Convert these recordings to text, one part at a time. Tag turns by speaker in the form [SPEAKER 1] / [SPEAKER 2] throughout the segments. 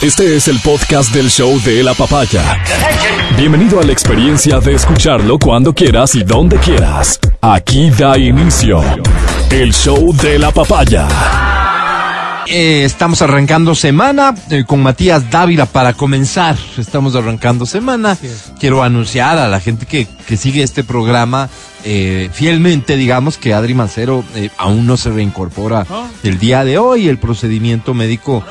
[SPEAKER 1] Este es el podcast del show de la papaya. Bienvenido a la experiencia de escucharlo cuando quieras y donde quieras. Aquí da inicio el show de la papaya.
[SPEAKER 2] Eh, estamos arrancando semana eh, con Matías Dávila para comenzar. Estamos arrancando semana. Quiero anunciar a la gente que, que sigue este programa eh, fielmente, digamos, que Adri Mancero eh, aún no se reincorpora el día de hoy. El procedimiento médico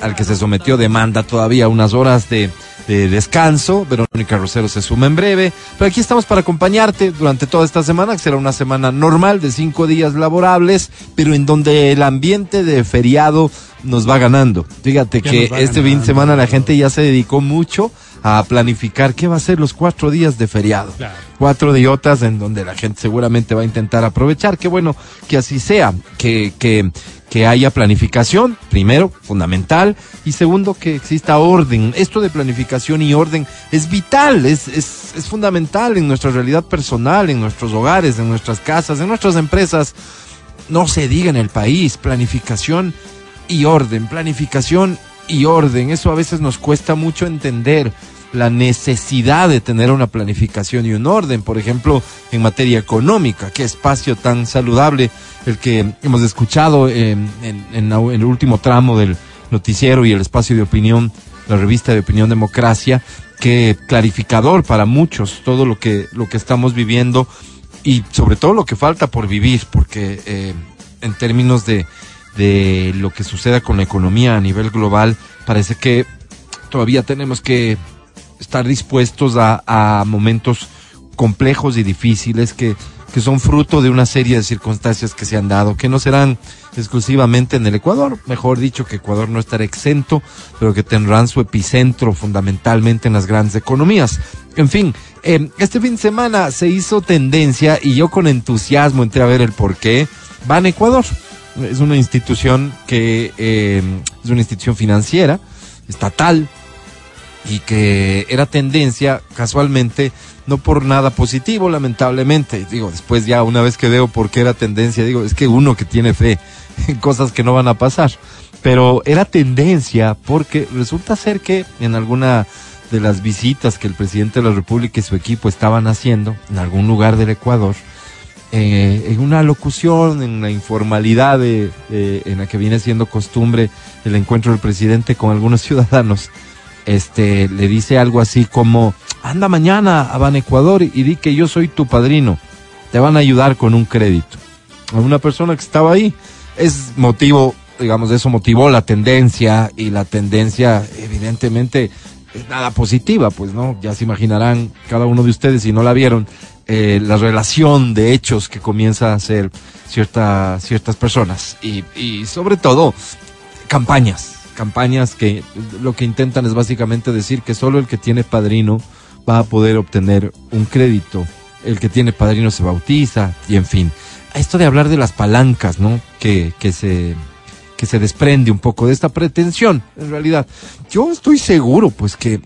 [SPEAKER 2] al que se sometió demanda todavía unas horas de, de descanso. Verónica Rosero se suma en breve. Pero aquí estamos para acompañarte durante toda esta semana, que será una semana normal de cinco días laborables, pero en donde el ambiente de feriado nos va ganando. Fíjate que este fin de semana la gente ya se dedicó mucho a planificar qué va a ser los cuatro días de feriado.
[SPEAKER 3] Claro.
[SPEAKER 2] Cuatro idiotas en donde la gente seguramente va a intentar aprovechar. Qué bueno que así sea, que, que, que haya planificación, primero, fundamental, y segundo, que exista orden. Esto de planificación y orden es vital, es, es, es fundamental en nuestra realidad personal, en nuestros hogares, en nuestras casas, en nuestras empresas. No se diga en el país, planificación y orden, planificación y orden. Eso a veces nos cuesta mucho entender la necesidad de tener una planificación y un orden, por ejemplo, en materia económica, qué espacio tan saludable el que hemos escuchado en, en- el último tramo del noticiero y el espacio de opinión, la revista de opinión democracia, que clarificador para muchos todo lo que, lo que estamos viviendo y sobre todo lo que falta por vivir, porque eh, en términos de, de lo que suceda con la economía a nivel global, parece que todavía tenemos que estar dispuestos a, momentos complejos y difíciles que, que son fruto de una serie de circunstancias que se han dado, que no serán exclusivamente en el Ecuador, mejor dicho, que Ecuador no estará exento, pero que tendrán su epicentro fundamentalmente en las grandes economías. En fin, eh, este fin de semana se hizo tendencia y yo con entusiasmo entré a ver el por qué. Van Ecuador. Es una institución que eh, es una institución financiera, estatal, y que era tendencia casualmente, no por nada positivo, lamentablemente. Digo, después ya una vez que veo por qué era tendencia, digo, es que uno que tiene fe en cosas que no van a pasar. Pero era tendencia porque resulta ser que en alguna de las visitas que el presidente de la República y su equipo estaban haciendo en algún lugar del Ecuador, eh, en una locución, en la informalidad de- en la que viene siendo costumbre el encuentro del presidente con algunos ciudadanos, este, le dice algo así como, anda mañana a Ban Ecuador y di que yo soy tu padrino, te van a ayudar con un crédito. A una persona que estaba ahí, es motivo, digamos, eso motivó la tendencia y la tendencia evidentemente es nada positiva, pues, ¿no? Ya se imaginarán cada uno de ustedes, si no la vieron, eh, la relación de hechos que comienza a hacer cierta, ciertas personas y, y sobre todo campañas, campañas que lo que intentan es básicamente decir que solo el que tiene padrino va a poder obtener un crédito, el que tiene padrino se bautiza y en fin. Esto de hablar de las palancas, ¿no? Que, que se que se desprende un poco de esta pretensión, en realidad. Yo estoy seguro, pues, que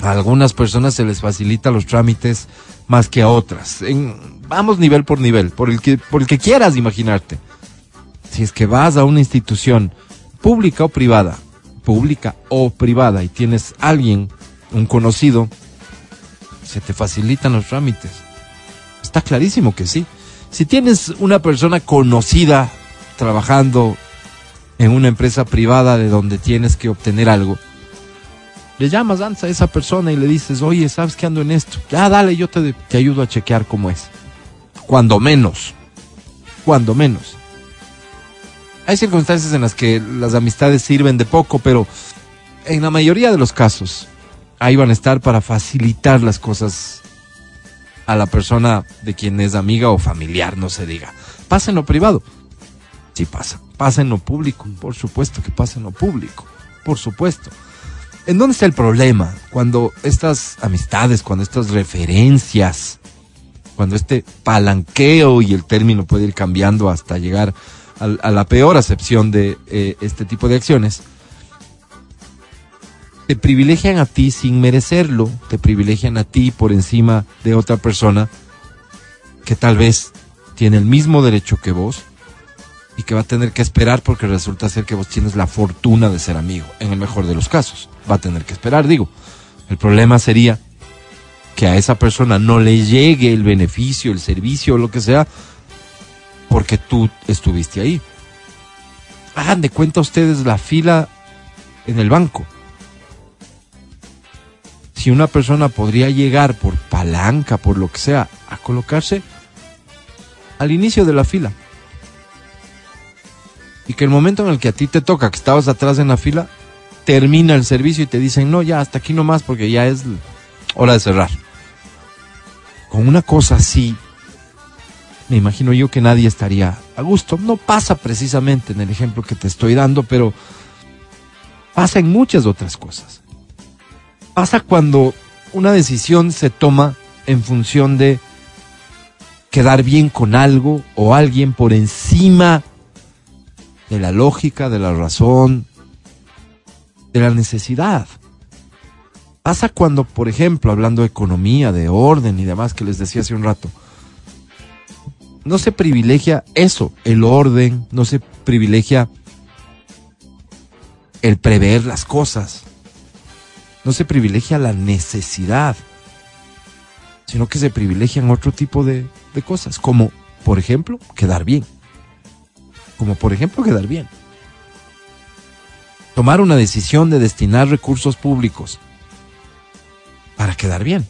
[SPEAKER 2] a algunas personas se les facilita los trámites más que a otras. En, vamos nivel por nivel, por el que, por el que quieras imaginarte. Si es que vas a una institución pública o privada, pública o privada, y tienes alguien, un conocido, se te facilitan los trámites. Está clarísimo que sí. Si tienes una persona conocida trabajando en una empresa privada de donde tienes que obtener algo, le llamas antes a esa persona y le dices, oye, ¿sabes que ando en esto? Ya, dale, yo te, te ayudo a chequear cómo es. Cuando menos. Cuando menos. Hay circunstancias en las que las amistades sirven de poco, pero en la mayoría de los casos, ahí van a estar para facilitar las cosas a la persona de quien es amiga o familiar, no se diga. Pasa en lo privado. Sí pasa. Pasa en lo público. Por supuesto que pasa en lo público. Por supuesto. ¿En dónde está el problema? Cuando estas amistades, cuando estas referencias, cuando este palanqueo y el término puede ir cambiando hasta llegar a, la peor acepción de eh, este tipo de acciones, te privilegian a ti sin merecerlo, te privilegian a ti por encima de otra persona que tal vez tiene el mismo derecho que vos, y que va a tener que esperar porque resulta ser que vos tienes la fortuna de ser amigo, en el mejor de los casos. Va a tener que esperar, digo. El problema sería que a esa persona no le llegue el beneficio, el servicio lo que sea, porque tú estuviste ahí. Hagan de cuenta ustedes la fila en el banco. Si una persona podría llegar por palanca, por lo que sea, a colocarse al inicio de la fila. Y que el momento en el que a ti te toca, que estabas atrás en la fila, termina el servicio y te dicen, no, ya, hasta aquí nomás porque ya es hora de cerrar. Con una cosa así, me imagino yo que nadie estaría a gusto. No pasa precisamente en el ejemplo que te estoy dando, pero pasa en muchas otras cosas. Pasa cuando una decisión se toma en función de quedar bien con algo o alguien por encima de la lógica, de la razón, de la necesidad. Pasa cuando, por ejemplo, hablando de economía, de orden y demás que les decía hace un rato, no se privilegia eso, el orden, no se privilegia el prever las cosas, no se privilegia la necesidad, sino que se privilegian otro tipo de, de cosas, como, por ejemplo, quedar bien como por ejemplo quedar bien. Tomar una decisión de destinar recursos públicos para quedar bien.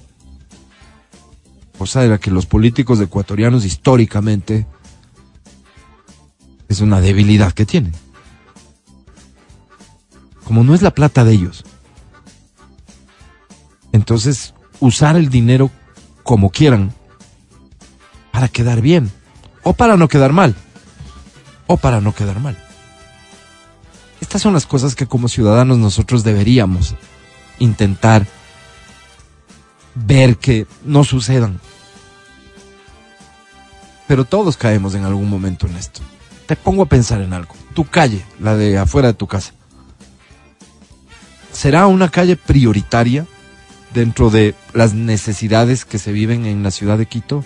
[SPEAKER 2] Cosa de la que los políticos ecuatorianos históricamente es una debilidad que tienen. Como no es la plata de ellos. Entonces, usar el dinero como quieran para quedar bien o para no quedar mal o para no quedar mal. Estas son las cosas que como ciudadanos nosotros deberíamos intentar ver que no sucedan. Pero todos caemos en algún momento en esto. Te pongo a pensar en algo. Tu calle, la de afuera de tu casa, ¿será una calle prioritaria dentro de las necesidades que se viven en la ciudad de Quito?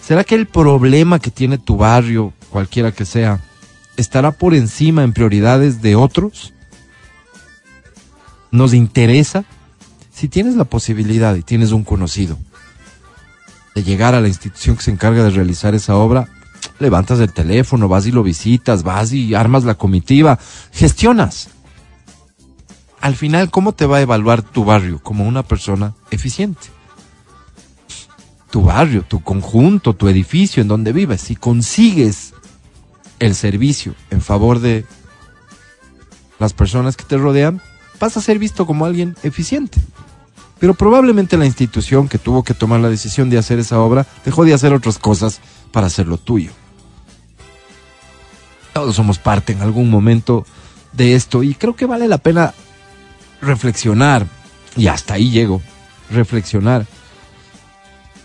[SPEAKER 2] ¿Será que el problema que tiene tu barrio, cualquiera que sea, estará por encima en prioridades de otros? ¿Nos interesa? Si tienes la posibilidad y tienes un conocido de llegar a la institución que se encarga de realizar esa obra, levantas el teléfono, vas y lo visitas, vas y armas la comitiva, gestionas. Al final, ¿cómo te va a evaluar tu barrio como una persona eficiente? Tu barrio, tu conjunto, tu edificio en donde vives, si consigues el servicio en favor de las personas que te rodean, vas a ser visto como alguien eficiente. Pero probablemente la institución que tuvo que tomar la decisión de hacer esa obra dejó de hacer otras cosas para hacer lo tuyo. Todos somos parte en algún momento de esto y creo que vale la pena reflexionar, y hasta ahí llego, reflexionar.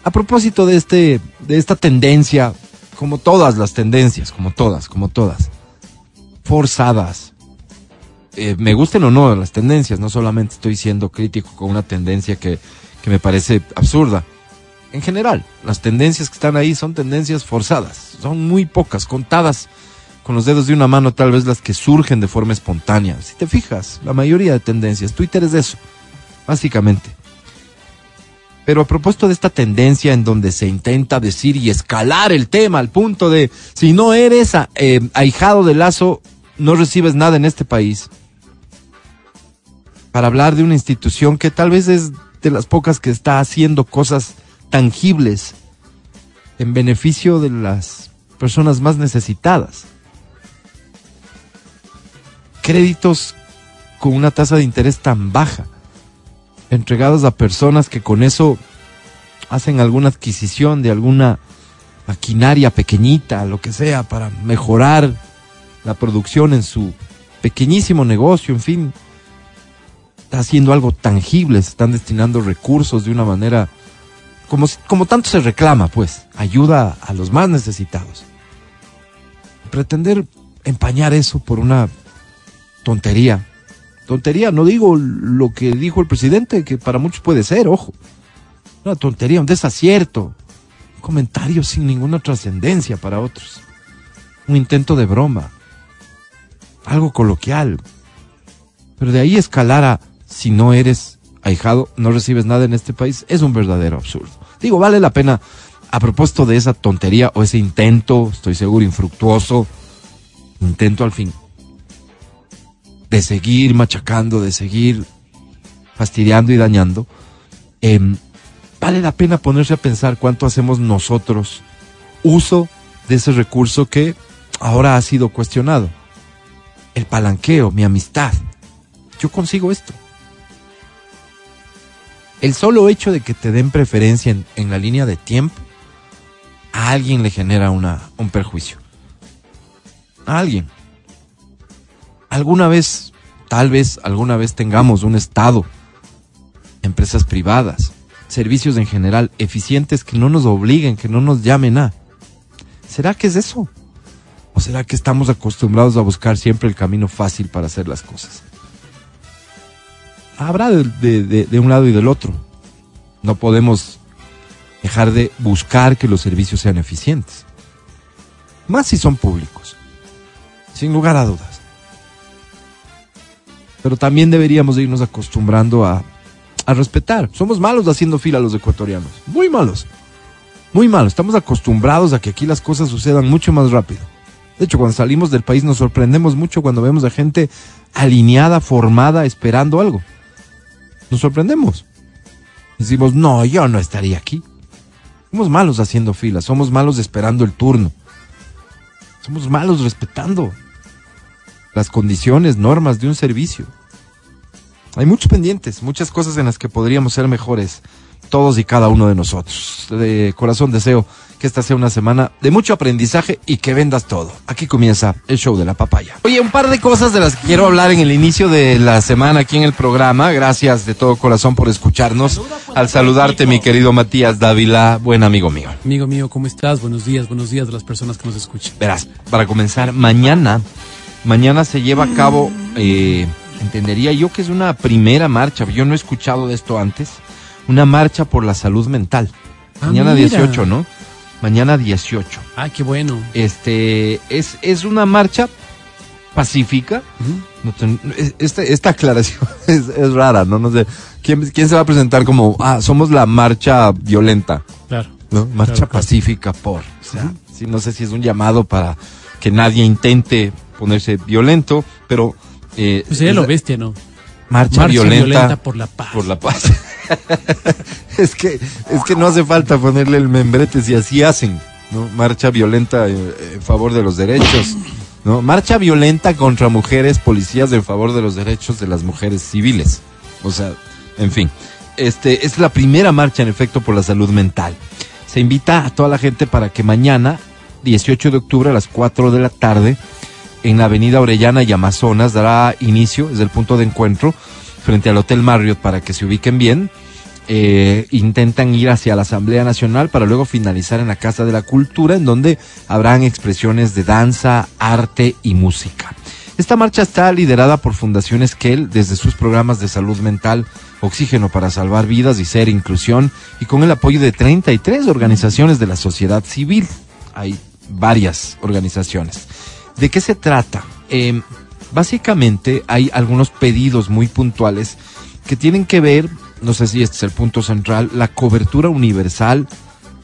[SPEAKER 2] A propósito de, este, de esta tendencia como todas las tendencias, como todas, como todas, forzadas. Eh, me gusten o no las tendencias, no solamente estoy siendo crítico con una tendencia que, que me parece absurda. En general, las tendencias que están ahí son tendencias forzadas, son muy pocas, contadas con los dedos de una mano tal vez las que surgen de forma espontánea. Si te fijas, la mayoría de tendencias, Twitter es eso, básicamente. Pero a propósito de esta tendencia en donde se intenta decir y escalar el tema al punto de si no eres eh, ahijado de lazo, no recibes nada en este país. Para hablar de una institución que tal vez es de las pocas que está haciendo cosas tangibles en beneficio de las personas más necesitadas. Créditos con una tasa de interés tan baja entregados a personas que con eso hacen alguna adquisición de alguna maquinaria pequeñita, lo que sea, para mejorar la producción en su pequeñísimo negocio, en fin, está haciendo algo tangible, se están destinando recursos de una manera como, como tanto se reclama, pues, ayuda a los más necesitados. Pretender empañar eso por una tontería Tontería, no digo lo que dijo el presidente, que para muchos puede ser, ojo. Una tontería, un desacierto. Un comentario sin ninguna trascendencia para otros. un intento de broma, algo coloquial. Pero de ahí escalar a si no eres ahijado, no recibes nada en este país, es un verdadero absurdo. Digo, vale la pena, a propósito de esa tontería o ese intento, estoy seguro, infructuoso, intento al fin, de seguir machacando, de seguir fastidiando y dañando, em, vale la pena ponerse a pensar cuánto hacemos nosotros uso de ese recurso que ahora ha sido cuestionado. El palanqueo, mi amistad. Yo consigo esto. El solo hecho de que te den preferencia en, la línea de tiempo, a alguien le genera un perjuicio. A alguien. Alguna vez, tal vez alguna vez tengamos un Estado, empresas privadas, servicios en general eficientes que no nos obliguen, que no nos llamen a. ¿Será que es eso? ¿O será que estamos acostumbrados a buscar siempre el camino fácil para hacer las cosas? Habrá de, un lado y del otro. No podemos dejar de buscar que los servicios sean eficientes. Más si son públicos. Sin lugar a dudas. Pero también deberíamos irnos acostumbrando a, a respetar. Somos malos haciendo fila los ecuatorianos. Muy malos. Muy malo, estamos acostumbrados a que aquí las cosas sucedan mucho más rápido. De hecho, cuando salimos del país nos sorprendemos mucho cuando vemos a gente alineada, formada, esperando algo. Nos sorprendemos. Decimos, no, yo no estaría aquí. Somos malos haciendo filas, somos malos esperando el turno. Somos malos respetando las condiciones, normas de un servicio. Hay muchos pendientes, muchas cosas en las que podríamos ser mejores todos y cada uno de nosotros. De corazón deseo que esta sea una semana de mucho aprendizaje y que vendas todo. Aquí comienza el show de la papaya. Oye, un par de cosas de las que quiero hablar en el inicio de la semana aquí en el programa. Gracias de todo corazón por escucharnos. Al saludarte, mi querido Matías Dávila, buen amigo mío.
[SPEAKER 3] Amigo mío, ¿cómo estás? Buenos días, buenos días a las personas que nos escuchan.
[SPEAKER 2] Verás, para comenzar, mañana, mañana se lleva a cabo, eh, entendería yo que es una primera marcha. Yo no he escuchado de esto antes una marcha por la salud mental. Ah, Mañana 18, ¿no? Mañana 18.
[SPEAKER 3] Ah, qué bueno.
[SPEAKER 2] Este, es, es una marcha pacífica. esta, esta, aclaración es, rara, ¿no? No sé. ¿quién, ¿Quién se va a presentar como, ah, somos la marcha violenta?
[SPEAKER 3] Claro.
[SPEAKER 2] ¿no? Marcha pacífica por. O sea, no sé si es un llamado para que nadie intente ponerse violento, pero...
[SPEAKER 3] Eh, pues sería lo bestia, ¿no?
[SPEAKER 2] Marcha, violenta,
[SPEAKER 3] violenta por la paz.
[SPEAKER 2] Por la paz. es que es que no hace falta ponerle el membrete si así hacen, ¿no? Marcha violenta en favor de los derechos, ¿no? Marcha violenta contra mujeres policías en favor de los derechos de las mujeres civiles. O sea, en fin, este es la primera marcha en efecto por la salud mental. Se invita a toda la gente para que mañana, 18 de octubre a las 4 de la tarde, en la avenida Orellana y Amazonas dará inicio, es el punto de encuentro, frente al Hotel Marriott para que se ubiquen bien. Eh, intentan ir hacia la Asamblea Nacional para luego finalizar en la Casa de la Cultura, en donde habrán expresiones de danza, arte y música. Esta marcha está liderada por Fundación Esquel desde sus programas de salud mental, Oxígeno para Salvar Vidas y Ser Inclusión, y con el apoyo de 33 organizaciones de la sociedad civil. Hay varias organizaciones. ¿De qué se trata? Eh, Básicamente hay algunos pedidos muy puntuales que tienen que ver, no sé si este es el punto central, la cobertura universal,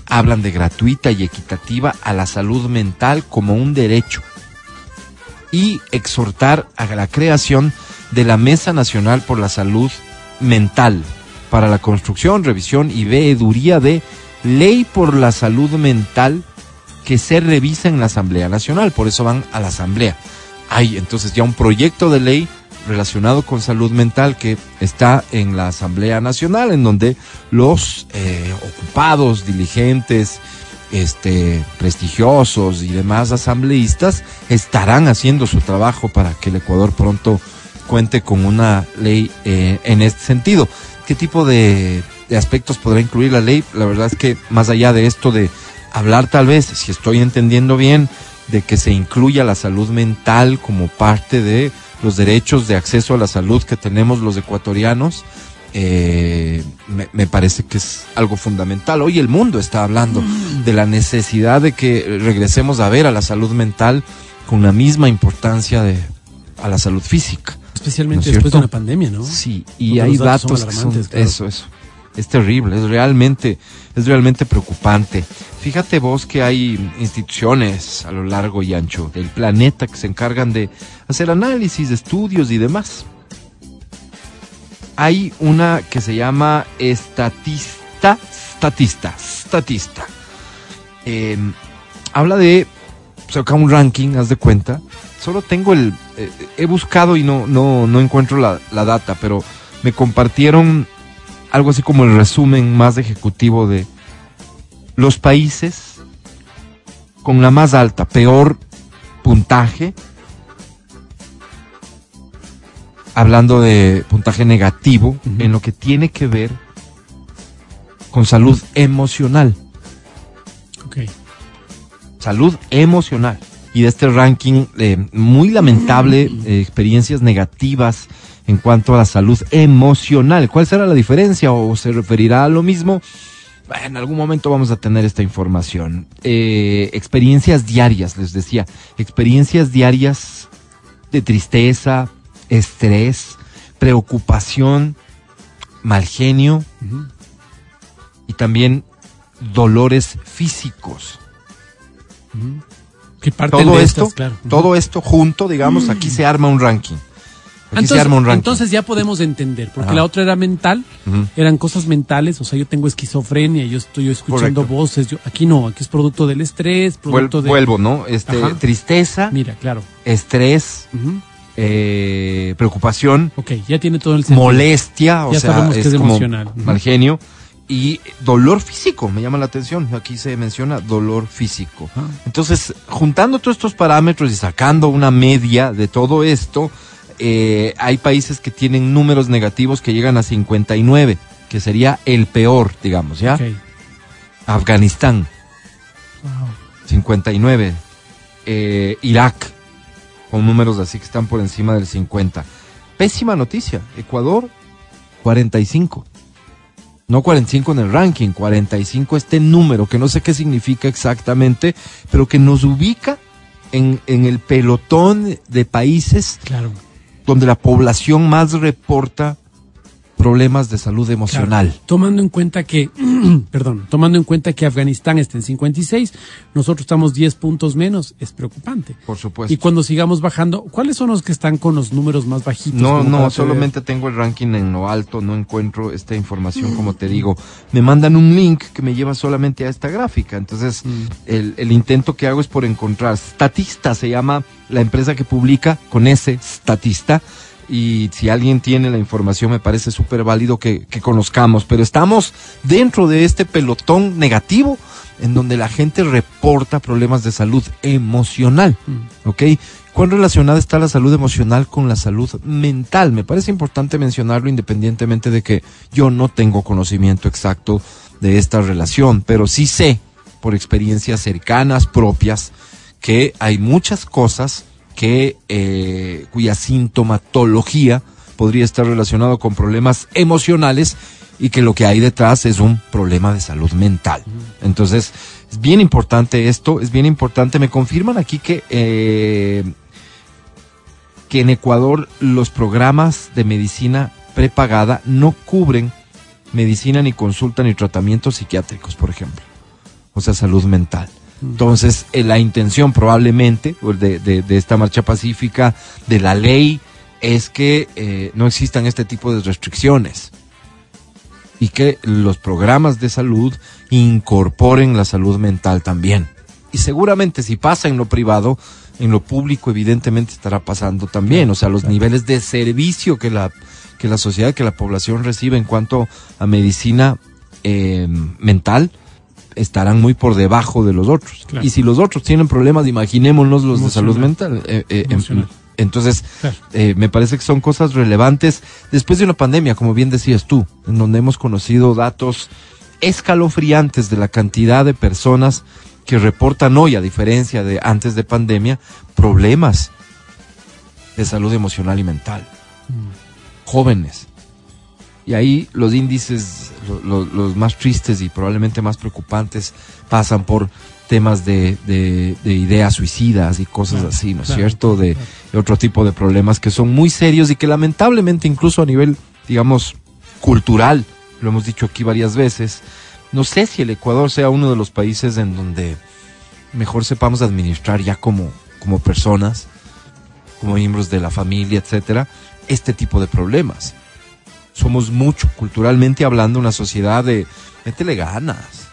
[SPEAKER 2] hablan de gratuita y equitativa a la salud mental como un derecho y exhortar a la creación de la Mesa Nacional por la Salud Mental para la construcción, revisión y veeduría de ley por la salud mental que se revisa en la Asamblea Nacional. Por eso van a la Asamblea hay entonces ya un proyecto de ley relacionado con salud mental que está en la Asamblea Nacional, en donde los eh, ocupados, diligentes, este, prestigiosos y demás asambleístas estarán haciendo su trabajo para que el Ecuador pronto cuente con una ley eh, en este sentido. ¿Qué tipo de, de aspectos podrá incluir la ley? La verdad es que más allá de esto de hablar tal vez, si estoy entendiendo bien, de que se incluya la salud mental como parte de los derechos de acceso a la salud que tenemos los ecuatorianos, eh, me, me parece que es algo fundamental. Hoy el mundo está hablando de la necesidad de que regresemos a ver a la salud mental con la misma importancia de a la salud física.
[SPEAKER 3] Especialmente
[SPEAKER 2] ¿No es
[SPEAKER 3] después de una pandemia, ¿no?
[SPEAKER 2] Sí, y
[SPEAKER 3] Porque
[SPEAKER 2] hay
[SPEAKER 3] datos
[SPEAKER 2] datos
[SPEAKER 3] son
[SPEAKER 2] que son
[SPEAKER 3] alarmantes, claro.
[SPEAKER 2] eso, eso. Es terrible, es realmente, es realmente preocupante. Fíjate vos que hay instituciones a lo largo y ancho del planeta que se encargan de hacer análisis, estudios y demás. Hay una que se llama estatista, statista, statista. Eh, habla de saca un ranking, haz de cuenta. Solo tengo el, eh, he buscado y no, no, no encuentro la, la data, pero me compartieron algo así como el resumen más ejecutivo de los países con la más alta, peor puntaje, hablando de puntaje negativo en lo que tiene que ver con salud emocional
[SPEAKER 3] Ok.
[SPEAKER 2] salud emocional. Y de este ranking eh, muy lamentable, eh, experiencias negativas en cuanto a la salud emocional. ¿Cuál será la diferencia o se referirá a lo mismo? En algún momento vamos a tener esta información. Eh, experiencias diarias, les decía, experiencias diarias de tristeza, estrés, preocupación, mal genio y también dolores físicos.
[SPEAKER 3] Ujú. Que parten
[SPEAKER 2] todo
[SPEAKER 3] de
[SPEAKER 2] esto,
[SPEAKER 3] estas, claro.
[SPEAKER 2] Todo esto junto, digamos, aquí se arma un ranking.
[SPEAKER 3] Entonces,
[SPEAKER 2] un
[SPEAKER 3] ya podemos entender, porque
[SPEAKER 2] Ajá.
[SPEAKER 3] la otra era mental, eran cosas mentales, o sea, yo tengo esquizofrenia, yo estoy escuchando
[SPEAKER 2] Correcto.
[SPEAKER 3] voces, yo, aquí no, aquí es producto del estrés,
[SPEAKER 2] Vuel-
[SPEAKER 3] producto de...
[SPEAKER 2] Vuelvo, ¿no? Este,
[SPEAKER 3] Ajá.
[SPEAKER 2] tristeza,
[SPEAKER 3] Mira, claro.
[SPEAKER 2] estrés, eh, preocupación,
[SPEAKER 3] Ok, ya tiene todo el sentido.
[SPEAKER 2] molestia, o
[SPEAKER 3] Ya
[SPEAKER 2] sea,
[SPEAKER 3] sabemos que
[SPEAKER 2] es
[SPEAKER 3] es
[SPEAKER 2] como
[SPEAKER 3] emocional.
[SPEAKER 2] Mal genio y dolor físico, me llama la atención. Aquí se menciona dolor físico. Entonces, juntando todos estos parámetros y sacando una media de todo esto, eh, hay países que tienen números negativos que llegan a 59, que sería el peor, digamos, ¿ya? Afganistán,
[SPEAKER 3] Wow.
[SPEAKER 2] 59. Eh, Irak, con números así que están por encima del 50. Pésima noticia. Ecuador, 45. No 45 en el ranking, 45 este número, que no sé qué significa exactamente, pero que nos ubica en, en el pelotón de países
[SPEAKER 3] Claro.
[SPEAKER 2] Donde la población más reporta problemas de salud emocional.
[SPEAKER 3] Claro. Tomando en cuenta que, perdón, tomando en cuenta que Afganistán está en 56, nosotros estamos 10 puntos menos, es preocupante.
[SPEAKER 2] Por supuesto.
[SPEAKER 3] Y cuando sigamos bajando, ¿cuáles son los que están con los números más bajitos?
[SPEAKER 2] No, no, solamente tengo el ranking en lo alto, no encuentro esta información, como te digo. Me mandan un link que me lleva solamente a esta gráfica. Entonces,
[SPEAKER 3] Mm.
[SPEAKER 2] el, el intento que hago es por encontrar. Statista se llama la empresa que publica con ese Statista. Y si alguien tiene la información, me parece súper válido que, que conozcamos. Pero estamos dentro de este pelotón negativo en donde la gente reporta problemas de salud emocional.
[SPEAKER 3] Mm.
[SPEAKER 2] ¿ok? ¿Cuán relacionada está la salud emocional con la salud mental? Me parece importante mencionarlo independientemente de que yo no tengo conocimiento exacto de esta relación, pero sí sé por experiencias cercanas propias que hay muchas cosas que eh, cuya sintomatología podría estar relacionado con problemas emocionales y que lo que hay detrás es un problema de salud mental. Entonces, es bien importante esto, es bien importante. Me confirman aquí que, eh, que en Ecuador los programas de medicina prepagada no cubren medicina ni consulta ni tratamientos psiquiátricos, por ejemplo. O sea, salud mental. Entonces, eh, la intención probablemente pues, de, de- de esta marcha pacífica, de la ley, es que eh, no existan este tipo de restricciones y que los programas de salud incorporen la salud mental también. Y seguramente si pasa en lo privado, en lo público evidentemente estará pasando también. O sea, los niveles de servicio que la, que la sociedad, que la población recibe en cuanto a medicina eh, mental estarán muy por debajo de los otros.
[SPEAKER 3] Claro.
[SPEAKER 2] Y si los otros tienen problemas, imaginémonos los de salud mental. eh, eh, em- entonces,
[SPEAKER 3] Claro.
[SPEAKER 2] eh, me parece que son cosas relevantes después de una pandemia, como bien decías tú, en donde hemos conocido datos escalofriantes de la cantidad de personas que reportan hoy, a diferencia de antes de pandemia, problemas de salud emocional y mental. Jóvenes, Y ahí los índices, lo- lo- los más tristes y probablemente más preocupantes, pasan por temas de, de- de ideas suicidas y cosas
[SPEAKER 3] Claro,
[SPEAKER 2] así, ¿no es
[SPEAKER 3] claro,
[SPEAKER 2] cierto? De,
[SPEAKER 3] claro.
[SPEAKER 2] de otro tipo de problemas que son muy serios y que lamentablemente incluso a nivel, digamos, cultural, lo hemos dicho aquí varias veces, no sé si el Ecuador sea uno de los países en donde mejor sepamos administrar ya como, como personas, como miembros de la familia, etcétera, este tipo de problemas. Somos mucho, culturalmente hablando, una sociedad de métele ganas.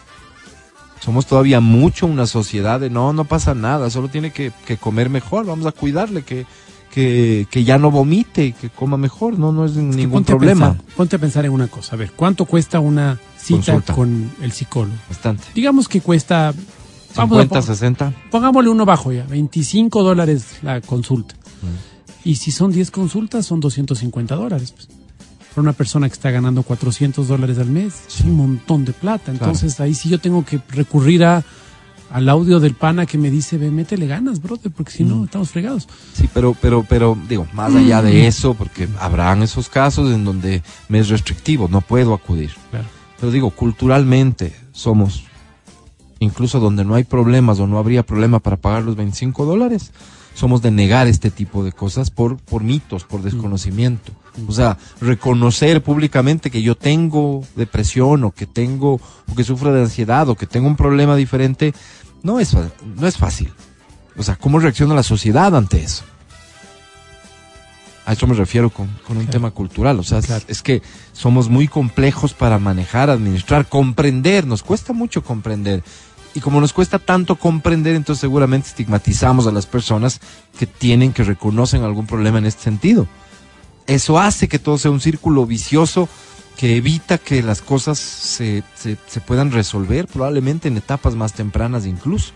[SPEAKER 2] Somos todavía mucho una sociedad de no, no pasa nada, solo tiene que, que comer mejor, vamos a cuidarle, que, que, que ya no vomite, que coma mejor, no, no es ningún
[SPEAKER 3] ponte a
[SPEAKER 2] problema.
[SPEAKER 3] pensar- ponte a pensar en una cosa. A ver, ¿cuánto cuesta una cita
[SPEAKER 2] Consulta.
[SPEAKER 3] con el psicólogo?
[SPEAKER 2] Bastante.
[SPEAKER 3] Digamos que cuesta. Vamos a
[SPEAKER 2] 50,
[SPEAKER 3] pon-
[SPEAKER 2] 60.
[SPEAKER 3] pongámosle uno bajo ya, 25 dólares la consulta. Y si son 10 consultas, son 250 dólares. Pues. Para una persona que está ganando 400 dólares al mes, es un montón de plata. Entonces ahí sí yo tengo que recurrir a, al audio del pana que me dice, ve, métele ganas, brother, porque si no, estamos fregados.
[SPEAKER 2] Sí, pero, pero, pero, digo, más allá de eso, porque habrán esos casos en donde me es restrictivo, no puedo acudir.
[SPEAKER 3] Claro.
[SPEAKER 2] Pero digo, culturalmente somos, incluso donde no hay problemas o no habría problema para pagar los 25 dólares, somos de negar este tipo de cosas por, por mitos, por desconocimiento. O sea, reconocer públicamente que yo tengo depresión o que tengo, o que sufro de ansiedad o que tengo un problema diferente, no es, no es fácil. O sea, ¿cómo reacciona la sociedad ante eso? A eso me refiero con, con un
[SPEAKER 3] Claro.
[SPEAKER 2] tema cultural. O sea, es- es que somos muy complejos para manejar, administrar, comprender. Nos cuesta mucho comprender. Y como nos cuesta tanto comprender, entonces seguramente estigmatizamos a las personas que tienen, que reconocen algún problema en este sentido. Eso hace que todo sea un círculo vicioso que evita que las cosas se, se, se puedan resolver probablemente en etapas más tempranas incluso.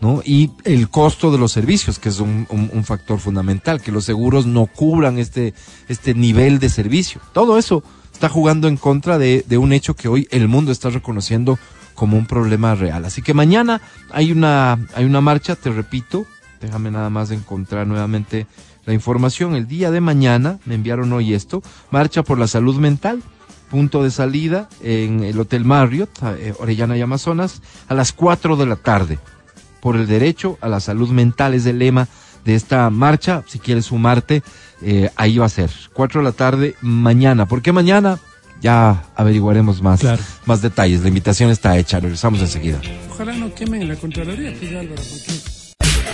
[SPEAKER 2] ¿no? Y el costo de los servicios, que es un, un- un factor fundamental, que los seguros no cubran este, este nivel de servicio. Todo eso está jugando en contra de, de un hecho que hoy el mundo está reconociendo como un problema real. Así que mañana hay una, hay una marcha, te repito, déjame nada más encontrar nuevamente la información. El día de mañana, me enviaron hoy esto, marcha por la salud mental, punto de salida en el Hotel Marriott, eh, Orellana y Amazonas, a las 4 de la tarde por el derecho a la salud mental es el lema de esta marcha. Si quieres sumarte, eh, ahí va a ser. Cuatro de la tarde mañana. ¿Por qué mañana? Ya averiguaremos más,
[SPEAKER 3] Claro.
[SPEAKER 2] más detalles. La invitación está hecha. Regresamos enseguida.
[SPEAKER 3] Ojalá no quemen la Contraloría, pues Álvaro, porque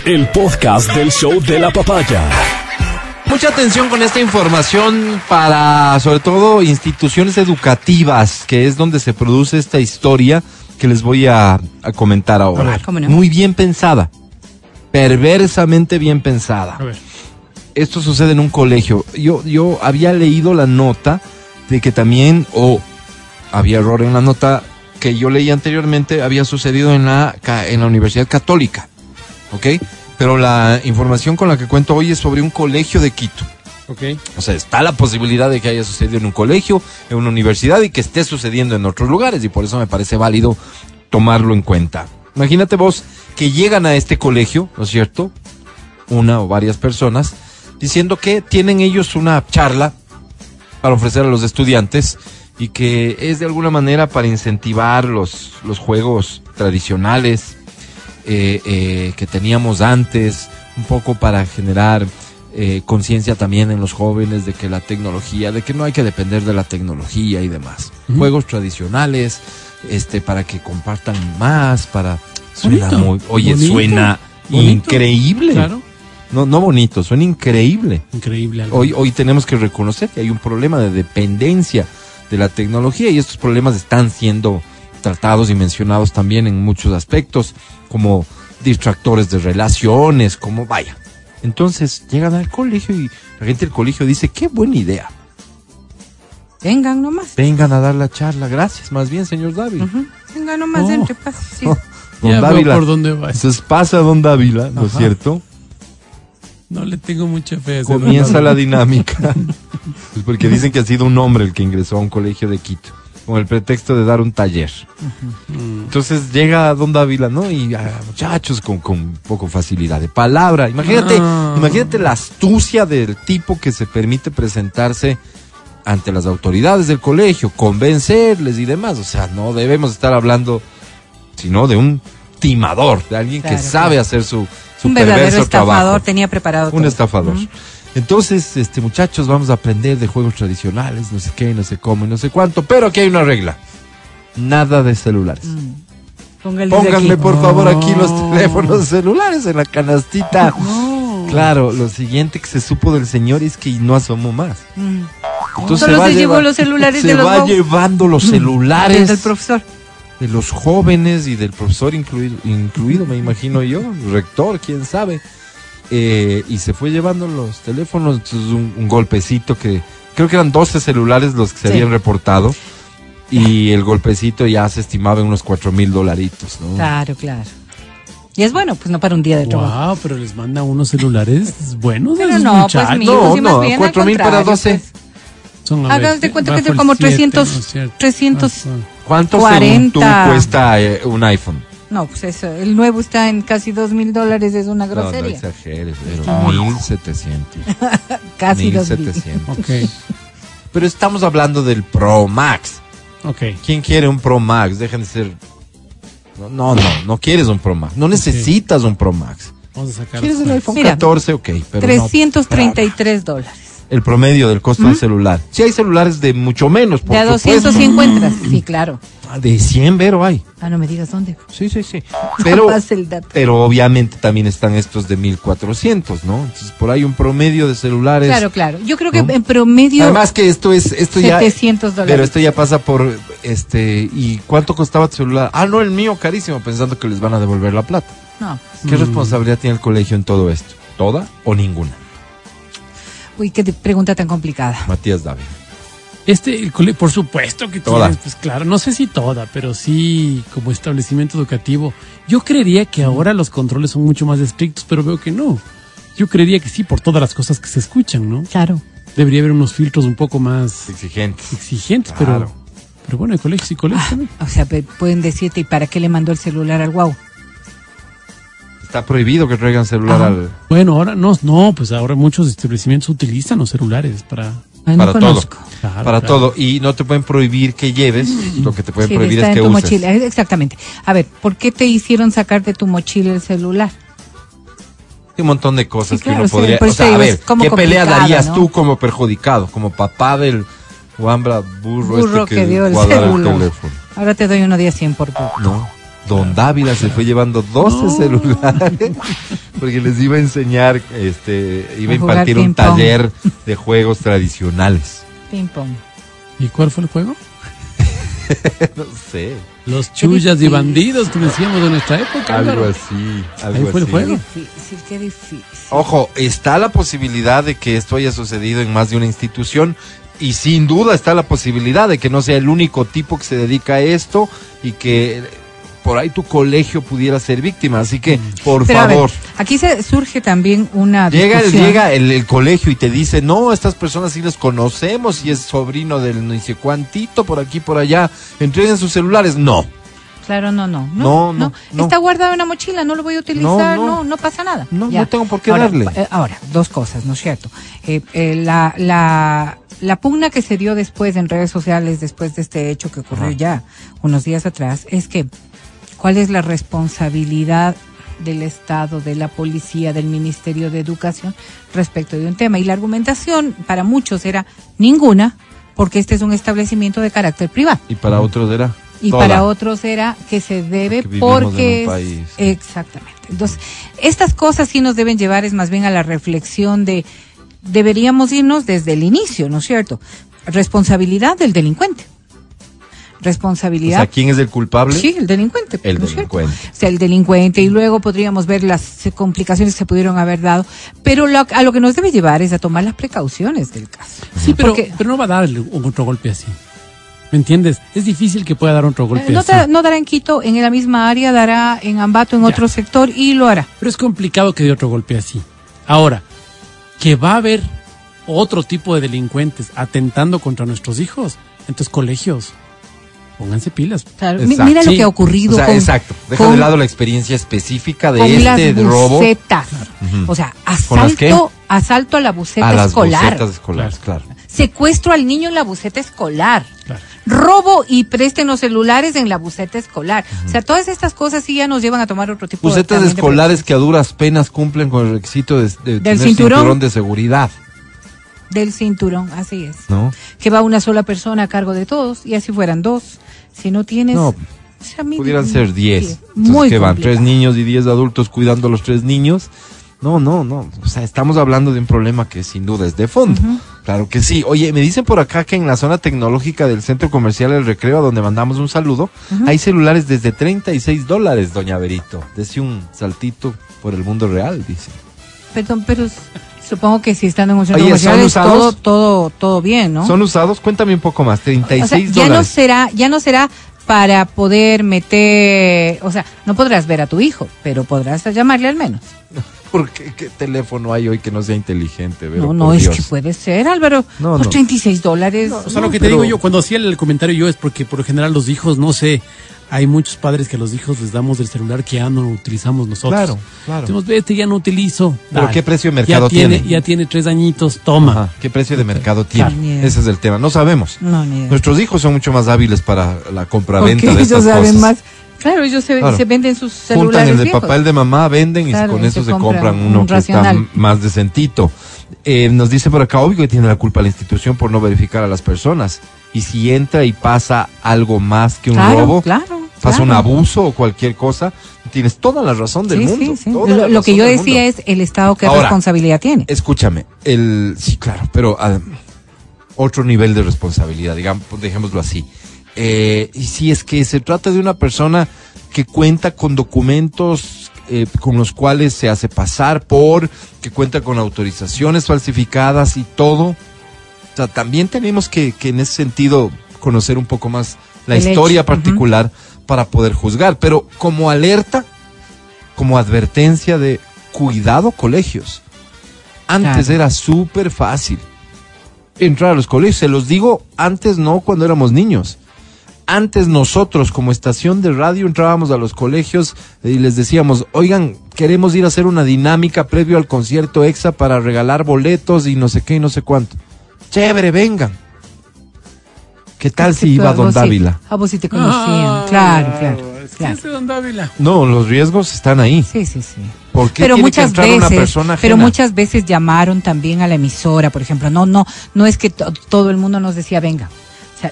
[SPEAKER 1] El podcast del show de la papaya.
[SPEAKER 2] Mucha atención con esta información para, sobre todo, instituciones educativas, que es donde se produce esta historia que les voy a, a comentar ahora.
[SPEAKER 3] A ver.
[SPEAKER 4] ¿Cómo no?
[SPEAKER 2] Muy bien pensada. Perversamente bien pensada.
[SPEAKER 3] A ver.
[SPEAKER 2] esto sucede en un colegio. Yo, yo había leído la nota de que también, o había error en la nota que yo leí anteriormente, había sucedido en la, ca- en la Universidad Católica. ¿Ok? Pero la información con la que cuento hoy es sobre un colegio de Quito.
[SPEAKER 3] Ok.
[SPEAKER 2] O sea, está la posibilidad de que haya sucedido en un colegio, en una universidad y que esté sucediendo en otros lugares y por eso me parece válido tomarlo en cuenta. Imagínate vos que llegan a este colegio, ¿no es cierto? Una o varias personas diciendo que tienen ellos una charla para ofrecer a los estudiantes y que es de alguna manera para incentivar los, los juegos tradicionales eh, eh, que teníamos antes, un poco para generar eh, conciencia también en los jóvenes de que la tecnología, de que no hay que depender de la tecnología y demás. Juegos tradicionales, este, para que compartan más, para suena
[SPEAKER 3] Bonito,
[SPEAKER 2] muy, oye,
[SPEAKER 3] bonito,
[SPEAKER 2] suena
[SPEAKER 3] bonito.
[SPEAKER 2] increíble.
[SPEAKER 3] Claro.
[SPEAKER 2] No, no bonito, suena increíble.
[SPEAKER 3] Increíble. Álvaro.
[SPEAKER 2] Hoy, hoy tenemos que reconocer que hay un problema de dependencia de la tecnología y estos problemas están siendo tratados y mencionados también en muchos aspectos, como distractores de relaciones, como vaya. Entonces llegan al colegio y la gente del colegio dice, qué buena idea.
[SPEAKER 4] Vengan nomás.
[SPEAKER 2] Vengan a dar la charla. Gracias, más bien, señor Dávila.
[SPEAKER 4] Ujú. Vengan nomás,
[SPEAKER 3] Oh.
[SPEAKER 4] entre pase. Sí.
[SPEAKER 2] Don
[SPEAKER 3] Ya veo
[SPEAKER 2] Dávila.
[SPEAKER 3] por dónde va.
[SPEAKER 2] Entonces pasa Don Dávila, ¿no es cierto?
[SPEAKER 3] No le tengo mucha fe. a
[SPEAKER 2] Comienza la dinámica. Pues porque dicen que ha sido un hombre el que ingresó a un colegio de Quito, con el pretexto de dar un taller. Entonces llega Don Dávila, ¿no? Y ah, muchachos con, con poco facilidad de palabra. Imagínate,
[SPEAKER 3] Ah.
[SPEAKER 2] imagínate la astucia del tipo que se permite presentarse ante las autoridades del colegio, convencerles y demás. O sea, no debemos estar hablando, sino de un timador, de alguien
[SPEAKER 4] Claro,
[SPEAKER 2] que sabe
[SPEAKER 4] claro.
[SPEAKER 2] hacer su, su
[SPEAKER 4] Un verdadero estafador
[SPEAKER 2] trabajo.
[SPEAKER 4] tenía preparado
[SPEAKER 2] Un
[SPEAKER 4] todo.
[SPEAKER 2] estafador. Entonces, este muchachos, vamos a aprender de juegos tradicionales, no sé qué, no sé cómo y no sé cuánto, pero aquí hay una regla. Nada de celulares. Pónganme
[SPEAKER 4] aquí.
[SPEAKER 2] por favor aquí los
[SPEAKER 3] No.
[SPEAKER 2] teléfonos celulares en la canastita.
[SPEAKER 3] No.
[SPEAKER 2] Claro, lo siguiente que se supo del señor es que no asomó más.
[SPEAKER 4] Mm.
[SPEAKER 2] Entonces
[SPEAKER 4] Solo
[SPEAKER 2] va
[SPEAKER 4] se llevó
[SPEAKER 2] lleva-
[SPEAKER 4] los celulares
[SPEAKER 2] se
[SPEAKER 4] de los
[SPEAKER 2] va llevando los celulares
[SPEAKER 4] del profesor.
[SPEAKER 2] de los jóvenes y del profesor incluido, incluido me imagino yo, rector, quién sabe. Eh, y se fue llevando los teléfonos, entonces un, un golpecito que creo que eran 12 celulares los que se
[SPEAKER 4] Sí.
[SPEAKER 2] habían reportado y el golpecito ya se estimaba en unos cuatro mil dolaritos, ¿no?
[SPEAKER 4] Claro, claro. Y es bueno, pues no para un día de trabajo.
[SPEAKER 3] Wow, pero les manda unos celulares buenos.
[SPEAKER 4] Pero
[SPEAKER 3] esos
[SPEAKER 4] no, pues,
[SPEAKER 3] muchachos.
[SPEAKER 4] mijo,
[SPEAKER 2] No,
[SPEAKER 4] sí, más
[SPEAKER 2] no,
[SPEAKER 4] bien, al
[SPEAKER 2] 4,000 para
[SPEAKER 4] contrario,
[SPEAKER 2] 12.
[SPEAKER 4] pues.
[SPEAKER 3] A ver,
[SPEAKER 4] de cuenta que son como
[SPEAKER 3] siete,
[SPEAKER 4] 300,
[SPEAKER 3] ¿no es cierto?
[SPEAKER 4] 300.
[SPEAKER 3] Ah, sí.
[SPEAKER 2] ¿Cuánto según tú
[SPEAKER 4] 40.
[SPEAKER 2] cuesta eh, un iPhone?
[SPEAKER 4] No, pues eso, el nuevo está en casi dos mil dólares, es una
[SPEAKER 2] No, no
[SPEAKER 4] grosería.
[SPEAKER 2] exageres, pero 1700.
[SPEAKER 4] casi dos mil.
[SPEAKER 2] 1700.
[SPEAKER 3] Ok,
[SPEAKER 2] Pero estamos hablando del Pro Max.
[SPEAKER 3] ok.
[SPEAKER 2] ¿Quién quiere un Pro Max? Dejen de ser. No, no, no, no quieres un Pro Max. No necesitas un Pro Max.
[SPEAKER 3] Vamos a sacar.
[SPEAKER 2] ¿Quieres el iPhone
[SPEAKER 4] Mira,
[SPEAKER 2] 14? Ok, pero no.
[SPEAKER 4] 333 dólares.
[SPEAKER 2] El promedio del costo del celular. Si hay celulares de mucho menos, por
[SPEAKER 4] De a
[SPEAKER 2] supuesto.
[SPEAKER 4] 200 sí encuentras. Sí, claro.
[SPEAKER 2] Ah, De 100, Vero, hay.
[SPEAKER 4] Ah, no me digas dónde.
[SPEAKER 2] Sí, sí, sí. Pero,
[SPEAKER 4] Más el dato.
[SPEAKER 2] pero obviamente también están estos de 1400, ¿no? Entonces, por ahí un promedio de celulares.
[SPEAKER 4] Claro, claro. Yo creo que
[SPEAKER 2] ¿no?
[SPEAKER 4] en promedio
[SPEAKER 2] Además que esto es, esto ya,
[SPEAKER 4] 700 dólares.
[SPEAKER 2] pero esto ya pasa por, este, ¿y cuánto costaba tu celular? Ah, no, el mío carísimo, pensando que les van a devolver la plata.
[SPEAKER 4] No.
[SPEAKER 2] ¿Qué responsabilidad tiene el colegio en todo esto? ¿Toda o ninguna?
[SPEAKER 4] Uy, qué pregunta tan complicada.
[SPEAKER 2] Matías David.
[SPEAKER 3] Este, el cole, por supuesto que
[SPEAKER 2] Toda.
[SPEAKER 3] tienes, pues claro, no sé si toda, pero sí como establecimiento educativo. Yo creería que ahora los controles son mucho más estrictos, pero veo que no. Yo creería que sí, por todas las cosas que se escuchan, ¿no?
[SPEAKER 4] Claro.
[SPEAKER 3] Debería haber unos filtros un poco más
[SPEAKER 2] Exigentes.
[SPEAKER 3] exigentes,
[SPEAKER 2] Claro.
[SPEAKER 3] pero, pero bueno, hay colegios y colegios también.
[SPEAKER 4] O sea, pueden decirte, ¿y para qué le mandó el celular al guau?
[SPEAKER 2] Está prohibido que traigan celular
[SPEAKER 4] Ajá.
[SPEAKER 2] al...
[SPEAKER 3] Bueno, ahora no, no, pues ahora muchos establecimientos utilizan los celulares para...
[SPEAKER 4] Ay,
[SPEAKER 2] Para
[SPEAKER 4] no
[SPEAKER 2] todo.
[SPEAKER 3] Claro,
[SPEAKER 2] para
[SPEAKER 3] claro.
[SPEAKER 2] todo. Y no te pueden prohibir que lleves, lo que te pueden
[SPEAKER 4] Sí,
[SPEAKER 2] prohibir
[SPEAKER 4] está
[SPEAKER 2] es
[SPEAKER 4] en
[SPEAKER 2] que
[SPEAKER 4] tu
[SPEAKER 2] uses.
[SPEAKER 4] mochila. Eh, Exactamente. A ver, ¿por qué te hicieron sacar de tu mochila el celular?
[SPEAKER 2] Hay un montón de cosas
[SPEAKER 4] Sí,
[SPEAKER 2] que
[SPEAKER 4] claro,
[SPEAKER 2] uno podría...
[SPEAKER 4] por
[SPEAKER 2] O sea, a ver, ¿qué pelea darías
[SPEAKER 4] ¿no?
[SPEAKER 2] tú como perjudicado? Como papá del Wambra burro,
[SPEAKER 4] Burro
[SPEAKER 2] este
[SPEAKER 4] que dio el celular.
[SPEAKER 2] teléfono.
[SPEAKER 4] Ahora te doy uno de a 100 por poco.
[SPEAKER 2] No. Don Dávila se fue llevando 12 celulares porque les iba a enseñar, este, iba a impartir un taller de juegos tradicionales.
[SPEAKER 4] Ping pong.
[SPEAKER 3] ¿Y cuál fue el juego?
[SPEAKER 2] No sé,
[SPEAKER 3] Los chullas y bandidos que decíamos de nuestra época.
[SPEAKER 2] algo así, algo
[SPEAKER 3] Ahí fue el juego.
[SPEAKER 4] Qué difícil, qué difícil.
[SPEAKER 2] Ojo, está la posibilidad de que esto haya sucedido en más de una institución y sin duda está la posibilidad de que no sea el único tipo que se dedica a esto y que por ahí tu colegio pudiera ser víctima. Así que, por
[SPEAKER 4] Pero a ver,
[SPEAKER 2] favor.
[SPEAKER 4] aquí se surge también una
[SPEAKER 2] Llega, el,
[SPEAKER 4] discusión.
[SPEAKER 2] llega el, el colegio y te dice, no, estas personas sí les conocemos y es sobrino del no sé cuantito por aquí, por allá, entreguen sus celulares. No,
[SPEAKER 4] Claro, no, no.
[SPEAKER 2] No, no, no.
[SPEAKER 4] Está guardado en la mochila, no lo voy a utilizar,
[SPEAKER 2] No,
[SPEAKER 4] no,
[SPEAKER 2] no.
[SPEAKER 4] pasa nada.
[SPEAKER 2] No,
[SPEAKER 4] Ya.
[SPEAKER 2] no tengo por qué
[SPEAKER 4] ahora,
[SPEAKER 2] darle.
[SPEAKER 4] eh, Ahora, dos cosas, ¿no es cierto? Eh, eh, la, la, la pugna que se dio después en redes sociales, después de este hecho que ocurrió
[SPEAKER 2] Ajá.
[SPEAKER 4] ya unos días atrás, es que, ¿cuál es la responsabilidad del Estado, de la policía, del Ministerio de Educación respecto de un tema? Y la argumentación para muchos era ninguna, porque este es un establecimiento de carácter privado.
[SPEAKER 2] y para otros era.
[SPEAKER 4] Y
[SPEAKER 2] toda.
[SPEAKER 4] para otros era que se debe
[SPEAKER 2] Porque en un país.
[SPEAKER 4] exactamente. Entonces, estas cosas sí nos deben llevar es más bien a la reflexión de deberíamos irnos desde el inicio, ¿no es cierto? Responsabilidad del delincuente.
[SPEAKER 2] O
[SPEAKER 4] Responsabilidad
[SPEAKER 2] sea, ¿quién es el culpable?
[SPEAKER 4] Sí, el delincuente.
[SPEAKER 2] El
[SPEAKER 4] ¿no es cierto?
[SPEAKER 2] delincuente.
[SPEAKER 4] O sea, el delincuente. Y luego podríamos ver las eh, complicaciones que se pudieron haber dado. Pero lo- a lo que nos debe llevar es a tomar las precauciones del caso.
[SPEAKER 3] Sí, pero,
[SPEAKER 4] Porque-
[SPEAKER 3] pero no va a dar un otro golpe así. ¿Me entiendes? Es difícil que pueda dar otro golpe
[SPEAKER 4] Eh, No,
[SPEAKER 3] así.
[SPEAKER 4] da- no dará en Quito, en la misma área, dará en Ambato, en
[SPEAKER 3] Ya.
[SPEAKER 4] otro sector y lo hará.
[SPEAKER 3] Pero es complicado que dé otro golpe así. Ahora, que va a haber otro tipo de delincuentes atentando contra nuestros hijos, entonces colegios, pónganse pilas.
[SPEAKER 4] Claro, mira lo
[SPEAKER 3] Sí.
[SPEAKER 4] que ha ocurrido
[SPEAKER 2] O sea,
[SPEAKER 4] con,
[SPEAKER 2] exacto. Deja
[SPEAKER 4] con-
[SPEAKER 2] de lado la experiencia específica de
[SPEAKER 4] con
[SPEAKER 2] este
[SPEAKER 4] las
[SPEAKER 2] robo
[SPEAKER 4] bucetas.
[SPEAKER 2] Ujú.
[SPEAKER 4] O sea,
[SPEAKER 2] ¿Con las qué?
[SPEAKER 4] asalto, asalto a la buceta
[SPEAKER 2] a las
[SPEAKER 4] escolar.
[SPEAKER 2] escolares, claro.
[SPEAKER 4] secuestro al niño en la buseta escolar.
[SPEAKER 3] Claro.
[SPEAKER 4] Robo y presten los celulares en la buseta escolar. O sea, todas estas cosas sí ya nos llevan a tomar otro tipo
[SPEAKER 2] Bucetas
[SPEAKER 4] de
[SPEAKER 2] escolares que a duras penas cumplen con el requisito de, de tener
[SPEAKER 4] cinturón.
[SPEAKER 2] de seguridad,
[SPEAKER 4] del cinturón, así es.
[SPEAKER 2] ¿no?
[SPEAKER 4] Que va una sola persona a cargo de todos y así fueran dos. Si no tienes...
[SPEAKER 2] No,
[SPEAKER 4] o sea, mi-
[SPEAKER 2] Pudieran ser 10.
[SPEAKER 4] sí,
[SPEAKER 2] Entonces, que van tres niños y 10 adultos cuidando a los tres niños. No, no, no. O sea, estamos hablando de un problema que sin duda es de fondo. Claro que sí. Oye, me dicen por acá que en la zona tecnológica del centro comercial El Recreo, a donde mandamos un saludo, hay celulares desde 36 dólares, doña Berito. Desde un saltito por el mundo real, dice.
[SPEAKER 4] Perdón, pero supongo que si están en un centro
[SPEAKER 2] Oye,
[SPEAKER 4] comercial
[SPEAKER 2] ¿son
[SPEAKER 4] es
[SPEAKER 2] usados?
[SPEAKER 4] todo, todo, todo bien, ¿no?
[SPEAKER 2] ¿Son usados? Cuéntame un poco más. 36
[SPEAKER 4] o sea, ya no será, ya no será para poder meter, o sea, no podrás ver a tu hijo, pero podrás llamarle al menos.
[SPEAKER 2] ¿Por qué? ¿Qué teléfono hay hoy que no sea inteligente? Vero?
[SPEAKER 4] no, no, es
[SPEAKER 2] Dios.
[SPEAKER 4] que puede ser, Álvaro.
[SPEAKER 2] No,
[SPEAKER 4] por
[SPEAKER 2] no.
[SPEAKER 4] 36 dólares.
[SPEAKER 3] O sea, lo que
[SPEAKER 2] pero-
[SPEAKER 3] te digo yo, cuando hacía el comentario yo es porque por lo general los hijos, no sé, hay muchos padres que a los hijos les damos del celular que ya no utilizamos nosotros.
[SPEAKER 2] Claro, claro.
[SPEAKER 3] Decimos, vete, ya no utilizo.
[SPEAKER 2] ¿Pero
[SPEAKER 3] Dale.
[SPEAKER 2] qué precio de mercado
[SPEAKER 3] ya tiene?
[SPEAKER 2] tiene?
[SPEAKER 3] Ya tiene tres añitos, toma.
[SPEAKER 2] Ajá, ¿Qué precio de mercado tiene?
[SPEAKER 4] Claro.
[SPEAKER 2] Ese es el tema. No sabemos.
[SPEAKER 4] No, ni idea.
[SPEAKER 2] Nuestros hijos son mucho más hábiles para la compraventa
[SPEAKER 4] Porque
[SPEAKER 2] de
[SPEAKER 4] ellos
[SPEAKER 2] estas
[SPEAKER 4] saben
[SPEAKER 2] cosas.
[SPEAKER 4] más. Claro, ellos se,
[SPEAKER 2] Claro.
[SPEAKER 4] se venden sus
[SPEAKER 2] Juntan
[SPEAKER 4] celulares
[SPEAKER 2] el de
[SPEAKER 4] viejos.
[SPEAKER 2] papá, el de mamá, venden
[SPEAKER 4] Claro,
[SPEAKER 2] y con
[SPEAKER 4] y
[SPEAKER 2] eso
[SPEAKER 4] se
[SPEAKER 2] compran
[SPEAKER 4] compran
[SPEAKER 2] uno
[SPEAKER 4] un
[SPEAKER 2] que está
[SPEAKER 4] racional.
[SPEAKER 2] más decentito. Eh, nos dice por acá, obvio que tiene la culpa la institución por no verificar a las personas. Y si entra y pasa algo más que un
[SPEAKER 4] Claro,
[SPEAKER 2] robo, pasa un abuso o cualquier cosa, tienes toda la razón del
[SPEAKER 4] Sí,
[SPEAKER 2] mundo.
[SPEAKER 4] sí, sí. Lo, lo que yo decía
[SPEAKER 2] mundo.
[SPEAKER 4] es el Estado qué
[SPEAKER 2] Ahora,
[SPEAKER 4] responsabilidad tiene.
[SPEAKER 2] Escúchame, el sí, claro, pero ah, otro nivel de responsabilidad, digamos, dejémoslo así. Eh, y si es que se trata de una persona que cuenta con documentos eh, con los cuales se hace pasar por, que cuenta con autorizaciones falsificadas y todo, o sea, también tenemos que, que en ese sentido conocer un poco más la
[SPEAKER 4] El
[SPEAKER 2] historia
[SPEAKER 4] hecho,
[SPEAKER 2] particular para poder juzgar, pero como alerta, como advertencia de cuidado colegios. Antes
[SPEAKER 4] Claro.
[SPEAKER 2] era súper fácil entrar a los colegios. Se los digo, antes no, cuando éramos niños. Antes nosotros como estación de radio entrábamos a los colegios y les decíamos, oigan, queremos ir a hacer una dinámica previo al concierto EXA para regalar boletos y no sé qué y no sé cuánto. Chévere, vengan. ¿Qué tal si iba Don
[SPEAKER 4] sí-
[SPEAKER 2] Dávila?
[SPEAKER 4] A vos sí te conocían. Claro, claro.
[SPEAKER 3] Es que es Don Dávila.
[SPEAKER 2] No, los riesgos están ahí.
[SPEAKER 4] Sí, sí, sí.
[SPEAKER 2] ¿Por qué
[SPEAKER 4] Pero
[SPEAKER 2] tiene que
[SPEAKER 4] muchas
[SPEAKER 2] entrar una
[SPEAKER 4] veces,
[SPEAKER 2] persona
[SPEAKER 4] pero muchas veces llamaron también a la emisora, por ejemplo. No, no, no es que to- todo el mundo nos decía venga.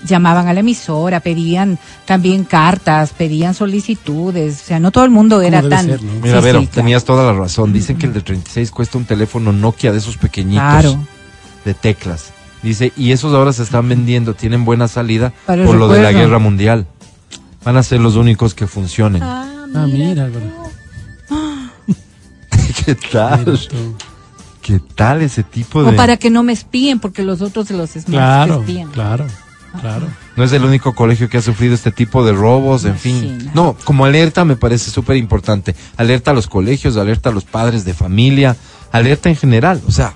[SPEAKER 4] Llamaban a la emisora, pedían también cartas, pedían solicitudes. O sea, no todo el mundo era tan.
[SPEAKER 3] ser, ¿no?
[SPEAKER 2] Mira,
[SPEAKER 4] Sí,
[SPEAKER 2] Vero,
[SPEAKER 4] sí, claro.
[SPEAKER 2] tenías toda la razón. Dicen que el de 36 cuesta un teléfono Nokia de esos pequeñitos
[SPEAKER 4] Claro.
[SPEAKER 2] de teclas. Dice, y esos ahora se están vendiendo, tienen buena salida por lo de la guerra mundial. Van a ser los únicos que funcionen.
[SPEAKER 4] Ah,
[SPEAKER 3] Ah, mira.
[SPEAKER 2] ¿Qué tal? ¿Qué tal ese tipo de...?
[SPEAKER 4] O para que no me espíen, porque los otros de los
[SPEAKER 3] Claro,
[SPEAKER 4] espían.
[SPEAKER 3] claro, claro.
[SPEAKER 2] No es el único colegio que ha sufrido este tipo de robos, en fin. No, como alerta me parece súper importante. Alerta a los colegios, alerta a los padres de familia, alerta en general. O sea,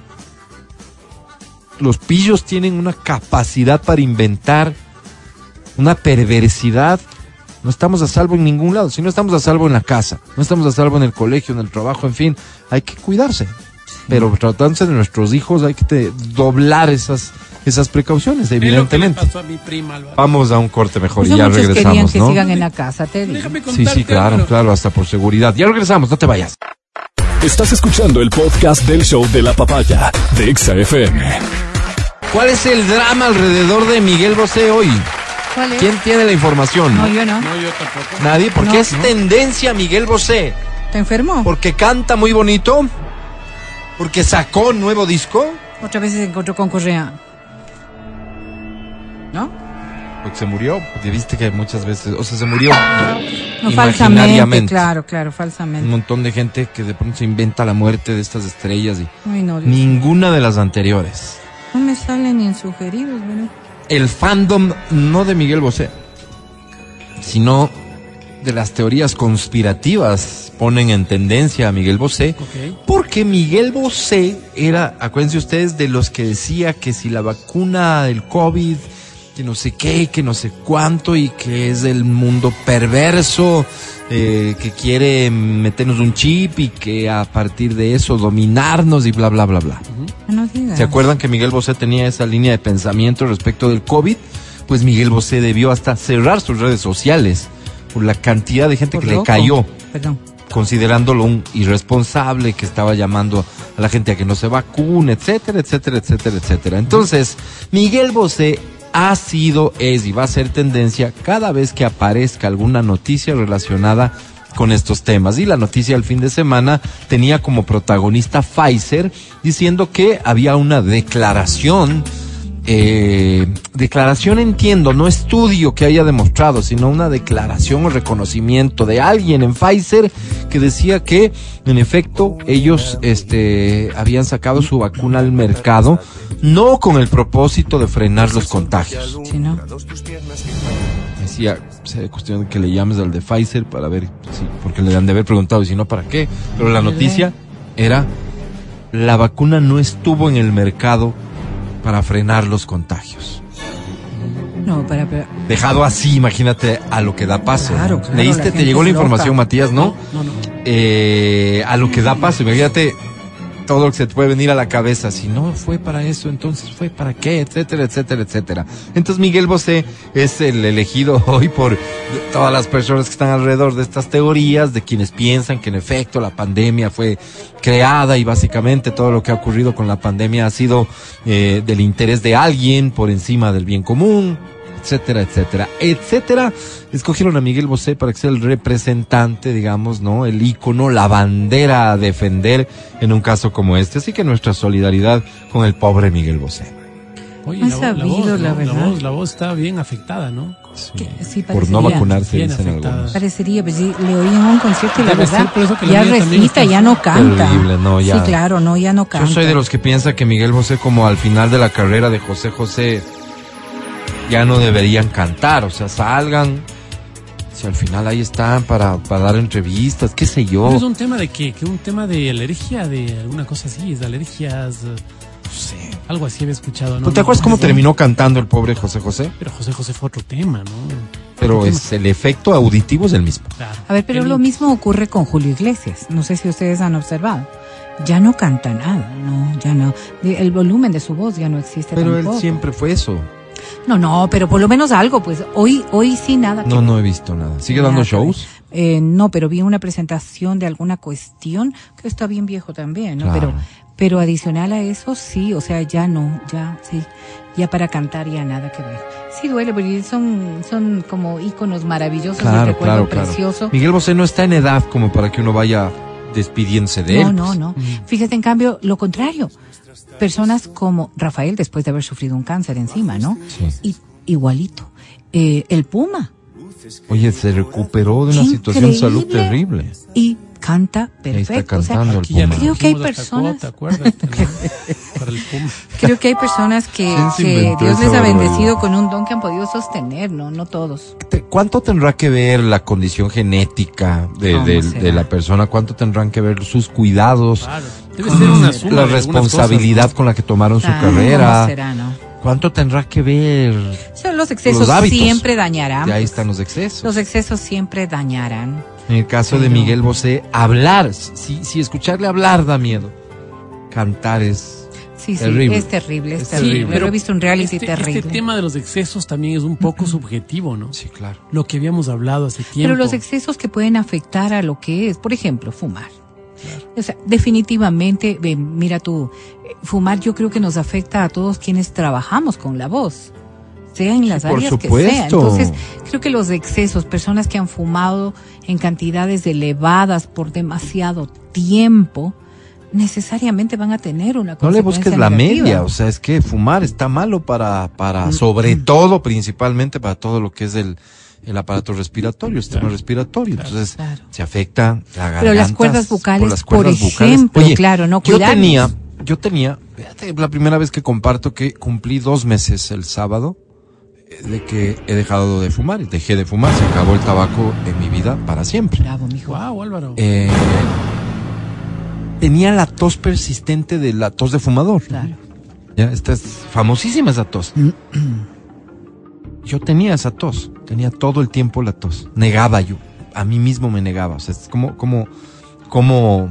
[SPEAKER 2] los pillos tienen una capacidad para inventar una perversidad. No estamos a salvo en ningún lado. Si no estamos a salvo en la casa, no estamos a salvo en el colegio, en el trabajo, en fin, hay que cuidarse. Pero tratándose de nuestros hijos hay que te- doblar esas, esas precauciones, evidentemente.
[SPEAKER 3] Es lo que le pasó a mi prima, Álvaro.
[SPEAKER 2] Vamos a un corte mejor
[SPEAKER 4] Pues
[SPEAKER 2] y
[SPEAKER 4] no
[SPEAKER 2] ya
[SPEAKER 4] muchos querían
[SPEAKER 2] regresamos,
[SPEAKER 4] que
[SPEAKER 2] ¿no?
[SPEAKER 4] sigan en la casa, te digo.
[SPEAKER 2] Sí, sí, claro, claro, hasta por seguridad. Ya regresamos, no te vayas.
[SPEAKER 1] Estás escuchando el podcast del show de la papaya de Exa FM.
[SPEAKER 2] ¿Cuál es el drama alrededor de Miguel Bosé hoy?
[SPEAKER 4] ¿Cuál es?
[SPEAKER 2] ¿Quién tiene la información?
[SPEAKER 4] No, yo no.
[SPEAKER 3] No, yo tampoco.
[SPEAKER 2] Nadie, porque
[SPEAKER 4] No,
[SPEAKER 2] es
[SPEAKER 4] no.
[SPEAKER 2] tendencia Miguel Bosé.
[SPEAKER 4] ¿Te enfermó?
[SPEAKER 2] Porque canta muy bonito. Porque sacó nuevo disco.
[SPEAKER 4] Otra vez se encontró con Correa. ¿No?
[SPEAKER 2] Porque se murió. Porque viste que muchas veces, o sea, se murió
[SPEAKER 4] No, falsamente, claro, claro,
[SPEAKER 2] Un
[SPEAKER 4] falsamente.
[SPEAKER 2] montón de gente que de pronto se inventa la muerte de estas estrellas y
[SPEAKER 4] no,
[SPEAKER 2] ninguna de las anteriores.
[SPEAKER 4] No me salen ni en sugeridos, ¿verdad?
[SPEAKER 2] el fandom no de Miguel Bosé, sino de las teorías conspirativas ponen en tendencia a Miguel Bosé, porque Miguel Bosé era, acuérdense ustedes, de los que decía que si la vacuna del COVID, que no sé qué, que no sé cuánto, y que es el mundo perverso, eh, que quiere meternos un chip y que a partir de eso dominarnos y bla, bla, bla, bla.
[SPEAKER 4] No.
[SPEAKER 2] ¿Se acuerdan que Miguel Bosé tenía esa línea de pensamiento respecto del COVID? Pues Miguel Bosé debió hasta cerrar sus redes sociales por la cantidad de gente
[SPEAKER 4] Por
[SPEAKER 2] que
[SPEAKER 4] loco.
[SPEAKER 2] le cayó,
[SPEAKER 4] Perdón.
[SPEAKER 2] considerándolo un irresponsable que estaba llamando a la gente a que no se vacune, etcétera, etcétera, etcétera, etcétera. Entonces, Miguel Bosé ha sido, es y va a ser tendencia cada vez que aparezca alguna noticia relacionada con estos temas. Y la noticia del fin de semana tenía como protagonista Pfizer diciendo que había una declaración eh, declaración entiendo, no estudio que haya demostrado, sino una declaración o reconocimiento de alguien en Pfizer que decía que en efecto ellos este habían sacado su vacuna al mercado no con el propósito de frenar los contagios.
[SPEAKER 4] Sí, ¿no?
[SPEAKER 2] Decía, sería cuestión de que le llames al de Pfizer para ver si porque le han de haber preguntado y si no para qué, pero la noticia era la vacuna no estuvo en el mercado para frenar los contagios.
[SPEAKER 4] No, para, para-
[SPEAKER 2] Dejado así, imagínate a lo que da paso.
[SPEAKER 4] Claro, claro,
[SPEAKER 2] ¿Leíste? ¿Te llegó la
[SPEAKER 4] loca.
[SPEAKER 2] información, Matías, no?
[SPEAKER 3] No, no.
[SPEAKER 2] Eh, a lo que da paso, imagínate todo lo que se puede venir a la cabeza. Si no fue para eso, entonces fue para qué, etcétera, etcétera, etcétera. Entonces Miguel Bosé es el elegido hoy por todas las personas que están alrededor de estas teorías, de quienes piensan que en efecto la pandemia fue creada y básicamente todo lo que ha ocurrido con la pandemia ha sido eh, del interés de alguien por encima del bien común, etcétera, etcétera, etcétera. Escogieron a Miguel Bosé para que sea el representante, digamos, ¿no? El ícono, la bandera a defender en un caso como este. Así que nuestra solidaridad con el pobre Miguel Bosé.
[SPEAKER 3] Oye, la,
[SPEAKER 4] sabido,
[SPEAKER 3] voz,
[SPEAKER 4] la verdad.
[SPEAKER 3] voz, la voz está bien afectada, ¿no?
[SPEAKER 4] sí,
[SPEAKER 2] Por no vacunarse,
[SPEAKER 3] Bien
[SPEAKER 2] dicen algunos.
[SPEAKER 4] Parecería, pues sí, le oí en un concierto y la
[SPEAKER 3] Debe
[SPEAKER 4] verdad,
[SPEAKER 3] por eso que la
[SPEAKER 4] ya recita, ya no canta.
[SPEAKER 2] Terrible, no, ya.
[SPEAKER 4] Sí, claro, no, ya no canta.
[SPEAKER 2] Yo soy de los que piensa que Miguel Bosé, como al final de la carrera de José José, ya no deberían cantar, o sea, salgan. Si al final ahí están para, para dar entrevistas, qué sé yo.
[SPEAKER 3] Es un tema de qué? Que un tema de alergia, de alguna cosa así, es de alergias, eh, no sé, algo así había escuchado, ¿no?
[SPEAKER 2] ¿Tú ¿Te acuerdas
[SPEAKER 3] No,
[SPEAKER 2] cómo
[SPEAKER 3] no,
[SPEAKER 2] terminó cantando el pobre José José?
[SPEAKER 3] Pero José José fue otro tema, ¿no?
[SPEAKER 2] Pero es el efecto auditivo es el mismo.
[SPEAKER 3] claro.
[SPEAKER 4] A ver, pero
[SPEAKER 3] El-
[SPEAKER 4] lo mismo ocurre con Julio Iglesias. No sé si ustedes han observado. Ya no canta nada, no, ya no. De- El volumen de su voz ya no existe
[SPEAKER 2] Pero él siempre fue eso.
[SPEAKER 4] No, no, pero por lo menos algo, pues hoy, hoy sí nada. que
[SPEAKER 2] No, no he visto nada. ¿Sigue
[SPEAKER 4] Nada
[SPEAKER 2] dando shows?
[SPEAKER 4] Eh, no, pero vi una presentación de alguna cuestión que está bien viejo también, ¿no?
[SPEAKER 2] Claro.
[SPEAKER 4] Pero, pero adicional a eso, sí, o sea, ya no, ya, sí, ya para cantar ya nada que ver. Sí duele, porque son, son como íconos maravillosos, un
[SPEAKER 2] Claro,
[SPEAKER 4] recuerdo
[SPEAKER 2] claro, claro.
[SPEAKER 4] precioso.
[SPEAKER 2] Miguel Bosé no está en edad como para que uno vaya despidiéndose de
[SPEAKER 4] No,
[SPEAKER 2] él.
[SPEAKER 4] no,
[SPEAKER 2] pues.
[SPEAKER 4] no. Fíjate, en cambio, lo contrario. Personas como Rafael, después de haber sufrido un cáncer encima, ¿no?
[SPEAKER 2] Sí.
[SPEAKER 4] Y, igualito. Eh, el Puma.
[SPEAKER 2] Oye, se recuperó de una situación de salud terrible.
[SPEAKER 4] Y canta perfecto. O sea. Creo que hay personas-
[SPEAKER 3] cuota, ¿no?
[SPEAKER 4] Creo que hay personas que,
[SPEAKER 2] ¿Quién se
[SPEAKER 4] que Dios les ha
[SPEAKER 2] barbaridad?
[SPEAKER 4] bendecido con un don que han podido sostener, ¿no? No todos.
[SPEAKER 2] ¿Cuánto tendrá que ver la condición genética de,
[SPEAKER 4] ¿Cómo
[SPEAKER 2] de- de la persona? ¿Cuánto tendrán que ver sus cuidados?
[SPEAKER 3] Claro. Debe ser una suma
[SPEAKER 2] la responsabilidad
[SPEAKER 3] cosas,
[SPEAKER 2] con la que tomaron su
[SPEAKER 4] Ah, ¿cómo
[SPEAKER 2] carrera.
[SPEAKER 4] será, no?
[SPEAKER 2] ¿Cuánto tendrá que ver?
[SPEAKER 4] O sea, los excesos
[SPEAKER 2] Los
[SPEAKER 4] siempre dañarán.
[SPEAKER 2] Y ahí están los excesos.
[SPEAKER 4] Los excesos siempre dañarán.
[SPEAKER 2] En el caso de
[SPEAKER 4] Pero-
[SPEAKER 2] Miguel Bosé, hablar, si, si escucharle hablar da miedo, cantar es...
[SPEAKER 4] Sí, sí,
[SPEAKER 2] Terrible.
[SPEAKER 4] es terrible, es terrible.
[SPEAKER 2] terrible.
[SPEAKER 4] Pero he visto un reality
[SPEAKER 3] este,
[SPEAKER 4] terrible.
[SPEAKER 3] Este tema de los excesos también es un poco subjetivo, ¿no?
[SPEAKER 2] Sí, claro.
[SPEAKER 3] Lo que habíamos hablado hace tiempo.
[SPEAKER 4] Pero los excesos que pueden afectar a lo que es, por ejemplo, fumar. O sea, definitivamente, mira tú, fumar yo creo que nos afecta a todos quienes trabajamos con la voz, sea en las
[SPEAKER 2] Sí, por
[SPEAKER 4] áreas que sea.
[SPEAKER 2] supuesto.
[SPEAKER 4] Entonces, creo que los excesos, personas que han fumado en cantidades elevadas por demasiado tiempo, necesariamente van a tener una
[SPEAKER 2] No le busques
[SPEAKER 4] consecuencia
[SPEAKER 2] la media, o sea, es que fumar está malo para, para sobre todo, principalmente para todo lo que es el, el aparato respiratorio, el sistema respiratorio. Entonces,
[SPEAKER 4] Claro.
[SPEAKER 2] se afecta la garganta.
[SPEAKER 4] Pero las cuerdas vocales, por
[SPEAKER 2] vocales.
[SPEAKER 4] ejemplo, claro, no
[SPEAKER 2] Yo
[SPEAKER 4] cuidarnos.
[SPEAKER 2] tenía, yo tenía, fíjate, la primera vez que comparto que cumplí dos meses el sábado de que he dejado de fumar, y dejé de fumar, se acabó el tabaco en mi vida para siempre.
[SPEAKER 4] Bravo, mijo.
[SPEAKER 3] Wow, Álvaro.
[SPEAKER 2] Eh, tenía la tos persistente de la tos de fumador.
[SPEAKER 4] Claro.
[SPEAKER 2] Ya, esta es famosísima esa tos. Yo tenía esa tos, tenía todo el tiempo la tos. Negaba yo. a mí mismo me negaba. O sea, es como, como, como,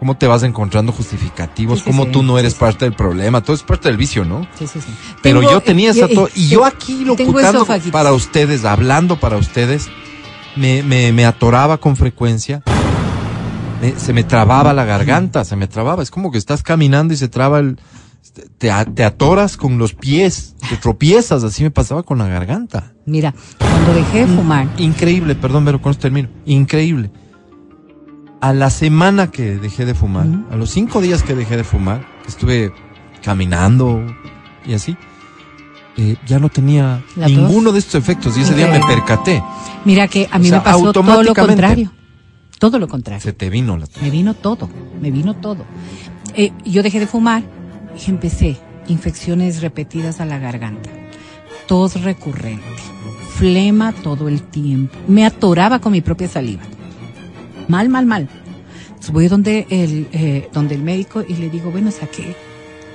[SPEAKER 2] cómo te vas encontrando justificativos,
[SPEAKER 4] Sí,
[SPEAKER 2] cómo
[SPEAKER 4] sí,
[SPEAKER 2] tú no eres
[SPEAKER 4] sí,
[SPEAKER 2] parte del problema, todo es parte del vicio, ¿no?
[SPEAKER 4] Sí, sí, sí.
[SPEAKER 2] Pero
[SPEAKER 4] Tengo-
[SPEAKER 2] yo tenía esa
[SPEAKER 4] eh,
[SPEAKER 2] y
[SPEAKER 4] eh,
[SPEAKER 2] yo aquí
[SPEAKER 4] tengo
[SPEAKER 2] locutando para ustedes, hablando para ustedes, me, me, me atoraba con frecuencia. Me- se me trababa la garganta, se me trababa. Es como que estás caminando y se traba el, te atoras con los pies, te tropiezas, así me pasaba con la garganta.
[SPEAKER 4] Mira, cuando dejé de fumar,
[SPEAKER 2] Increíble, perdón, pero con esto termino. Increíble. A la semana que dejé de fumar, a los cinco días que dejé de fumar, que estuve caminando y así, eh, ya no tenía
[SPEAKER 4] ¿La tos?
[SPEAKER 2] ninguno de estos efectos. Y ese día me percaté.
[SPEAKER 4] mira que a
[SPEAKER 2] O
[SPEAKER 4] mí
[SPEAKER 2] sea,
[SPEAKER 4] me pasó todo lo contrario. Todo lo contrario.
[SPEAKER 2] Se te vino la tos.
[SPEAKER 4] Me vino todo, me vino todo. Eh, yo dejé de fumar y empecé infecciones repetidas a la garganta, tos recurrente, flema todo el tiempo. Me atoraba con mi propia saliva. Mal, mal, mal. Entonces voy donde el, eh, donde el médico y le digo, bueno, o sea, ¿qué?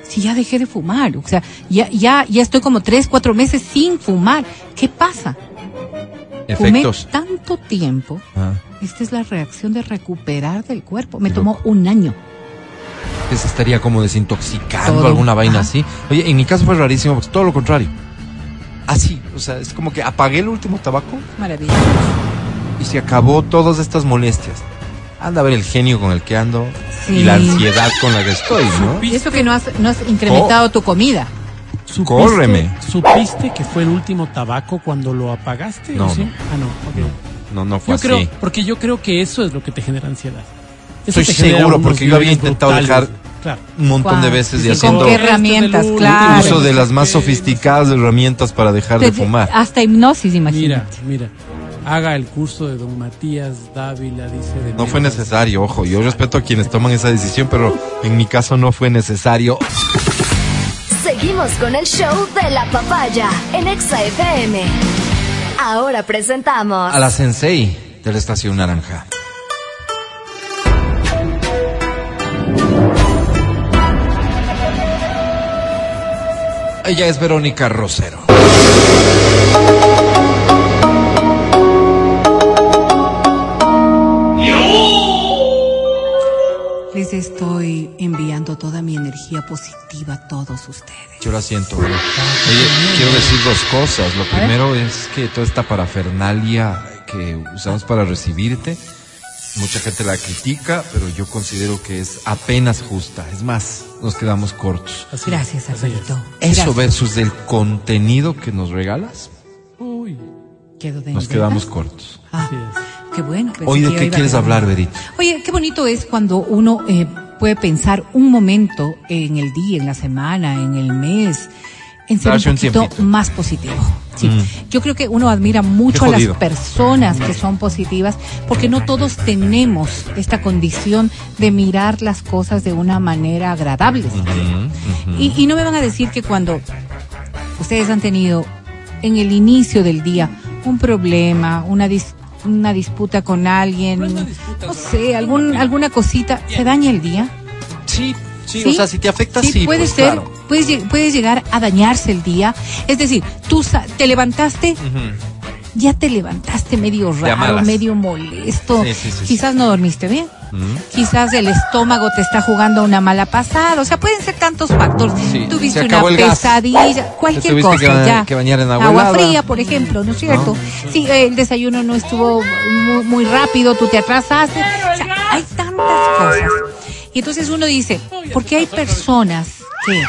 [SPEAKER 4] Si ya dejé de fumar, o sea, ya, ya, ya estoy como tres, cuatro meses sin fumar. ¿Qué pasa?
[SPEAKER 2] Efectos.
[SPEAKER 4] Fumé tanto tiempo
[SPEAKER 2] Ah,
[SPEAKER 4] esta es la reacción de recuperar del cuerpo. Me tomó un año.
[SPEAKER 2] se estaría como desintoxicando,
[SPEAKER 4] Todo.
[SPEAKER 2] alguna vaina
[SPEAKER 4] Ajá.
[SPEAKER 2] así. Oye, en mi caso fue rarísimo, porque es todo lo contrario. Así, o sea, es como que apagué el último tabaco
[SPEAKER 4] Maravilloso.
[SPEAKER 2] Y se acabó todas estas molestias. Anda a ver el genio con el que ando y
[SPEAKER 4] Sí.
[SPEAKER 2] la ansiedad con la que estoy, ¿no?
[SPEAKER 4] Y eso que no has, no has incrementado tu comida.
[SPEAKER 3] ¿Supiste-
[SPEAKER 2] Córreme.
[SPEAKER 3] ¿Supiste que fue el último tabaco cuando lo apagaste?
[SPEAKER 2] No,
[SPEAKER 3] ¿o sí?
[SPEAKER 2] no.
[SPEAKER 3] Ah, no, ok.
[SPEAKER 2] No, no fue
[SPEAKER 3] Yo creo,
[SPEAKER 2] así.
[SPEAKER 3] porque yo creo que eso es lo que te genera ansiedad. Eso
[SPEAKER 2] Estoy seguro, porque yo había intentado
[SPEAKER 3] brutales.
[SPEAKER 2] dejar
[SPEAKER 3] Claro.
[SPEAKER 2] un montón de
[SPEAKER 4] Juan,
[SPEAKER 2] veces y haciendo
[SPEAKER 4] ¿Con qué herramientas? Claro.
[SPEAKER 2] uso de las más sofisticadas herramientas para dejar de fumar.
[SPEAKER 4] Hasta hipnosis,
[SPEAKER 3] Mira,
[SPEAKER 4] imagínate.
[SPEAKER 3] mira. Haga el curso de don Matías Dávila, dice de
[SPEAKER 2] No fue necesario, ojo, yo respeto a quienes toman esa decisión, pero en mi caso no fue necesario.
[SPEAKER 5] Seguimos con el show de la papaya en Exa FM. Ahora presentamos
[SPEAKER 2] A la sensei de la estación naranja. Ella es Verónica Rosero.
[SPEAKER 4] Les estoy enviando toda mi energía positiva a todos ustedes.
[SPEAKER 2] Yo la siento. Oye, quiero decir dos cosas. Lo primero es que toda esta parafernalia que usamos para recibirte, mucha gente la critica, pero yo considero que es apenas justa. Es más, nos quedamos cortos.
[SPEAKER 3] Así
[SPEAKER 4] Gracias. Alberto.
[SPEAKER 2] Eso
[SPEAKER 4] Gracias.
[SPEAKER 2] versus el contenido que nos regalas,
[SPEAKER 3] Uy,
[SPEAKER 4] Quedo de
[SPEAKER 2] nos quedamos cortos.
[SPEAKER 4] Ah,
[SPEAKER 3] así es.
[SPEAKER 4] Qué bueno.
[SPEAKER 2] Hoy, ¿de qué quieres hablar,
[SPEAKER 4] mal.
[SPEAKER 2] Verito?
[SPEAKER 4] Oye, qué bonito es cuando uno eh, puede pensar un momento en el día, en la semana, en el mes, en ser
[SPEAKER 2] Darse
[SPEAKER 4] un poquito más positivo. Sí,
[SPEAKER 2] Mm.
[SPEAKER 4] yo creo que uno admira mucho a las personas que son positivas porque no todos tenemos esta condición de mirar las cosas de una manera agradable. Y, y no me van a decir que cuando ustedes han tenido en el inicio del día un problema, una dis- una disputa con alguien, no sé, algún, alguna cosita, se daña el día.
[SPEAKER 2] Sí, sí,
[SPEAKER 4] ¿Sí?
[SPEAKER 2] o sea, si te afecta, sí.
[SPEAKER 4] puede
[SPEAKER 2] pues,
[SPEAKER 4] ser,
[SPEAKER 2] claro.
[SPEAKER 4] puedes, puedes llegar a dañarse el día. Es decir, tú te levantaste. Ya te levantaste medio raro, medio molesto.
[SPEAKER 2] Sí, sí, sí, sí.
[SPEAKER 4] Quizás no dormiste bien.
[SPEAKER 2] Ujú.
[SPEAKER 4] Quizás el estómago te está jugando una mala pasada. O sea, pueden ser tantos factores. Tuviste una pesadilla, cualquier cosa.
[SPEAKER 2] que ba-
[SPEAKER 4] ya.
[SPEAKER 2] que bañar en agua helada.
[SPEAKER 4] fría, por ejemplo, ¿no es cierto? Sí, el desayuno no estuvo muy, muy rápido, tú te atrasaste. O sea, hay tantas cosas. Y entonces uno dice, ¿por qué hay personas que,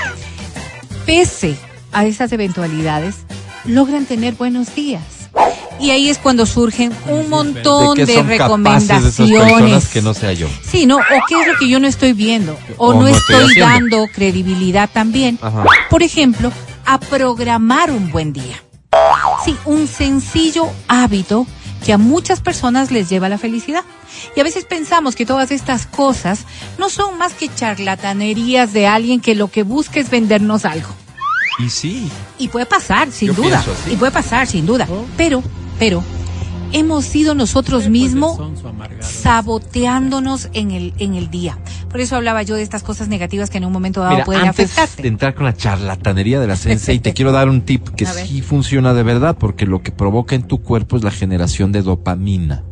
[SPEAKER 4] pese a esas eventualidades, logran tener buenos días? Y ahí es cuando surgen un montón
[SPEAKER 2] ¿De
[SPEAKER 4] de,
[SPEAKER 2] qué son capaces
[SPEAKER 4] recomendaciones.
[SPEAKER 2] que no sea yo?
[SPEAKER 4] Sí, ¿no? O qué es lo que yo no estoy viendo. O,
[SPEAKER 2] O
[SPEAKER 4] no,
[SPEAKER 2] no estoy
[SPEAKER 4] dando credibilidad también.
[SPEAKER 2] Ajá.
[SPEAKER 4] Por ejemplo, a programar un buen día. Sí, un sencillo hábito que a muchas personas les lleva a la felicidad. Y a veces pensamos que todas estas cosas no son más que charlatanerías de alguien que lo que busca es vendernos algo.
[SPEAKER 2] Y sí.
[SPEAKER 4] Y puede pasar, sin
[SPEAKER 2] Yo
[SPEAKER 4] duda. Y puede pasar, sin duda.
[SPEAKER 3] Oh.
[SPEAKER 4] Pero, pero, hemos sido nosotros mismos saboteándonos en el, en el día. Por eso hablaba yo de estas cosas negativas que en un momento dado
[SPEAKER 2] Mira,
[SPEAKER 4] pueden
[SPEAKER 2] antes
[SPEAKER 4] afectarte.
[SPEAKER 2] de entrar con la charlatanería de la sensei, te quiero dar un tip que sí funciona de verdad, porque lo que provoca en tu cuerpo es la generación de dopamina.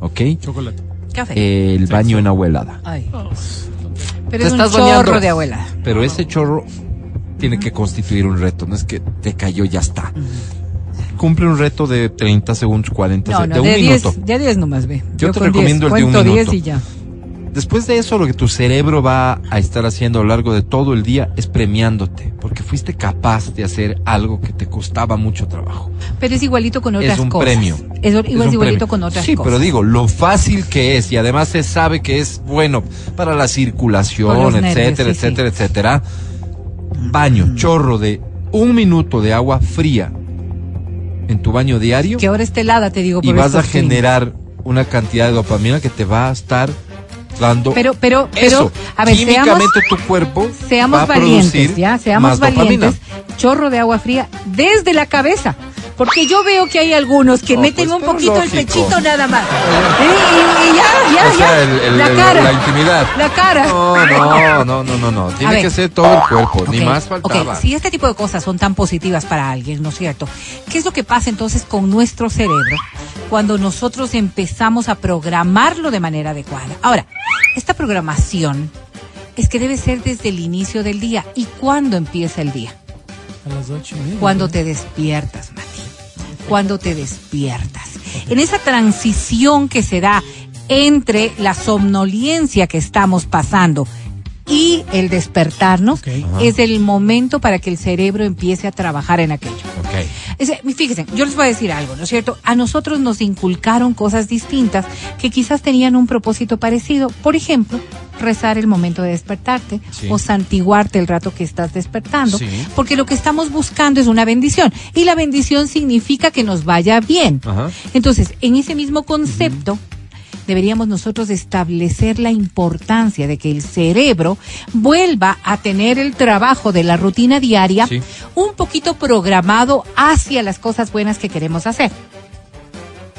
[SPEAKER 2] ¿Ok?
[SPEAKER 3] Chocolate.
[SPEAKER 4] Café.
[SPEAKER 2] El baño en agua helada.
[SPEAKER 4] Ay.
[SPEAKER 2] Te
[SPEAKER 4] Pero es un
[SPEAKER 2] estás
[SPEAKER 4] chorro
[SPEAKER 2] bañando.
[SPEAKER 4] de abuela.
[SPEAKER 2] Pero ese chorro tiene que constituir un reto, no es que te cayó, ya está. Cumple un reto de 30 segundos, 40
[SPEAKER 4] No,
[SPEAKER 2] segundos,
[SPEAKER 4] no,
[SPEAKER 2] de
[SPEAKER 4] de
[SPEAKER 2] un
[SPEAKER 4] 10,
[SPEAKER 2] minuto.
[SPEAKER 4] de 10 nomás ve.
[SPEAKER 2] Yo te
[SPEAKER 4] con 10,
[SPEAKER 2] recomiendo el de un
[SPEAKER 4] cuento 10
[SPEAKER 2] minuto.
[SPEAKER 4] y ya.
[SPEAKER 2] Después de eso, lo que tu cerebro va a estar haciendo a lo largo de todo el día es premiándote, porque fuiste capaz de hacer algo que te costaba mucho trabajo.
[SPEAKER 4] Pero es igualito con otras
[SPEAKER 2] es un
[SPEAKER 4] cosas.
[SPEAKER 2] premio.
[SPEAKER 4] Es, igual-
[SPEAKER 2] un
[SPEAKER 4] igualito
[SPEAKER 2] premio.
[SPEAKER 4] con otras
[SPEAKER 2] sí,
[SPEAKER 4] cosas.
[SPEAKER 2] pero digo, lo fácil que es y además se sabe que es bueno para la circulación,
[SPEAKER 4] nervios,
[SPEAKER 2] etcétera,
[SPEAKER 4] sí, sí.
[SPEAKER 2] etcétera, etcétera. Baño, chorro de un minuto de agua fría en tu baño diario
[SPEAKER 4] que ahora está helada, te digo.
[SPEAKER 2] y vas a generar una cantidad de dopamina que te va a estar dando
[SPEAKER 4] Pero, pero, pero,
[SPEAKER 2] eso.
[SPEAKER 4] a ver, seamos,
[SPEAKER 2] Químicamente tu cuerpo va
[SPEAKER 4] seamos
[SPEAKER 2] a
[SPEAKER 4] valientes, ya, seamos
[SPEAKER 2] más dopamina.
[SPEAKER 4] valientes. Chorro de agua fría desde la cabeza. Porque yo veo que hay algunos que meten
[SPEAKER 2] pues,
[SPEAKER 4] un poquito el pechito nada más. Y, y- y ya, ya,
[SPEAKER 2] O sea,
[SPEAKER 4] ya.
[SPEAKER 2] el- el-
[SPEAKER 4] la
[SPEAKER 2] el-
[SPEAKER 4] cara.
[SPEAKER 2] la intimidad.
[SPEAKER 4] La cara.
[SPEAKER 2] No, no, no, no, no, no. Tiene
[SPEAKER 4] ver.
[SPEAKER 2] que ser todo el cuerpo, ni más
[SPEAKER 4] ok.
[SPEAKER 2] faltaba.
[SPEAKER 4] Si este tipo de cosas son tan positivas para alguien, ¿no es cierto? ¿Qué es lo que pasa entonces con nuestro cerebro cuando nosotros empezamos a programarlo de manera adecuada? Ahora, esta programación es que debe ser desde el inicio del día. ¿Y cuándo empieza el día?
[SPEAKER 3] A las ocho y media.
[SPEAKER 4] Cuando te despiertas, Mati. Cuando te despiertas. En esa transición que se da entre la somnolencia que estamos pasando y el despertarnos,
[SPEAKER 3] Ok.
[SPEAKER 4] es el momento para que el cerebro empiece a trabajar en aquello.
[SPEAKER 2] Ok.
[SPEAKER 4] Ese- fíjense, yo les voy a decir algo, ¿no es cierto? A nosotros nos inculcaron cosas distintas que quizás tenían un propósito parecido. Por ejemplo, rezar el momento de despertarte
[SPEAKER 2] Sí.
[SPEAKER 4] o santiguarte el rato que estás despertando,
[SPEAKER 2] Sí.
[SPEAKER 4] porque lo que estamos buscando es una bendición y la bendición significa que nos vaya bien.
[SPEAKER 2] Ajá.
[SPEAKER 4] Entonces, en ese mismo concepto, deberíamos nosotros establecer la importancia de que el cerebro vuelva a tener el trabajo de la rutina diaria
[SPEAKER 2] Sí.
[SPEAKER 4] un poquito programado hacia las cosas buenas que queremos hacer.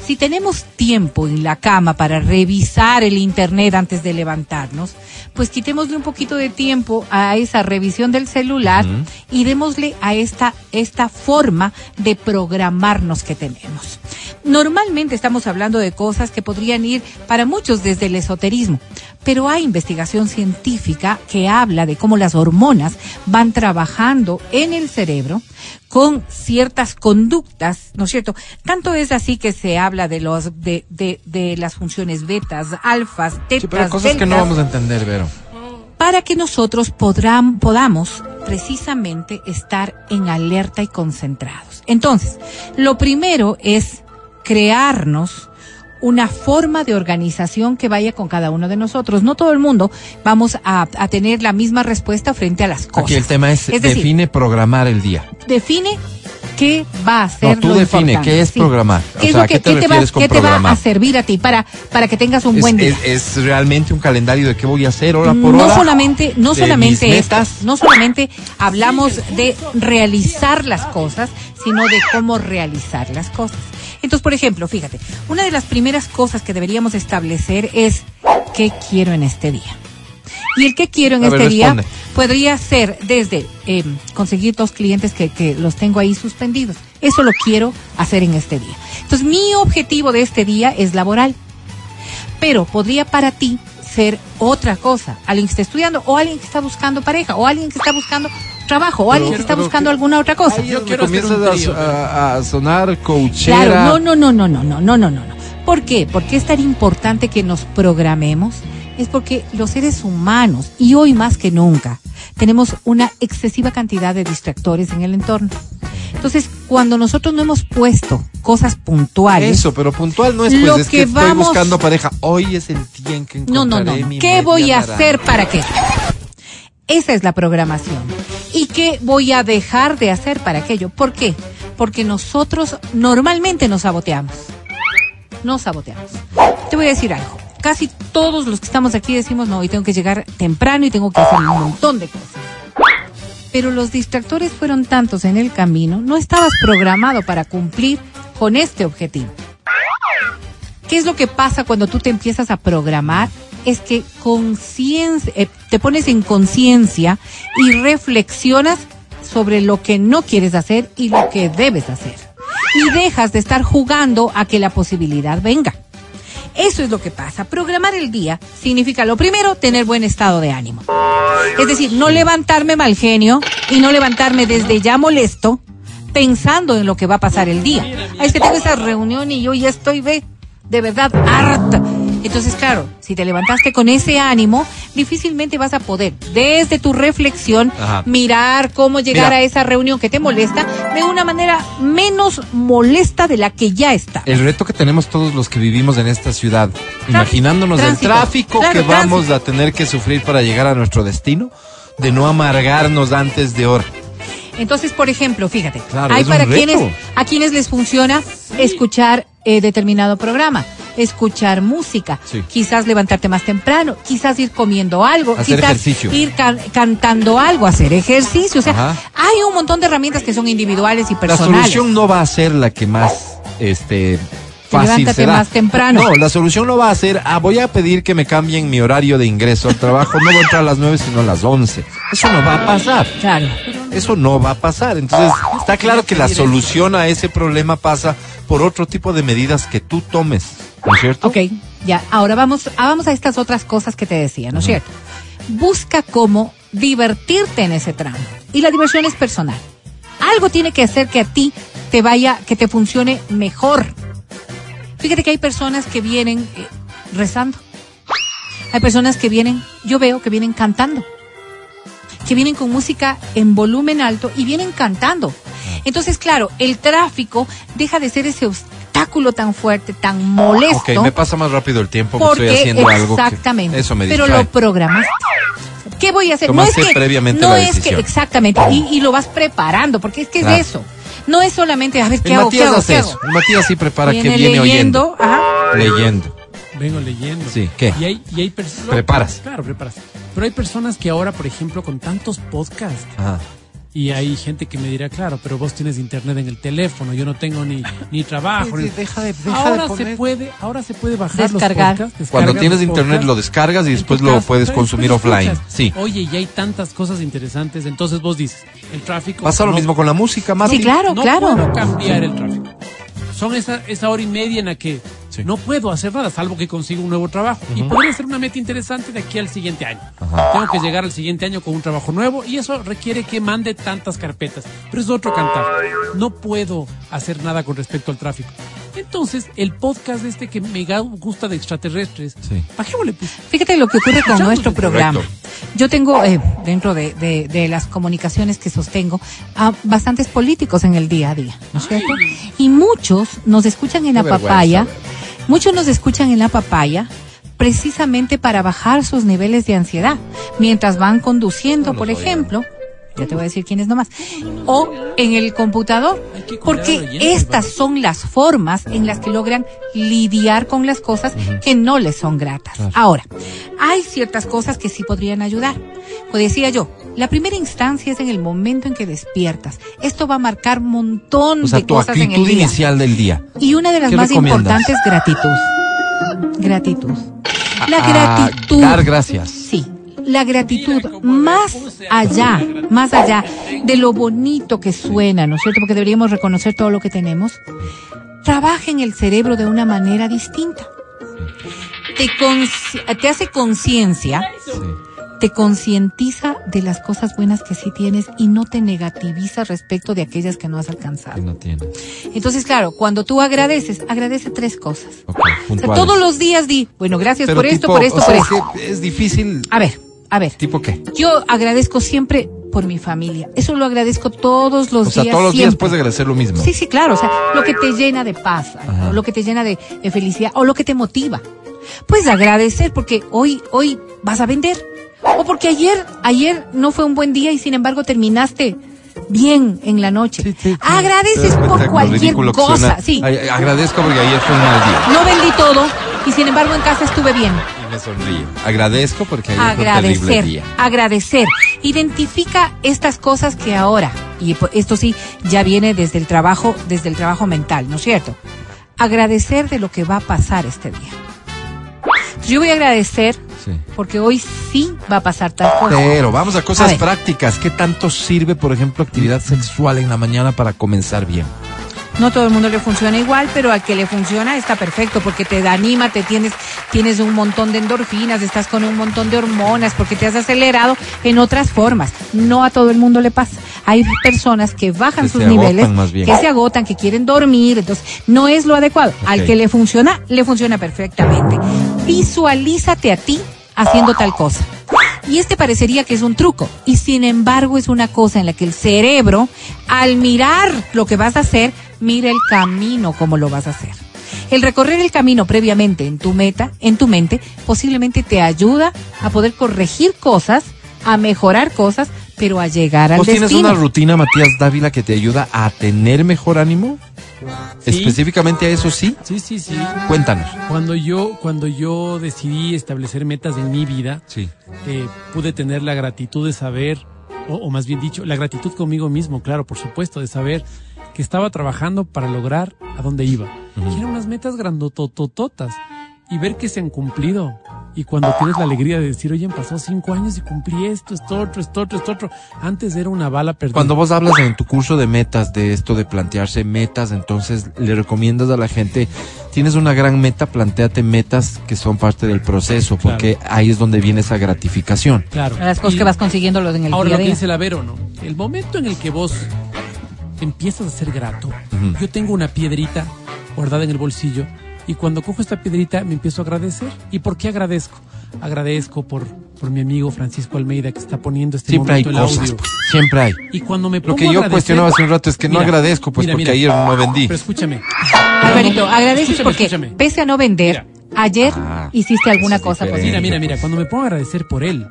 [SPEAKER 4] Si tenemos tiempo en la cama para revisar el internet antes de levantarnos, pues quitémosle un poquito de tiempo a esa revisión del celular y démosle a esta, esta forma de programarnos que tenemos. Normalmente estamos hablando de cosas que podrían ir para muchos desde el esoterismo, pero hay investigación científica que habla de cómo las hormonas van trabajando en el cerebro con ciertas conductas, ¿no es cierto? Tanto es así que se habla de los de, de, de las funciones betas, alfas, tetas,
[SPEAKER 2] Sí, pero cosas que no vamos a entender, Vero.
[SPEAKER 4] para que nosotros podrán, podamos precisamente estar en alerta y concentrados. Entonces, lo primero es crearnos una forma de organización que vaya con cada uno de nosotros. No todo el mundo vamos a, a tener la misma respuesta frente a las cosas.
[SPEAKER 2] Aquí el tema es,
[SPEAKER 4] Es decir,
[SPEAKER 2] define programar el día.
[SPEAKER 4] define qué va a ser
[SPEAKER 2] No, tú
[SPEAKER 4] lo
[SPEAKER 2] define,
[SPEAKER 4] importante.
[SPEAKER 2] ¿qué es programar? O
[SPEAKER 4] ¿Qué es
[SPEAKER 2] sea,
[SPEAKER 4] lo
[SPEAKER 2] ¿a
[SPEAKER 4] que
[SPEAKER 2] qué te
[SPEAKER 4] qué te va,
[SPEAKER 2] refieres con
[SPEAKER 4] qué te va a servir a ti para, para que tengas un
[SPEAKER 2] Es,
[SPEAKER 4] buen día?
[SPEAKER 2] es- es realmente un calendario de qué voy a hacer hora por
[SPEAKER 4] no
[SPEAKER 2] hora.
[SPEAKER 4] solamente no solamente
[SPEAKER 2] metas.
[SPEAKER 4] no solamente hablamos de realizar las cosas sino de cómo realizar las cosas entonces por ejemplo fíjate una de las primeras cosas que deberíamos establecer es qué quiero en este día y el qué quiero en
[SPEAKER 2] A ver,
[SPEAKER 4] este día podría ser desde eh, conseguir dos clientes que, que los tengo ahí suspendidos. Eso lo quiero hacer en este día. Entonces mi objetivo de este día es laboral. Pero podría para ti ser otra cosa. Alguien que está estudiando, o alguien que está buscando pareja, o alguien que está buscando trabajo, o alguien que está buscando
[SPEAKER 2] que-
[SPEAKER 4] alguna otra cosa.
[SPEAKER 3] Yo quiero
[SPEAKER 2] comienzas a- a, a sonar coachera.
[SPEAKER 4] Claro, no, no, no, no, no, no, no, no, no, no. ¿Por qué? Porque es tan importante que nos programemos. Es porque los seres humanos, y hoy más que nunca, tenemos una excesiva cantidad de distractores en el entorno. Entonces, cuando nosotros no hemos puesto cosas puntuales,
[SPEAKER 2] Eso, pero puntual no es
[SPEAKER 4] Lo
[SPEAKER 2] pues es que,
[SPEAKER 4] que
[SPEAKER 2] estoy
[SPEAKER 4] vamos-
[SPEAKER 2] buscando pareja. Hoy es el día en que
[SPEAKER 4] No, no, no.
[SPEAKER 2] encontraré
[SPEAKER 4] no.
[SPEAKER 2] mi
[SPEAKER 4] ¿Qué voy a
[SPEAKER 2] naranja.
[SPEAKER 4] hacer para qué? Esa es la programación. ¿Y qué voy a dejar de hacer para aquello? ¿Por qué? Porque nosotros normalmente nos saboteamos. Nos saboteamos. Te voy a decir algo. Casi todos los que estamos aquí decimos, no, hoy tengo que llegar temprano y tengo que hacer un montón de cosas. Pero los distractores fueron tantos en el camino, no estabas programado para cumplir con este objetivo. ¿Qué es lo que pasa cuando tú te empiezas a programar es que eh, te pones en conciencia y reflexionas sobre lo que no quieres hacer y lo que debes hacer. Y dejas de estar jugando a que la posibilidad venga. Eso es lo que pasa. Programar el día significa lo primero, tener buen estado de ánimo. Es decir, no levantarme mal genio y no levantarme desde ya molesto pensando en lo que va a pasar el día. Ah, Es que tengo esa reunión y yo ya estoy ve, de verdad harta. Entonces, claro, si te levantaste con ese ánimo, difícilmente vas a poder, desde tu reflexión,
[SPEAKER 2] Ajá.
[SPEAKER 4] mirar cómo llegar
[SPEAKER 2] Mira.
[SPEAKER 4] a esa reunión que te molesta de una manera menos molesta de la que ya está.
[SPEAKER 2] El reto que tenemos todos los que vivimos en esta ciudad, imaginándonos
[SPEAKER 4] tránsito.
[SPEAKER 2] el tráfico
[SPEAKER 4] Claro,
[SPEAKER 2] que vamos a tener que sufrir para llegar a nuestro destino, de no amargarnos antes de hora.
[SPEAKER 4] Entonces, por ejemplo, fíjate,
[SPEAKER 2] Claro,
[SPEAKER 4] hay para quienes a quienes les funciona escuchar eh, determinado programa, escuchar música,
[SPEAKER 2] Sí.
[SPEAKER 4] quizás levantarte más temprano, quizás ir comiendo algo,
[SPEAKER 2] Hacer
[SPEAKER 4] quizás
[SPEAKER 2] ejercicio.
[SPEAKER 4] ir can- cantando algo, hacer ejercicio, o sea,
[SPEAKER 2] Ajá.
[SPEAKER 4] hay un montón de herramientas que son individuales y
[SPEAKER 2] La
[SPEAKER 4] personales.
[SPEAKER 2] solución no va a ser la que más este fácil
[SPEAKER 4] levántate
[SPEAKER 2] será.
[SPEAKER 4] más temprano.
[SPEAKER 2] No, la solución no va a ser, ah, voy a pedir que me cambien mi horario de ingreso al trabajo, no voy a entrar a las 9 sino a las 11. Eso no va a pasar.
[SPEAKER 4] Claro.
[SPEAKER 2] Eso no va a pasar. Entonces, está claro que la solución a ese problema pasa por otro tipo de medidas que tú tomes, ¿no es cierto?
[SPEAKER 4] Ok, ya. Ahora vamos, ah, vamos a estas otras cosas que te decía, ¿no es cierto? Busca cómo divertirte en ese tramo. Y la diversión es personal. Algo tiene que hacer que a ti te vaya, que te funcione mejor. Fíjate que hay personas que vienen eh, rezando. Hay personas que vienen, yo veo que vienen cantando. Que vienen con música en volumen alto y vienen cantando. Entonces, claro, el tráfico deja de ser ese obstáculo tan fuerte, tan molesto.
[SPEAKER 2] Ok, me pasa más rápido el tiempo que
[SPEAKER 4] Porque
[SPEAKER 2] estoy haciendo algo que
[SPEAKER 4] exactamente.
[SPEAKER 2] eso me
[SPEAKER 4] pero
[SPEAKER 2] distrae.
[SPEAKER 4] lo programaste. ¿Qué voy a hacer?
[SPEAKER 2] Tomaste
[SPEAKER 4] no es que
[SPEAKER 2] previamente
[SPEAKER 4] no
[SPEAKER 2] la
[SPEAKER 4] es que exactamente y, y lo vas preparando porque es que
[SPEAKER 2] Claro.
[SPEAKER 4] es eso. No es solamente a ver qué
[SPEAKER 2] El
[SPEAKER 4] hago, qué
[SPEAKER 2] Matías
[SPEAKER 4] hago,
[SPEAKER 2] hace
[SPEAKER 4] qué
[SPEAKER 2] eso. El Matías sí prepara que
[SPEAKER 4] Viene
[SPEAKER 2] viene
[SPEAKER 4] leyendo,
[SPEAKER 2] oyendo.
[SPEAKER 4] ajá.
[SPEAKER 2] Leyendo.
[SPEAKER 3] Vengo leyendo.
[SPEAKER 2] Sí, ¿qué?
[SPEAKER 3] Y hay, y hay personas.
[SPEAKER 2] Preparas.
[SPEAKER 3] Claro, preparas. Pero hay personas que ahora, por ejemplo, con tantos podcasts,
[SPEAKER 2] Ajá.
[SPEAKER 3] Y hay gente que me dirá, claro, pero vos tienes internet en el teléfono, yo no tengo ni, ni trabajo. Ni-
[SPEAKER 2] deja de- deja
[SPEAKER 3] ahora
[SPEAKER 2] de poner-
[SPEAKER 3] se puede, ahora se puede bajar
[SPEAKER 4] Descargar.
[SPEAKER 3] los podcasts.
[SPEAKER 2] Cuando tienes
[SPEAKER 3] los
[SPEAKER 2] internet
[SPEAKER 3] podcasts
[SPEAKER 2] lo descargas y después lo puedes consumir
[SPEAKER 3] después
[SPEAKER 2] offline.
[SPEAKER 3] escuchas.
[SPEAKER 2] Sí.
[SPEAKER 3] Oye, y hay tantas cosas interesantes, entonces vos dices, el tráfico.
[SPEAKER 2] Pasa lo
[SPEAKER 3] no-
[SPEAKER 2] mismo con la música, Mati.
[SPEAKER 4] Sí, claro,
[SPEAKER 3] no
[SPEAKER 4] claro.
[SPEAKER 3] puedo cambiar el tráfico. Son esa, esa hora y media en la que
[SPEAKER 2] Sí.
[SPEAKER 3] no puedo hacer nada, salvo que consiga un nuevo trabajo. Y podría ser una meta interesante de aquí al siguiente año. Tengo que llegar al siguiente año con un trabajo nuevo y eso requiere que mande tantas carpetas. Pero es otro cantar. No puedo hacer nada con respecto al tráfico. Entonces, el podcast este que me gusta de extraterrestres,
[SPEAKER 2] Sí.
[SPEAKER 3] bajémosle, pues.
[SPEAKER 4] Fíjate lo que ocurre con nuestro programa.
[SPEAKER 2] correcto.
[SPEAKER 4] Yo tengo eh, dentro de, de- de las comunicaciones que sostengo a bastantes políticos en el día a día, ¿no es cierto? Y muchos nos escuchan en la
[SPEAKER 2] Qué
[SPEAKER 4] papaya. Muchos nos escuchan en la papaya precisamente para bajar sus niveles de ansiedad mientras van conduciendo,
[SPEAKER 2] No
[SPEAKER 4] por ejemplo. Ya te voy a decir quiénes nomás. O en el computador. Porque estas son las formas en las que logran lidiar con las cosas que no les son gratas. Ahora, hay ciertas cosas que sí podrían ayudar. Pues decía yo, la primera instancia es en el momento en que despiertas. Esto va a marcar un montón
[SPEAKER 2] O sea,
[SPEAKER 4] de
[SPEAKER 2] tu
[SPEAKER 4] cosas en el día.
[SPEAKER 2] inicial del día.
[SPEAKER 4] Y una de las
[SPEAKER 2] ¿Qué
[SPEAKER 4] más
[SPEAKER 2] recomiendas?
[SPEAKER 4] importantes, gratitud. Gratitud. La
[SPEAKER 2] A
[SPEAKER 4] gratitud.
[SPEAKER 2] dar gracias.
[SPEAKER 4] Sí, la gratitud más allá, más allá de lo bonito que suena, ¿no es cierto? Porque deberíamos reconocer todo lo que tenemos. Trabaja en el cerebro de una manera distinta. Te hace conciencia,
[SPEAKER 2] Sí.
[SPEAKER 4] Te concientiza de las cosas buenas que sí tienes y no te negativiza respecto de aquellas que no has
[SPEAKER 2] Que
[SPEAKER 4] alcanzado.
[SPEAKER 2] no tiene.
[SPEAKER 4] Entonces, claro, cuando tú agradeces, agradece tres cosas.
[SPEAKER 2] Ok,
[SPEAKER 4] O sea, todos los días di, bueno, gracias
[SPEAKER 2] Pero
[SPEAKER 4] por esto, por esto,
[SPEAKER 2] o
[SPEAKER 4] por esto.
[SPEAKER 2] es que es difícil.
[SPEAKER 4] A ver, a ver.
[SPEAKER 2] ¿Tipo qué?
[SPEAKER 4] Yo agradezco siempre por mi familia. Eso lo agradezco todos los
[SPEAKER 2] O sea,
[SPEAKER 4] días.
[SPEAKER 2] todos los días puedes agradecer lo mismo.
[SPEAKER 4] Sí, sí, claro. O sea, lo que te llena de paz,
[SPEAKER 2] Ajá.
[SPEAKER 4] o lo que te llena de, de felicidad, o lo que te motiva. Pues agradecer porque hoy, hoy vas a vender. O porque ayer, ayer no fue un buen día y sin embargo terminaste bien en la noche.
[SPEAKER 2] Sí, sí, sí.
[SPEAKER 4] Agradeces
[SPEAKER 2] ¿Te das cuenta
[SPEAKER 4] por cualquier cosa. Sí.
[SPEAKER 2] Ay, agradezco porque ayer fue un mal día.
[SPEAKER 4] No vendí todo y sin embargo en casa estuve bien.
[SPEAKER 2] Y me sonríe. Agradezco porque ayer fue un terrible día.
[SPEAKER 4] agradecer. Identifica estas cosas que ahora, y esto sí ya viene desde el trabajo, desde el trabajo mental, ¿no es cierto? Agradecer de lo que va a pasar este día. Yo voy a agradecer
[SPEAKER 2] Sí.
[SPEAKER 4] Porque hoy sí va a pasar tal cosa.
[SPEAKER 2] Pero vamos a cosas prácticas. ¿Qué tanto sirve, por ejemplo, actividad sexual en la mañana para comenzar bien?
[SPEAKER 4] No todo el mundo le funciona igual, pero al que le funciona está perfecto porque te da anima, te tienes, tienes un montón de endorfinas, estás con un montón de hormonas porque te has acelerado en otras formas. No a todo el mundo le pasa. Hay personas que bajan
[SPEAKER 2] Que
[SPEAKER 4] sus niveles, que se agotan, que quieren dormir, entonces no es lo adecuado. Al que le funciona, le funciona perfectamente. Visualízate a ti haciendo tal cosa. Y este parecería que es un truco, y sin embargo es una cosa en la que el cerebro, al mirar lo que vas a hacer, mira el camino como lo vas a hacer. El recorrer el camino previamente en tu meta, en tu mente, posiblemente te ayuda a poder corregir cosas, a mejorar cosas, pero a llegar al
[SPEAKER 2] ¿Vos tienes
[SPEAKER 4] destino.
[SPEAKER 2] una rutina, Matías Dávila, que te ayuda a tener mejor ánimo?
[SPEAKER 3] Sí.
[SPEAKER 2] Específicamente a eso sí.
[SPEAKER 3] Sí, sí, sí.
[SPEAKER 2] Cuéntanos.
[SPEAKER 3] Cuando yo, cuando yo decidí establecer metas en mi vida,
[SPEAKER 2] Sí.
[SPEAKER 3] eh, pude tener la gratitud de saber, o, o más bien dicho, la gratitud conmigo mismo, claro, por supuesto, de saber que estaba trabajando para lograr a dónde iba. Y eran unas metas grandototototas. Y ver que se han cumplido. Y cuando tienes la alegría de decir, oye, han pasado cinco años y cumplí esto, esto otro, esto otro, esto otro. Antes era una bala perdida.
[SPEAKER 2] Cuando vos hablas en tu curso de metas, de esto de plantearse metas, entonces le recomiendas a la gente, tienes una gran meta, planteate metas que son parte del proceso,
[SPEAKER 3] Claro.
[SPEAKER 2] porque ahí es donde viene esa gratificación.
[SPEAKER 3] Claro.
[SPEAKER 4] Las cosas
[SPEAKER 3] Y-
[SPEAKER 4] que vas consiguiendo en el
[SPEAKER 3] Ahora
[SPEAKER 4] día
[SPEAKER 3] lo que
[SPEAKER 4] día.
[SPEAKER 3] dice la Vero, ¿no? El momento en el que vos empiezas a ser grato,
[SPEAKER 2] Ujú.
[SPEAKER 3] yo tengo una piedrita guardada en el bolsillo y cuando cojo esta piedrita me empiezo a agradecer. ¿Y por qué agradezco? Agradezco por, por mi amigo Francisco Almeida que está poniendo este
[SPEAKER 2] Siempre hay
[SPEAKER 3] momento el
[SPEAKER 2] cosas,
[SPEAKER 3] audio.
[SPEAKER 2] pues, siempre hay.
[SPEAKER 3] Y cuando me
[SPEAKER 2] Lo
[SPEAKER 3] pongo
[SPEAKER 2] que
[SPEAKER 3] a
[SPEAKER 2] yo cuestionaba hace un rato es que no
[SPEAKER 3] Mira,
[SPEAKER 2] agradezco, pues
[SPEAKER 3] mira,
[SPEAKER 2] porque
[SPEAKER 3] mira.
[SPEAKER 2] ayer no vendí.
[SPEAKER 3] Pero escúchame.
[SPEAKER 4] Alvarito, agradeces
[SPEAKER 3] Escúchame,
[SPEAKER 4] porque
[SPEAKER 3] escúchame.
[SPEAKER 4] pese a no vender, ayer
[SPEAKER 2] Ah,
[SPEAKER 4] hiciste alguna cosa positiva.
[SPEAKER 3] Mira, mira, mira, cuando me pongo a agradecer por él,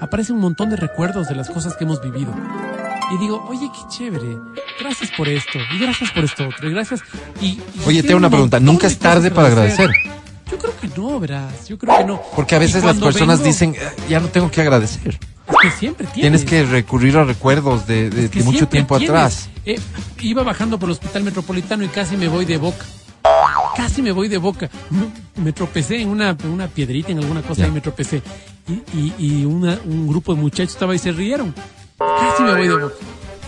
[SPEAKER 3] aparece un montón de recuerdos de las cosas que hemos vivido. Y digo, oye, qué chévere, gracias por esto, y gracias por esto otro, y gracias. Y, y
[SPEAKER 2] Oye,
[SPEAKER 3] tengo
[SPEAKER 2] tengo una
[SPEAKER 3] un
[SPEAKER 2] pregunta, ¿nunca es tarde para agradecer?
[SPEAKER 3] Yo creo que no, verás, yo creo que no.
[SPEAKER 2] Porque a veces las personas
[SPEAKER 3] vengo,
[SPEAKER 2] dicen, "Eh, ya no tengo que agradecer.
[SPEAKER 3] Es que siempre tienes.
[SPEAKER 2] Tienes que recurrir a recuerdos de, de-
[SPEAKER 3] Es que
[SPEAKER 2] de mucho tiempo
[SPEAKER 3] tienes.
[SPEAKER 2] atrás.
[SPEAKER 3] Eh, iba bajando por el hospital metropolitano y casi me voy de boca. Casi me voy de boca. Me, me tropecé en una, una piedrita, en alguna cosa y me tropecé. Y, y, y una- un grupo de muchachos estaba y se rieron. Casi me voy de boca.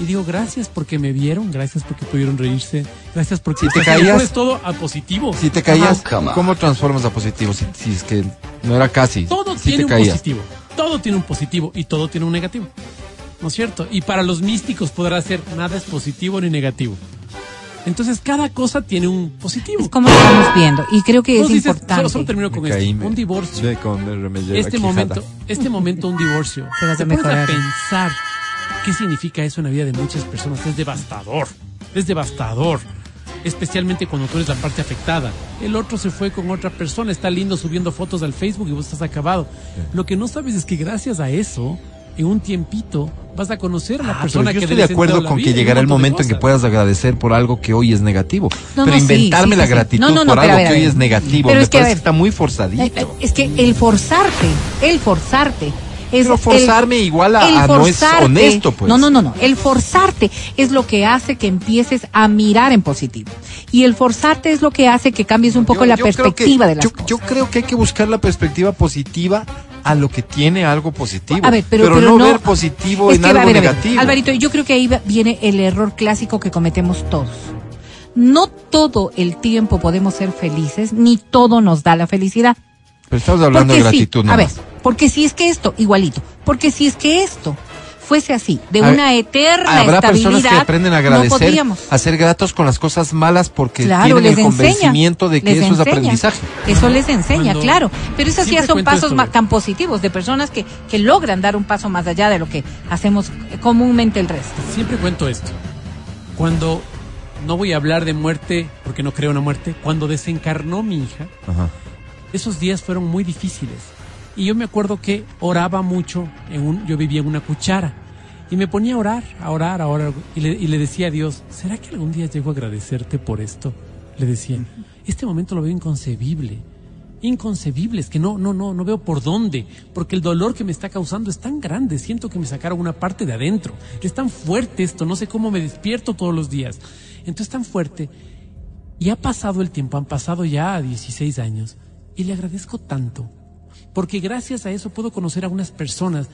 [SPEAKER 3] Y digo, gracias porque me vieron, gracias porque pudieron reírse, gracias porque
[SPEAKER 2] Si te caías-
[SPEAKER 3] todo a positivo.
[SPEAKER 2] Si te caías, ¿cómo transformas a positivo? Si, si es que no era casi.
[SPEAKER 3] Todo
[SPEAKER 2] si
[SPEAKER 3] tiene un
[SPEAKER 2] caías.
[SPEAKER 3] positivo. Todo tiene un positivo y todo tiene un negativo. ¿No es cierto? Y para los místicos podrá ser nada es positivo ni negativo. Entonces cada cosa tiene un positivo.
[SPEAKER 4] Es como lo estamos viendo. Y creo que es
[SPEAKER 3] dices,
[SPEAKER 4] importante.
[SPEAKER 3] Solo, solo termino con esto.
[SPEAKER 2] me-
[SPEAKER 3] Un divorcio.
[SPEAKER 2] me- me-
[SPEAKER 3] Este momento, este momento, un divorcio.
[SPEAKER 4] Te vas a
[SPEAKER 3] Te pones a
[SPEAKER 4] mejorar.
[SPEAKER 3] pensar qué significa eso en la vida de muchas personas. Es devastador. Es devastador. Especialmente cuando tú eres la parte afectada. El otro se fue con otra persona, está lindo subiendo fotos al Facebook y vos estás acabado. Lo que no sabes es que gracias a eso, en un tiempito, vas a conocer a la
[SPEAKER 2] Ah,
[SPEAKER 3] persona
[SPEAKER 2] yo
[SPEAKER 3] que
[SPEAKER 2] estoy de acuerdo
[SPEAKER 3] la
[SPEAKER 2] con que llegará el momento en que puedas agradecer por algo que hoy es negativo.
[SPEAKER 4] No,
[SPEAKER 2] pero
[SPEAKER 4] no,
[SPEAKER 2] inventarme
[SPEAKER 4] sí,
[SPEAKER 2] la
[SPEAKER 4] sí, sí.
[SPEAKER 2] gratitud
[SPEAKER 4] No, no, no,
[SPEAKER 2] por algo que hoy es negativo
[SPEAKER 4] Pero
[SPEAKER 2] me
[SPEAKER 4] es que,
[SPEAKER 2] parece que está muy forzadito.
[SPEAKER 4] Es que el forzarte, el forzarte. Es
[SPEAKER 2] Pero forzarme
[SPEAKER 4] el-
[SPEAKER 2] igual a-
[SPEAKER 4] el
[SPEAKER 2] a no es honesto, pues.
[SPEAKER 4] No, no, no, no. El forzarte es lo que hace que empieces a mirar en positivo. Y el forzarte es lo que hace que cambies un poco
[SPEAKER 2] Yo-
[SPEAKER 4] la
[SPEAKER 2] yo creo que-
[SPEAKER 4] perspectiva de las
[SPEAKER 2] yo,
[SPEAKER 4] cosas.
[SPEAKER 2] yo creo que hay que buscar la perspectiva positiva a lo que tiene algo positivo.
[SPEAKER 4] A ver, pero, pero
[SPEAKER 2] no,
[SPEAKER 4] no
[SPEAKER 2] ver positivo en
[SPEAKER 4] que,
[SPEAKER 2] algo
[SPEAKER 4] a ver, a ver,
[SPEAKER 2] negativo.
[SPEAKER 4] Alvarito, yo creo que ahí viene el error clásico que cometemos todos. No todo el tiempo podemos ser felices, ni todo nos da la felicidad.
[SPEAKER 2] Pero estamos hablando de
[SPEAKER 4] Porque sí,
[SPEAKER 2] gratitud,
[SPEAKER 4] a ver, porque si es que esto, igualito, porque si es que esto fuese así, de
[SPEAKER 2] A-
[SPEAKER 4] una eterna
[SPEAKER 2] Habrá
[SPEAKER 4] estabilidad,
[SPEAKER 2] personas que aprenden a
[SPEAKER 4] no
[SPEAKER 2] agradecer,
[SPEAKER 4] podríamos.
[SPEAKER 2] a ser gratos con las cosas malas porque
[SPEAKER 4] Claro,
[SPEAKER 2] tienen
[SPEAKER 4] les
[SPEAKER 2] el
[SPEAKER 4] enseña.
[SPEAKER 2] convencimiento de que
[SPEAKER 4] les
[SPEAKER 2] eso es
[SPEAKER 4] enseña.
[SPEAKER 2] aprendizaje.
[SPEAKER 4] Eso les enseña,
[SPEAKER 3] Cuando-
[SPEAKER 4] claro. Pero esos ya son pasos
[SPEAKER 3] esto,
[SPEAKER 4] tan positivos de personas que, que logran dar un paso más allá de lo que hacemos comúnmente el resto.
[SPEAKER 3] Siempre cuento esto. Cuando no voy a hablar de muerte, porque no creo en la muerte, cuando desencarnó mi hija,
[SPEAKER 2] Ajá.
[SPEAKER 3] Esos días fueron muy difíciles. Y yo me acuerdo que oraba mucho, en un, yo vivía en una cuchara, y me ponía a orar, a orar, a orar, y le, y le decía a Dios, ¿será que algún día llego a agradecerte por esto? Le decía, este momento lo veo inconcebible, inconcebible, es que no, no, no, no veo por dónde, porque el dolor que me está causando es tan grande, siento que me sacaron una parte de adentro, es tan fuerte esto, no sé cómo me despierto todos los días, entonces tan fuerte, y ha pasado el tiempo, han pasado ya 16 años, y le agradezco tanto, porque gracias a eso puedo conocer a unas personas.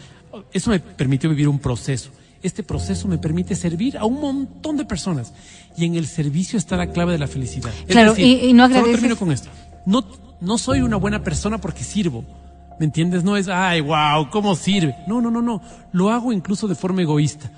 [SPEAKER 3] Eso me permitió vivir un proceso. Este proceso me permite servir a un montón de personas. Y en el servicio está la clave de la felicidad. Es
[SPEAKER 4] Claro,
[SPEAKER 3] decir,
[SPEAKER 4] y- y no
[SPEAKER 3] solo
[SPEAKER 4] agradeces-
[SPEAKER 3] termino con esto. No, no soy una buena persona porque sirvo. ¿Me entiendes? No es, ay, wow, ¿cómo sirve? No, no, no, no. Lo hago incluso de forma egoísta.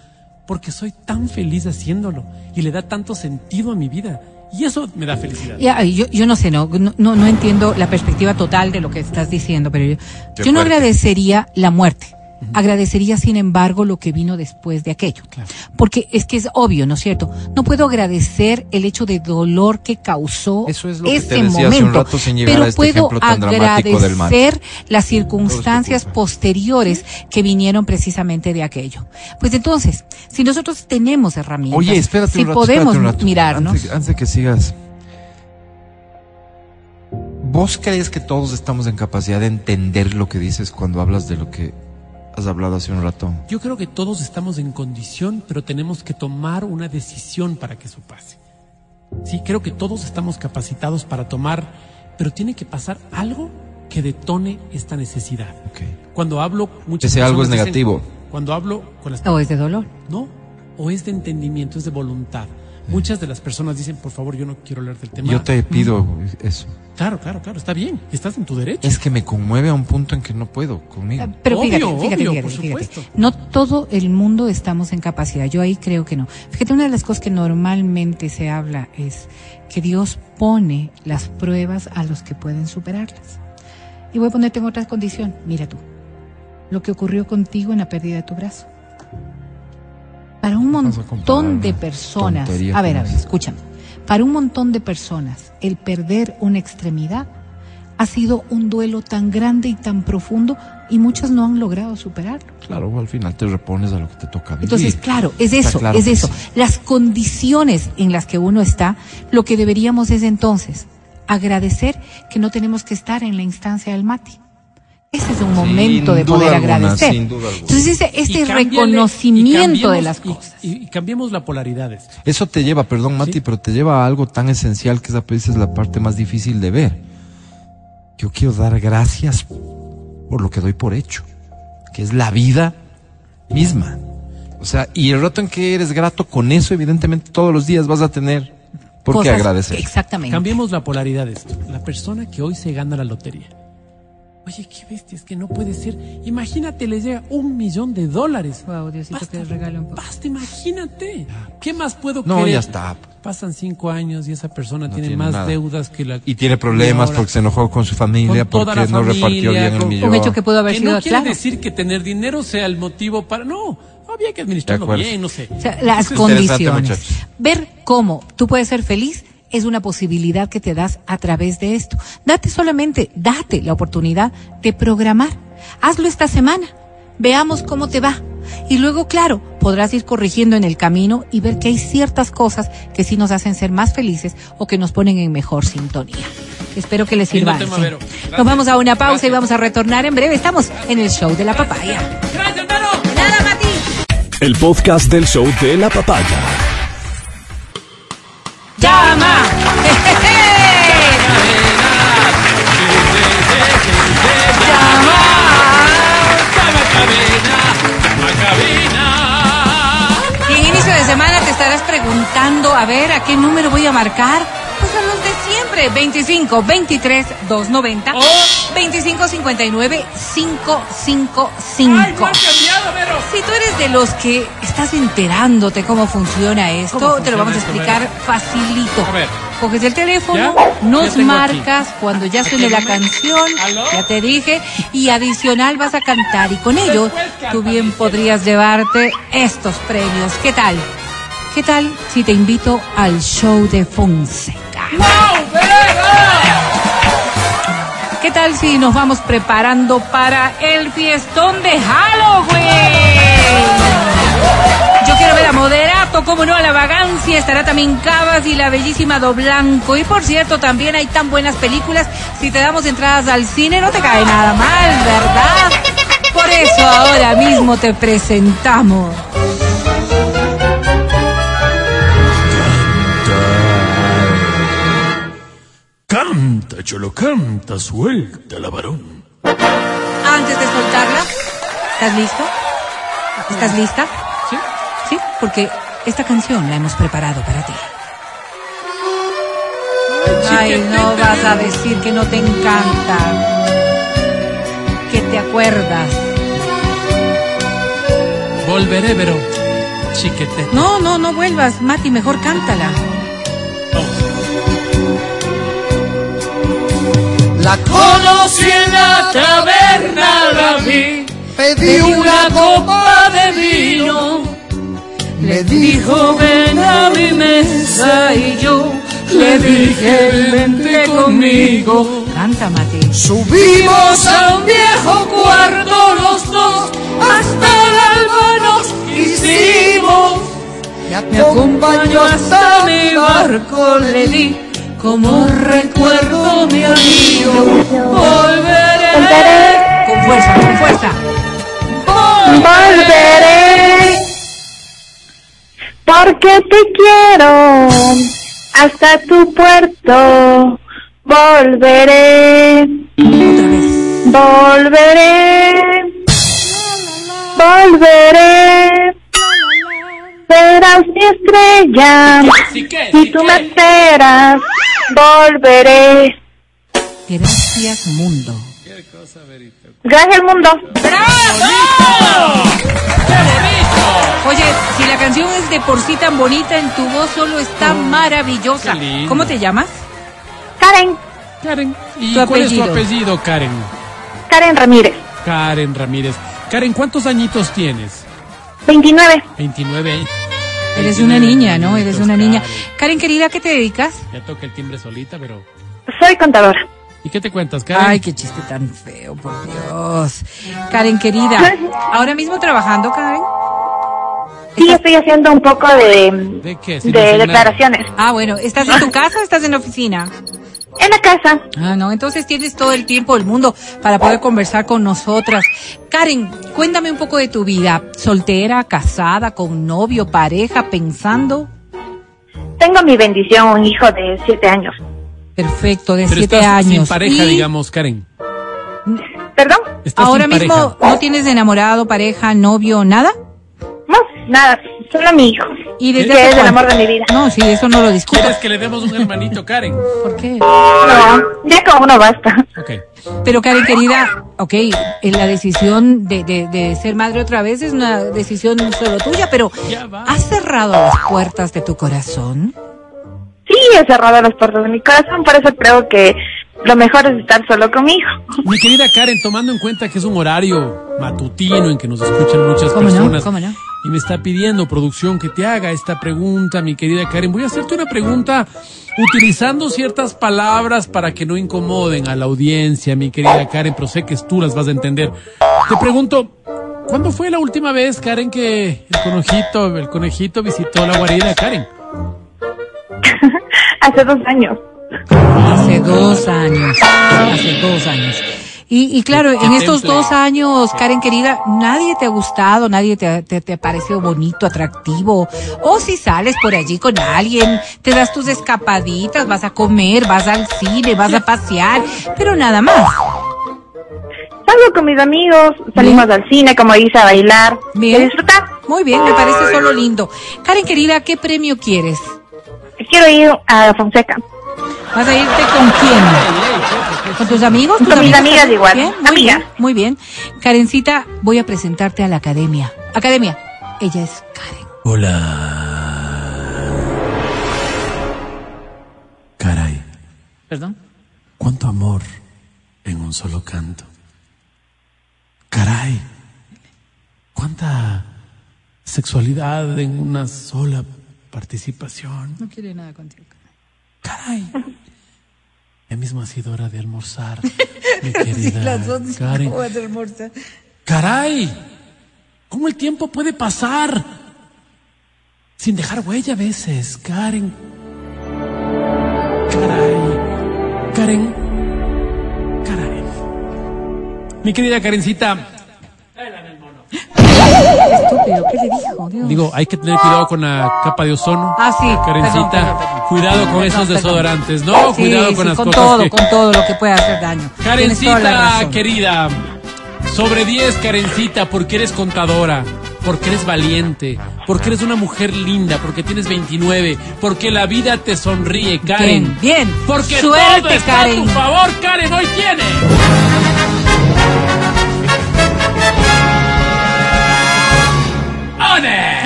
[SPEAKER 3] Porque soy tan feliz haciéndolo. Y le da tanto sentido a mi vida. Y eso me da felicidad.
[SPEAKER 4] Ya, yo, yo no sé, no, no, no no entiendo la perspectiva total de lo que estás diciendo, pero yo, yo no agradecería la muerte. Agradecería, sin embargo, lo que vino después de aquello.
[SPEAKER 3] Claro.
[SPEAKER 4] Porque es que es obvio, ¿no es cierto? No puedo agradecer el hecho de dolor que causó
[SPEAKER 2] Eso es lo que
[SPEAKER 4] ese
[SPEAKER 2] te decía hace un
[SPEAKER 4] momento,
[SPEAKER 2] rato sin llegar
[SPEAKER 4] pero
[SPEAKER 2] a este
[SPEAKER 4] puedo
[SPEAKER 2] tan
[SPEAKER 4] agradecer las circunstancias posteriores que vinieron precisamente de aquello. Pues entonces, si nosotros tenemos herramientas,
[SPEAKER 2] Oye, espérate
[SPEAKER 4] si
[SPEAKER 2] un rato,
[SPEAKER 4] podemos
[SPEAKER 2] espérate un rato.
[SPEAKER 4] mirarnos,
[SPEAKER 2] Antes, antes de que sigas. ¿Vos crees que todos estamos en capacidad de entender lo que dices cuando hablas de lo que has hablado hace un rato?
[SPEAKER 3] Yo creo que todos estamos en condición, pero tenemos que tomar una decisión para que eso pase. Sí, creo que todos estamos capacitados para tomar, pero tiene que pasar algo que detone esta necesidad.
[SPEAKER 2] Ok.
[SPEAKER 3] Cuando hablo, muchas
[SPEAKER 2] Ese algo es
[SPEAKER 3] personas dicen-
[SPEAKER 2] negativo.
[SPEAKER 3] cuando hablo con las
[SPEAKER 4] o es de dolor.
[SPEAKER 3] no, o es de entendimiento, es de voluntad. Muchas de las personas dicen, por favor, yo no quiero hablar del tema.
[SPEAKER 2] Yo te pido eso.
[SPEAKER 3] Claro, claro, claro, está bien, estás en tu derecho.
[SPEAKER 2] Es que me conmueve a un punto en que no puedo conmigo.
[SPEAKER 4] Ah, Pero
[SPEAKER 3] Obvio,
[SPEAKER 4] fíjate, fíjate,
[SPEAKER 3] obvio,
[SPEAKER 4] fíjate,
[SPEAKER 3] por
[SPEAKER 4] fíjate.
[SPEAKER 3] supuesto.
[SPEAKER 4] No todo el mundo estamos en capacidad. Yo ahí creo que no. Fíjate, una de las cosas que normalmente se habla es que Dios pone las pruebas a los que pueden superarlas. Y voy a ponerte en otra condición. Mira tú, lo que ocurrió contigo en la pérdida de tu brazo. Para un montón de personas, a ver, a ver, escúchame. Para un montón de personas, el perder una extremidad ha sido un duelo tan grande y tan profundo y muchas no han logrado superarlo.
[SPEAKER 2] Claro, al final te repones a lo que te toca vivir.
[SPEAKER 4] Entonces, claro, es eso,
[SPEAKER 2] claro
[SPEAKER 4] es eso.
[SPEAKER 2] sí.
[SPEAKER 4] Las condiciones en las que uno está, lo que deberíamos es entonces agradecer que no tenemos que estar en la instancia del mati. Ese es un momento de poder
[SPEAKER 2] alguna,
[SPEAKER 4] agradecer.
[SPEAKER 2] sin duda alguna.
[SPEAKER 4] Entonces, ese,
[SPEAKER 3] Y
[SPEAKER 4] este
[SPEAKER 3] cámbiale-
[SPEAKER 4] reconocimiento de las cosas.
[SPEAKER 3] Y, y cambiemos la polaridades.
[SPEAKER 2] Eso te lleva, perdón Mati,
[SPEAKER 3] Sí.
[SPEAKER 2] pero te lleva a algo tan esencial que esa pues, es la parte más difícil de ver. Yo quiero dar gracias por lo que doy por hecho, que es la vida misma. O sea, y el rato en que eres grato con eso, evidentemente todos los días vas a tener por qué agradecer.
[SPEAKER 4] Exactamente.
[SPEAKER 3] Cambiemos la polaridad de esto. La persona que hoy se gana la lotería. Oye, qué bestia, es que no puede ser. Imagínate, le llega un millón de dólares.
[SPEAKER 4] Wow, Diosito,
[SPEAKER 3] Basta,
[SPEAKER 4] que regale un poco.
[SPEAKER 3] basta, imagínate. ¿Qué más puedo
[SPEAKER 2] No,
[SPEAKER 3] querer?
[SPEAKER 2] ya está.
[SPEAKER 3] Pasan cinco años y esa persona
[SPEAKER 2] No
[SPEAKER 3] tiene,
[SPEAKER 2] tiene
[SPEAKER 3] más
[SPEAKER 2] nada.
[SPEAKER 3] deudas que la.
[SPEAKER 2] Y tiene problemas porque se enojó con su familia,
[SPEAKER 3] Con toda
[SPEAKER 2] porque
[SPEAKER 3] la
[SPEAKER 2] no repartió bien el
[SPEAKER 3] con-
[SPEAKER 2] millón.
[SPEAKER 4] Un hecho que pudo haber
[SPEAKER 3] Que
[SPEAKER 4] sido,
[SPEAKER 3] no quiere
[SPEAKER 4] claro.
[SPEAKER 3] decir que tener dinero sea el motivo para. No, había que administrarlo bien, no sé.
[SPEAKER 4] O sea, las condiciones. Ver cómo tú puedes ser feliz es una posibilidad que te das a través de esto. Date solamente, date la oportunidad de programar. Hazlo esta semana. Veamos cómo te va. Y luego, claro, podrás ir corrigiendo en el camino y ver que hay ciertas cosas que sí nos hacen ser más felices o que nos ponen en mejor sintonía. Espero que les sirva. sí. Nos vamos a una pausa y vamos a retornar en breve. Estamos en el show de la papaya.
[SPEAKER 3] ¡Gracias, Vero!
[SPEAKER 4] Nada, Mati.
[SPEAKER 1] El podcast del show de la papaya.
[SPEAKER 4] ¡Llama! Y en inicio de semana te estarás preguntando, a ver, ¿a qué número voy a marcar? Pues a los de siempre, 25 23 290
[SPEAKER 3] Oh.
[SPEAKER 4] 25 59 555.
[SPEAKER 3] ¡Ay, no ha cambiado, Vero!
[SPEAKER 4] Si tú eres de los que estás enterándote cómo funciona esto,
[SPEAKER 3] ¿Cómo
[SPEAKER 4] te lo vamos a explicar
[SPEAKER 3] esto,
[SPEAKER 4] facilito.
[SPEAKER 3] A ver.
[SPEAKER 4] Coges el teléfono,
[SPEAKER 3] ¿Ya?
[SPEAKER 4] nos
[SPEAKER 3] Ya
[SPEAKER 4] marcas cuando ya
[SPEAKER 3] ¿A
[SPEAKER 4] suene la canción,
[SPEAKER 3] ¿Aló?
[SPEAKER 4] ya te dije, y adicional vas a cantar y con ello tú bien podrías llevarte estos premios. ¿Qué tal? ¿Qué tal si te invito al show de Fonseca? ¿Qué tal si nos vamos preparando para el fiestón de Halloween? Yo quiero ver a Moderato, como no, a la vagancia, estará también Cabas y la bellísima Do Blanco. Y por cierto, también hay tan buenas películas. Si te damos entradas al cine, no te cae nada mal, ¿verdad? Por eso ahora mismo te presentamos.
[SPEAKER 1] Canta, cholo, canta, suelta la varón.
[SPEAKER 4] antes de soltarla? ¿Estás listo? ¿Estás lista?
[SPEAKER 3] ¿Sí?
[SPEAKER 4] Sí, porque esta canción la hemos preparado para ti. Ay, no vas a decir que no te encanta, que te acuerdas.
[SPEAKER 3] Volveré, pero chiquete.
[SPEAKER 4] No, no, no vuelvas, Mati, mejor cántala.
[SPEAKER 6] La conocí en la taberna, la vi, pedí una copa de vino. Le dijo ven a mi mesa y yo le dije vente conmigo.
[SPEAKER 4] Canta, Mati.
[SPEAKER 6] Subimos a un viejo cuarto los dos, hasta el alba nos hicimos. Me acompañó hasta mi barco, le di como recuerdo mi amigo. Volveré,
[SPEAKER 4] Con fuerza, con fuerza.
[SPEAKER 7] Volveré porque te quiero hasta tu puerto. Volveré,
[SPEAKER 4] Otra vez.
[SPEAKER 7] volveré, volveré. Serás mi estrella
[SPEAKER 3] ¿Sí qué?
[SPEAKER 7] y tú me esperas. Volveré.
[SPEAKER 4] Gracias, mundo.
[SPEAKER 7] Gracias mundo.
[SPEAKER 4] Oye, si la canción es de por sí tan bonita, en tu voz solo está maravillosa.
[SPEAKER 3] qué lindo.
[SPEAKER 4] ¿Cómo te llamas?
[SPEAKER 7] Karen,
[SPEAKER 3] Karen. ¿Y
[SPEAKER 4] Tu
[SPEAKER 3] cuál es tu apellido, Karen?
[SPEAKER 7] Karen Ramírez,
[SPEAKER 3] Karen Ramírez. Karen, ¿cuántos añitos tienes?
[SPEAKER 7] 29.
[SPEAKER 3] 29.
[SPEAKER 4] Eres
[SPEAKER 3] 29
[SPEAKER 4] una niña, ¿no? Eres una niña.
[SPEAKER 3] Karen.
[SPEAKER 4] Querida, ¿a qué te dedicas?
[SPEAKER 3] Ya toca el timbre solita, pero...
[SPEAKER 7] Soy contadora.
[SPEAKER 3] ¿Y qué te cuentas, Karen?
[SPEAKER 4] Ay, qué chiste tan feo, por Dios. Karen, querida, ¿ahora mismo trabajando, Karen?
[SPEAKER 7] Sí, estoy haciendo un poco de,
[SPEAKER 3] ¿De qué?
[SPEAKER 7] De declaraciones.
[SPEAKER 4] Ah, bueno, ¿estás en tu casa o estás en la oficina?
[SPEAKER 7] En la casa.
[SPEAKER 4] Ah, no, entonces tienes todo el tiempo del mundo para poder conversar con nosotras. Karen, cuéntame un poco de tu vida. ¿Soltera, casada, con novio, pareja, pensando?
[SPEAKER 7] Tengo mi bendición, un hijo de siete años.
[SPEAKER 4] Perfecto, de
[SPEAKER 3] Pero
[SPEAKER 4] siete
[SPEAKER 3] estás
[SPEAKER 4] años.
[SPEAKER 3] sin pareja,
[SPEAKER 4] Y
[SPEAKER 3] digamos, Karen.
[SPEAKER 7] ¿Perdón?
[SPEAKER 3] Estás
[SPEAKER 4] Ahora
[SPEAKER 3] sin
[SPEAKER 4] mismo
[SPEAKER 3] pareja.
[SPEAKER 4] no tienes enamorado, pareja, novio, nada.
[SPEAKER 7] No, nada, solo mi hijo.
[SPEAKER 4] ¿Y desde
[SPEAKER 7] que es el amor de mi vida.
[SPEAKER 4] No, sí, eso no lo discuto.
[SPEAKER 3] ¿Quieres que le demos un hermanito, Karen?
[SPEAKER 4] ¿Por qué?
[SPEAKER 7] No, ya con uno basta.
[SPEAKER 3] Ok.
[SPEAKER 4] Pero Karen, querida, ok, en la decisión de, de, de ser madre otra vez es una decisión solo tuya, pero. ¿has cerrado las puertas de tu corazón?
[SPEAKER 7] Sí, he cerrado las puertas de mi corazón, por eso creo que lo mejor es estar solo con mi hijo.
[SPEAKER 3] Mi querida Karen, tomando en cuenta que es un horario matutino en que nos escuchan muchas
[SPEAKER 4] ¿Cómo no?
[SPEAKER 3] personas.
[SPEAKER 4] ¿Cómo no?
[SPEAKER 3] Y me está pidiendo producción que te haga esta pregunta, mi querida Karen. Voy a hacerte una pregunta utilizando ciertas palabras para que no incomoden a la audiencia, mi querida Karen, pero sé que tú las vas a entender. Te pregunto, ¿cuándo fue la última vez, Karen, que el conejito, el conejito visitó la guarida, Karen?
[SPEAKER 7] Hace dos años.
[SPEAKER 4] Hace dos años, hace dos años. Y, y claro, en estos dos años, Karen querida, nadie te ha gustado, nadie te, te, te ha parecido bonito, atractivo. O si sales por allí con alguien, te das tus escapaditas, vas a comer, vas al cine, vas a pasear, pero nada más.
[SPEAKER 7] Salgo con mis amigos, salimos al cine, como dice, a bailar y a
[SPEAKER 4] Bien.
[SPEAKER 7] disfrutar.
[SPEAKER 4] Muy bien, me parece solo lindo. Karen querida, ¿qué premio quieres?
[SPEAKER 7] Quiero ir a Fonseca.
[SPEAKER 4] ¿Vas a irte con quién? ¿Con tus amigos? ¿Tus
[SPEAKER 7] Con mis
[SPEAKER 4] amigas
[SPEAKER 7] igual.
[SPEAKER 4] Bien, muy
[SPEAKER 7] Amigas.
[SPEAKER 4] bien, muy bien. Karencita, voy a presentarte a la academia. Academia, ella es Karen.
[SPEAKER 3] Hola. Caray,
[SPEAKER 4] Perdón.
[SPEAKER 3] cuánto amor en un solo canto. Caray, cuánta sexualidad en una sola participación.
[SPEAKER 4] No quiere nada contigo.
[SPEAKER 3] Caray. Ya mismo ha sido hora de almorzar, mi querida Karen. Caray, ¿cómo el tiempo puede pasar sin dejar huella a veces, Karen? Caray, Karen, caray. Mi querida Karencita,
[SPEAKER 4] Estúpido, ¿qué le dijo? Dios.
[SPEAKER 3] digo, hay que tener cuidado con la capa de ozono.
[SPEAKER 4] Ah, sí.
[SPEAKER 3] Karencita,
[SPEAKER 4] perdón, perdón, perdón.
[SPEAKER 3] Cuidado con esos desodorantes, ¿no?
[SPEAKER 4] Sí,
[SPEAKER 3] cuidado
[SPEAKER 4] sí,
[SPEAKER 3] con las
[SPEAKER 4] con
[SPEAKER 3] cosas
[SPEAKER 4] todo,
[SPEAKER 3] que...
[SPEAKER 4] con todo lo que puede hacer daño.
[SPEAKER 3] Karencita, querida, Sobre 10, Karencita, porque eres contadora, porque eres valiente, porque eres una mujer linda, porque tienes 29, porque la vida te sonríe, Karen.
[SPEAKER 4] Bien, bien.
[SPEAKER 3] Porque
[SPEAKER 4] Suerte,
[SPEAKER 3] todo está
[SPEAKER 4] Karen.
[SPEAKER 3] a tu favor, Karen, hoy tiene. ¡One!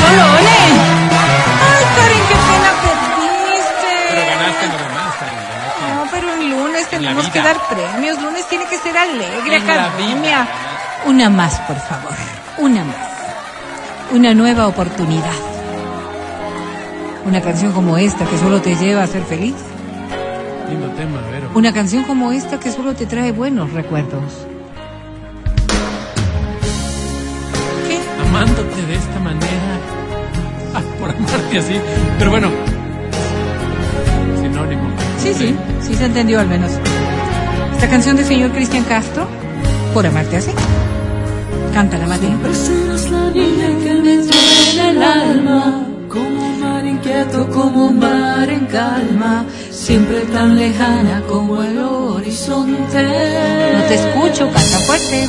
[SPEAKER 4] ¡Solo ole! Tenemos que dar premios. Lunes tiene que ser alegre,
[SPEAKER 3] En
[SPEAKER 4] academia. Una más, por favor. Una más. Una nueva oportunidad. Una canción como esta que solo te lleva a ser feliz.
[SPEAKER 3] Lindo tema, Vero.
[SPEAKER 4] Una canción como esta que solo te trae buenos recuerdos. ¿Qué?
[SPEAKER 3] Amándote de esta manera. Ah, por amarte así. Pero bueno. Sinónimo.
[SPEAKER 4] Sí, sí, sí se entendió al menos. Esta canción del señor Cristian Castro, por amarte así. Cántala, Mateo.
[SPEAKER 6] Serás la niña que me duele el alma, como un mar inquieto, como un mar en calma, siempre tan lejana como el horizonte.
[SPEAKER 4] No te escucho, canta fuerte.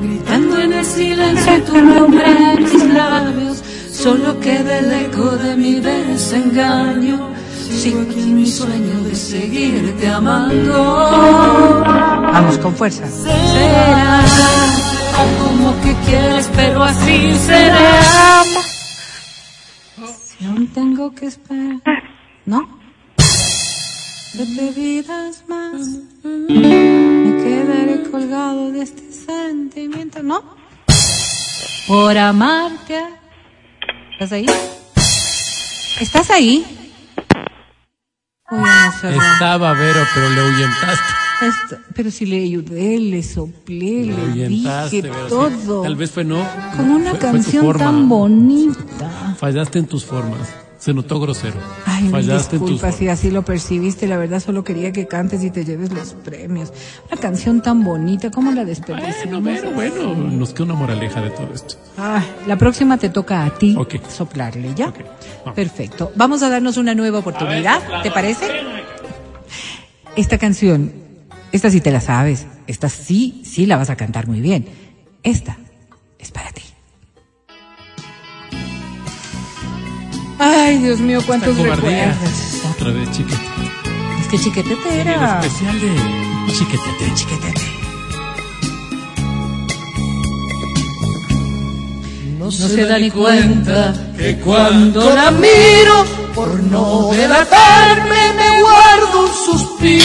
[SPEAKER 6] Gritando en el silencio tu nombre en mis labios, solo queda el eco de mi desengaño. Sigo aquí en mi sueño de seguirte amando.
[SPEAKER 4] Vamos con fuerza.
[SPEAKER 6] Será como que quieres, pero así será. Si aún tengo que esperar, ¿no? De bebidas más, me quedaré colgado de este sentimiento, ¿no? Por amarte.
[SPEAKER 4] ¿Estás ahí? ¿Estás ahí?
[SPEAKER 3] Estaba Vero, pero le ahuyentaste.
[SPEAKER 4] Pero si le ayudé, le soplé,
[SPEAKER 3] Le
[SPEAKER 4] dije
[SPEAKER 3] Vero. sí.
[SPEAKER 4] todo.
[SPEAKER 3] Tal vez fue no.
[SPEAKER 4] Con una
[SPEAKER 3] fue-
[SPEAKER 4] canción tan bonita.
[SPEAKER 3] Fallaste en tus formas. Se notó grosero.
[SPEAKER 4] Ay, mil
[SPEAKER 3] Fallaste tus
[SPEAKER 4] disculpas si así lo percibiste. La verdad, solo quería que cantes y te lleves los premios. Una canción tan bonita, ¿cómo la
[SPEAKER 3] Bueno,
[SPEAKER 4] desperdiciamos?
[SPEAKER 3] Vero, bueno, nos queda una moraleja de todo esto.
[SPEAKER 4] Ay, la próxima te toca a ti
[SPEAKER 3] Ok.
[SPEAKER 4] soplarle, ¿ya?
[SPEAKER 3] Ok, vamos.
[SPEAKER 4] Perfecto. Vamos a darnos una nueva oportunidad, ¿te parece? Esta canción, esta sí te la sabes. Esta sí, sí la vas a cantar muy bien. Esta es para ti. Ay, Dios mío, cuántos recuerdos.
[SPEAKER 3] Otra vez, chiquete.
[SPEAKER 4] Es que chiquetete
[SPEAKER 3] El
[SPEAKER 4] era.
[SPEAKER 3] especial de chiquetete.
[SPEAKER 4] Chiquetete.
[SPEAKER 6] No se da ni cuenta que cuando la miro, por no delatarme, me guardo un suspiro.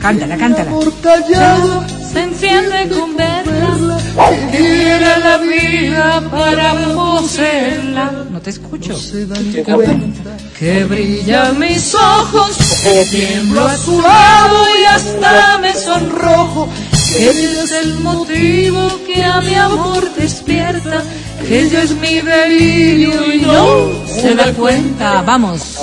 [SPEAKER 4] Cántala, cántala.
[SPEAKER 6] Por callado se enciende con verla, la vida para poseerla.
[SPEAKER 4] No te escucho.
[SPEAKER 6] Se da ni cuenta que brillan mis ojos, que tiemblo a su lado y hasta me sonrojo. Que ella es el motivo que a mi amor despierta, que ella es mi delirio y no se da cuenta.
[SPEAKER 4] Vamos.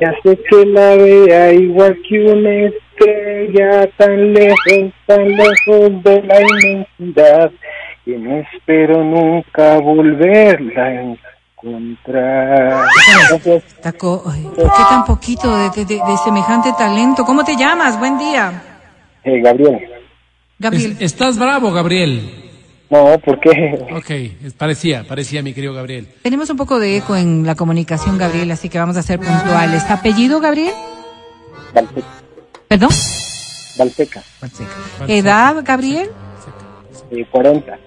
[SPEAKER 8] me hace que la vea igual que una estrella tan lejos, tan lejos de la inmensidad que no espero nunca volverla a encontrar.
[SPEAKER 4] Taco, ¿por qué tan poquito de, de- de- de semejante talento? ¿Cómo te llamas? Buen día.
[SPEAKER 8] Eh, Gabriel,
[SPEAKER 4] Gabriel.
[SPEAKER 3] Es- estás bravo, Gabriel.
[SPEAKER 8] no, ¿por qué?
[SPEAKER 3] Ok, parecía, parecía, mi querido Gabriel.
[SPEAKER 4] Tenemos un poco de eco en la comunicación, Gabriel, así que vamos a ser puntuales. ¿Apellido, Gabriel?
[SPEAKER 8] Valpeca,
[SPEAKER 4] ¿Perdón?
[SPEAKER 8] Valpeca,
[SPEAKER 4] ¿Edad, Gabriel?
[SPEAKER 8] eh, 40,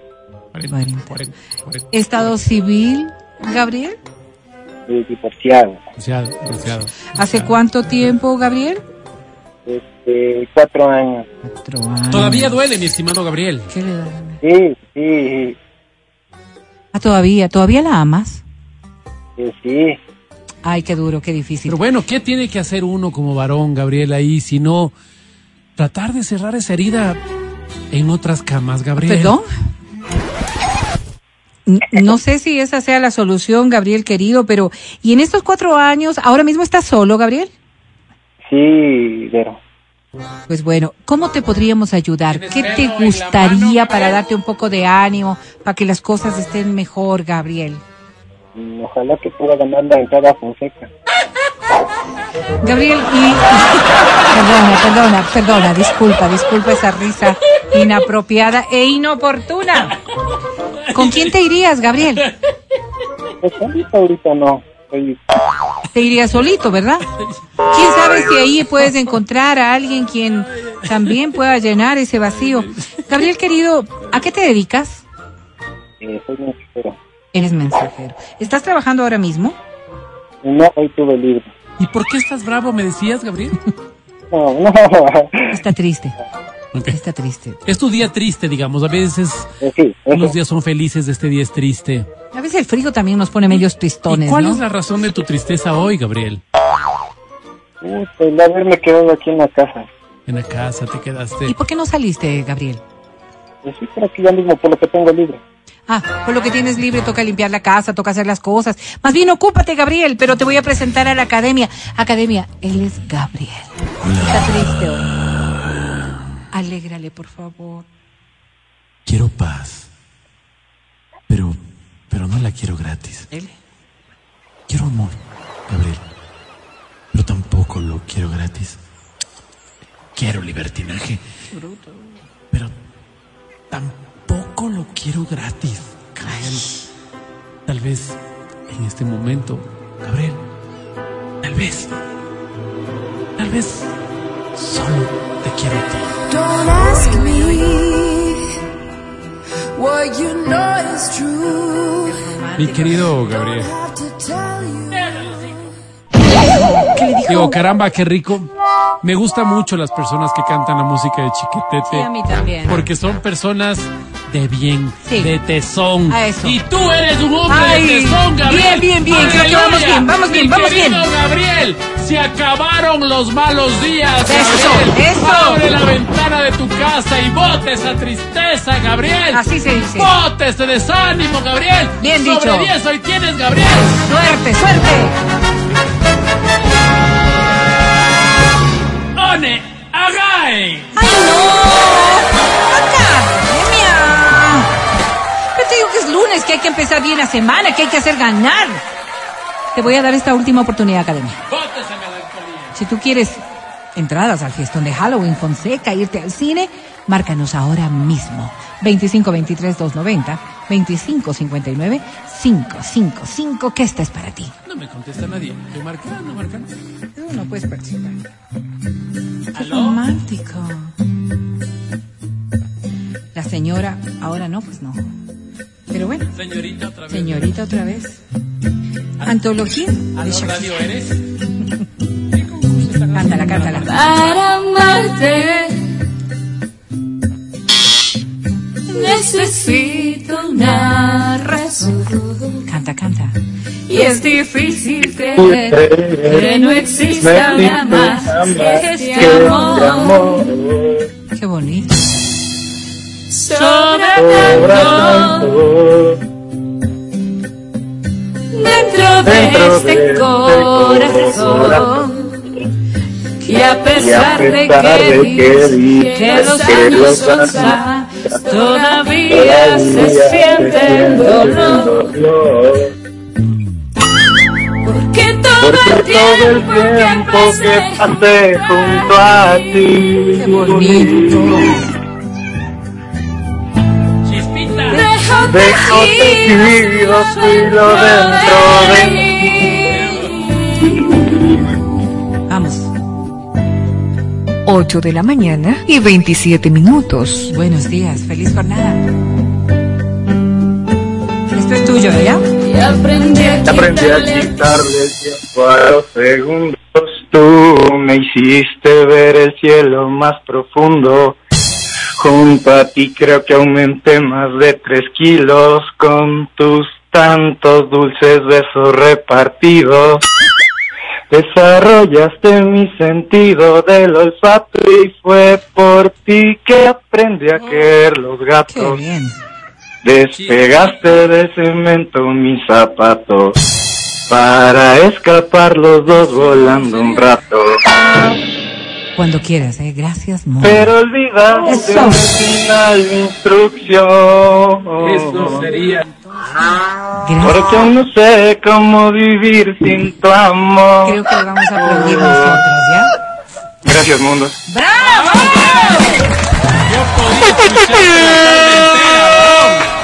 [SPEAKER 3] 40, 40, 40.
[SPEAKER 4] ¿Estado civil, Gabriel?
[SPEAKER 8] eh, divorciado,
[SPEAKER 3] Bronceado, bronceado.
[SPEAKER 4] ¿Hace cuánto tiempo, Gabriel?
[SPEAKER 8] este, cuatro años.
[SPEAKER 4] Cuatro años.
[SPEAKER 3] Todavía duele, mi estimado Gabriel.
[SPEAKER 4] ¿Qué le da?
[SPEAKER 8] Sí, sí,
[SPEAKER 4] Ah, todavía. ¿Todavía la amas?
[SPEAKER 8] sí, sí.
[SPEAKER 4] Ay, qué duro, qué difícil.
[SPEAKER 3] Pero bueno, ¿qué tiene que hacer uno como varón, Gabriel, ahí, si no tratar de cerrar esa herida en otras camas, Gabriel?
[SPEAKER 4] ¿Perdón? No sé si esa sea la solución, Gabriel querido, pero ¿y en estos cuatro años, ahora mismo estás solo, Gabriel?
[SPEAKER 8] Sí, Vero.
[SPEAKER 4] Pues bueno, ¿cómo te podríamos ayudar? ¿Qué te gustaría para darte un poco de ánimo, para que las cosas estén mejor, Gabriel?
[SPEAKER 8] Mm, Ojalá que pueda ganar la entrada Fonseca.
[SPEAKER 4] Gabriel, y... Perdona, perdona, perdona, disculpa, disculpa esa risa inapropiada e inoportuna. ¿Con quién te irías, Gabriel?
[SPEAKER 8] Pues ahorita, ahorita no.
[SPEAKER 4] Te irías solito, ¿verdad? ¿Quién sabe si ahí puedes encontrar a alguien quien también pueda llenar ese vacío? Gabriel, querido, ¿a qué te dedicas?
[SPEAKER 8] eh, soy.
[SPEAKER 4] Eres mensajero. ¿Estás trabajando ahora mismo?
[SPEAKER 8] No, hoy tuve libre.
[SPEAKER 3] ¿Y por qué estás bravo, me decías, Gabriel?
[SPEAKER 8] No, no.
[SPEAKER 4] Está triste,
[SPEAKER 3] Ok.
[SPEAKER 4] está triste.
[SPEAKER 3] Es tu día triste, digamos. A veces
[SPEAKER 8] Eh, sí,
[SPEAKER 3] unos
[SPEAKER 8] eso.
[SPEAKER 3] días son felices, este día es triste.
[SPEAKER 4] A veces el frío también nos pone medios
[SPEAKER 3] ¿Y
[SPEAKER 4] tristones,
[SPEAKER 3] cuál
[SPEAKER 4] ¿no?
[SPEAKER 3] es la razón de tu tristeza hoy, Gabriel?
[SPEAKER 8] Uy, el haberme quedado aquí en la casa.
[SPEAKER 3] En la casa te quedaste.
[SPEAKER 4] ¿Y por qué no saliste, Gabriel?
[SPEAKER 8] Pues sí, por aquí ya mismo, por lo que tengo libre.
[SPEAKER 4] Ah, por lo que tienes libre toca limpiar la casa, toca hacer las cosas. Más bien ocúpate, Gabriel, pero te voy a presentar a la academia. Academia, él es Gabriel. Está triste hoy. Alégrale, por favor.
[SPEAKER 9] Quiero paz. Pero, pero no la quiero gratis.
[SPEAKER 4] Él.
[SPEAKER 9] Quiero amor, Gabriel. Pero tampoco lo quiero gratis. Quiero libertinaje. Pero tampoco lo quiero gratis.
[SPEAKER 3] Gabriel, tal vez en este momento, Gabriel,
[SPEAKER 9] Tal vez. Tal vez solo te quiero a ti.
[SPEAKER 6] Don't ask me what you know is true.
[SPEAKER 3] mi querido Gabriel.
[SPEAKER 6] Have to tell you.
[SPEAKER 4] ¿Qué le dijo?
[SPEAKER 3] Digo, caramba, qué rico. Me gusta mucho las personas que cantan la música de Chiquetete.
[SPEAKER 4] Sí, a mí también.
[SPEAKER 3] Porque son personas de bien,
[SPEAKER 4] Sí.
[SPEAKER 3] de tesón.
[SPEAKER 4] A eso.
[SPEAKER 3] Y tú eres un hombre
[SPEAKER 4] Ay,
[SPEAKER 3] de tesón, Gabriel.
[SPEAKER 4] bien, bien, bien, creo que vamos bien, vamos bien,
[SPEAKER 3] Mi
[SPEAKER 4] vamos bien.
[SPEAKER 3] Gabriel, se acabaron los malos días,
[SPEAKER 4] Eso,
[SPEAKER 3] Gabriel.
[SPEAKER 4] eso.
[SPEAKER 3] Abre la ventana de tu casa y bote esa tristeza, Gabriel.
[SPEAKER 4] Así se dice.
[SPEAKER 3] Bote ese desánimo, Gabriel.
[SPEAKER 4] Bien
[SPEAKER 3] Sobre
[SPEAKER 4] dicho.
[SPEAKER 3] 10 hoy tienes, Gabriel.
[SPEAKER 4] Suerte, suerte.
[SPEAKER 3] One, agae.
[SPEAKER 4] ¡Ay, no! Digo que es lunes, que hay que empezar bien la semana, que hay que hacer ganar. Te voy a dar esta última oportunidad, Academia. Si tú quieres entradas al fiestón de Halloween Fonseca, irte al cine, márcanos ahora mismo. 2523 290 2559 555 que esta es para ti.
[SPEAKER 3] No me contesta nadie. ¿Estoy marcando? marcando?
[SPEAKER 4] Tú no puedes participar. Qué romántico. La señora, ahora no, pues no. Pero bueno,
[SPEAKER 3] Señorita, otra vez.
[SPEAKER 4] señorita otra vez. Antología de
[SPEAKER 3] ¿Aló,
[SPEAKER 4] Shakira.
[SPEAKER 3] radio eres?
[SPEAKER 4] Cántala, cántala.
[SPEAKER 6] Para amarte necesito una razón
[SPEAKER 4] Canta, canta.
[SPEAKER 6] y es difícil creer que no exista nada más que este amor
[SPEAKER 4] Qué bonito.
[SPEAKER 6] Sobra tanto dentro de este corazón y a pesar de que que los años son todavía se siente el dolor. Porque todo el tiempo que pasé
[SPEAKER 8] junto a ti.
[SPEAKER 4] Bonito.
[SPEAKER 6] Dejo
[SPEAKER 8] Dejo tejido filo dentro de
[SPEAKER 4] Vamos.
[SPEAKER 10] 8 de la mañana y 27 minutos.
[SPEAKER 4] Buenos días. Feliz jornada. Esto es tuyo, ¿ya?
[SPEAKER 6] y aprendí a
[SPEAKER 8] Aprendí a
[SPEAKER 6] quitarle
[SPEAKER 8] quitarle el tiempo a los segundos. Tú me hiciste ver el cielo más profundo. Junto a ti creo que aumenté más de tres kilos con tus tantos dulces besos repartidos. Desarrollaste mi sentido del olfato y fue por ti que aprendí a querer los gatos.
[SPEAKER 4] bien.
[SPEAKER 8] Despegaste de cemento mis zapatos para escapar los dos volando un rato.
[SPEAKER 4] Cuando quieras, ¿eh? Gracias, Mo.
[SPEAKER 8] Pero olvidaste
[SPEAKER 4] Eso.
[SPEAKER 8] mi instrucción.
[SPEAKER 3] Eso sería.
[SPEAKER 8] Porque aún no sé cómo vivir sin tu amor.
[SPEAKER 4] Creo que le vamos a aplaudir nosotros, ¿ya?
[SPEAKER 8] Gracias, mundo.
[SPEAKER 4] ¡Bravo!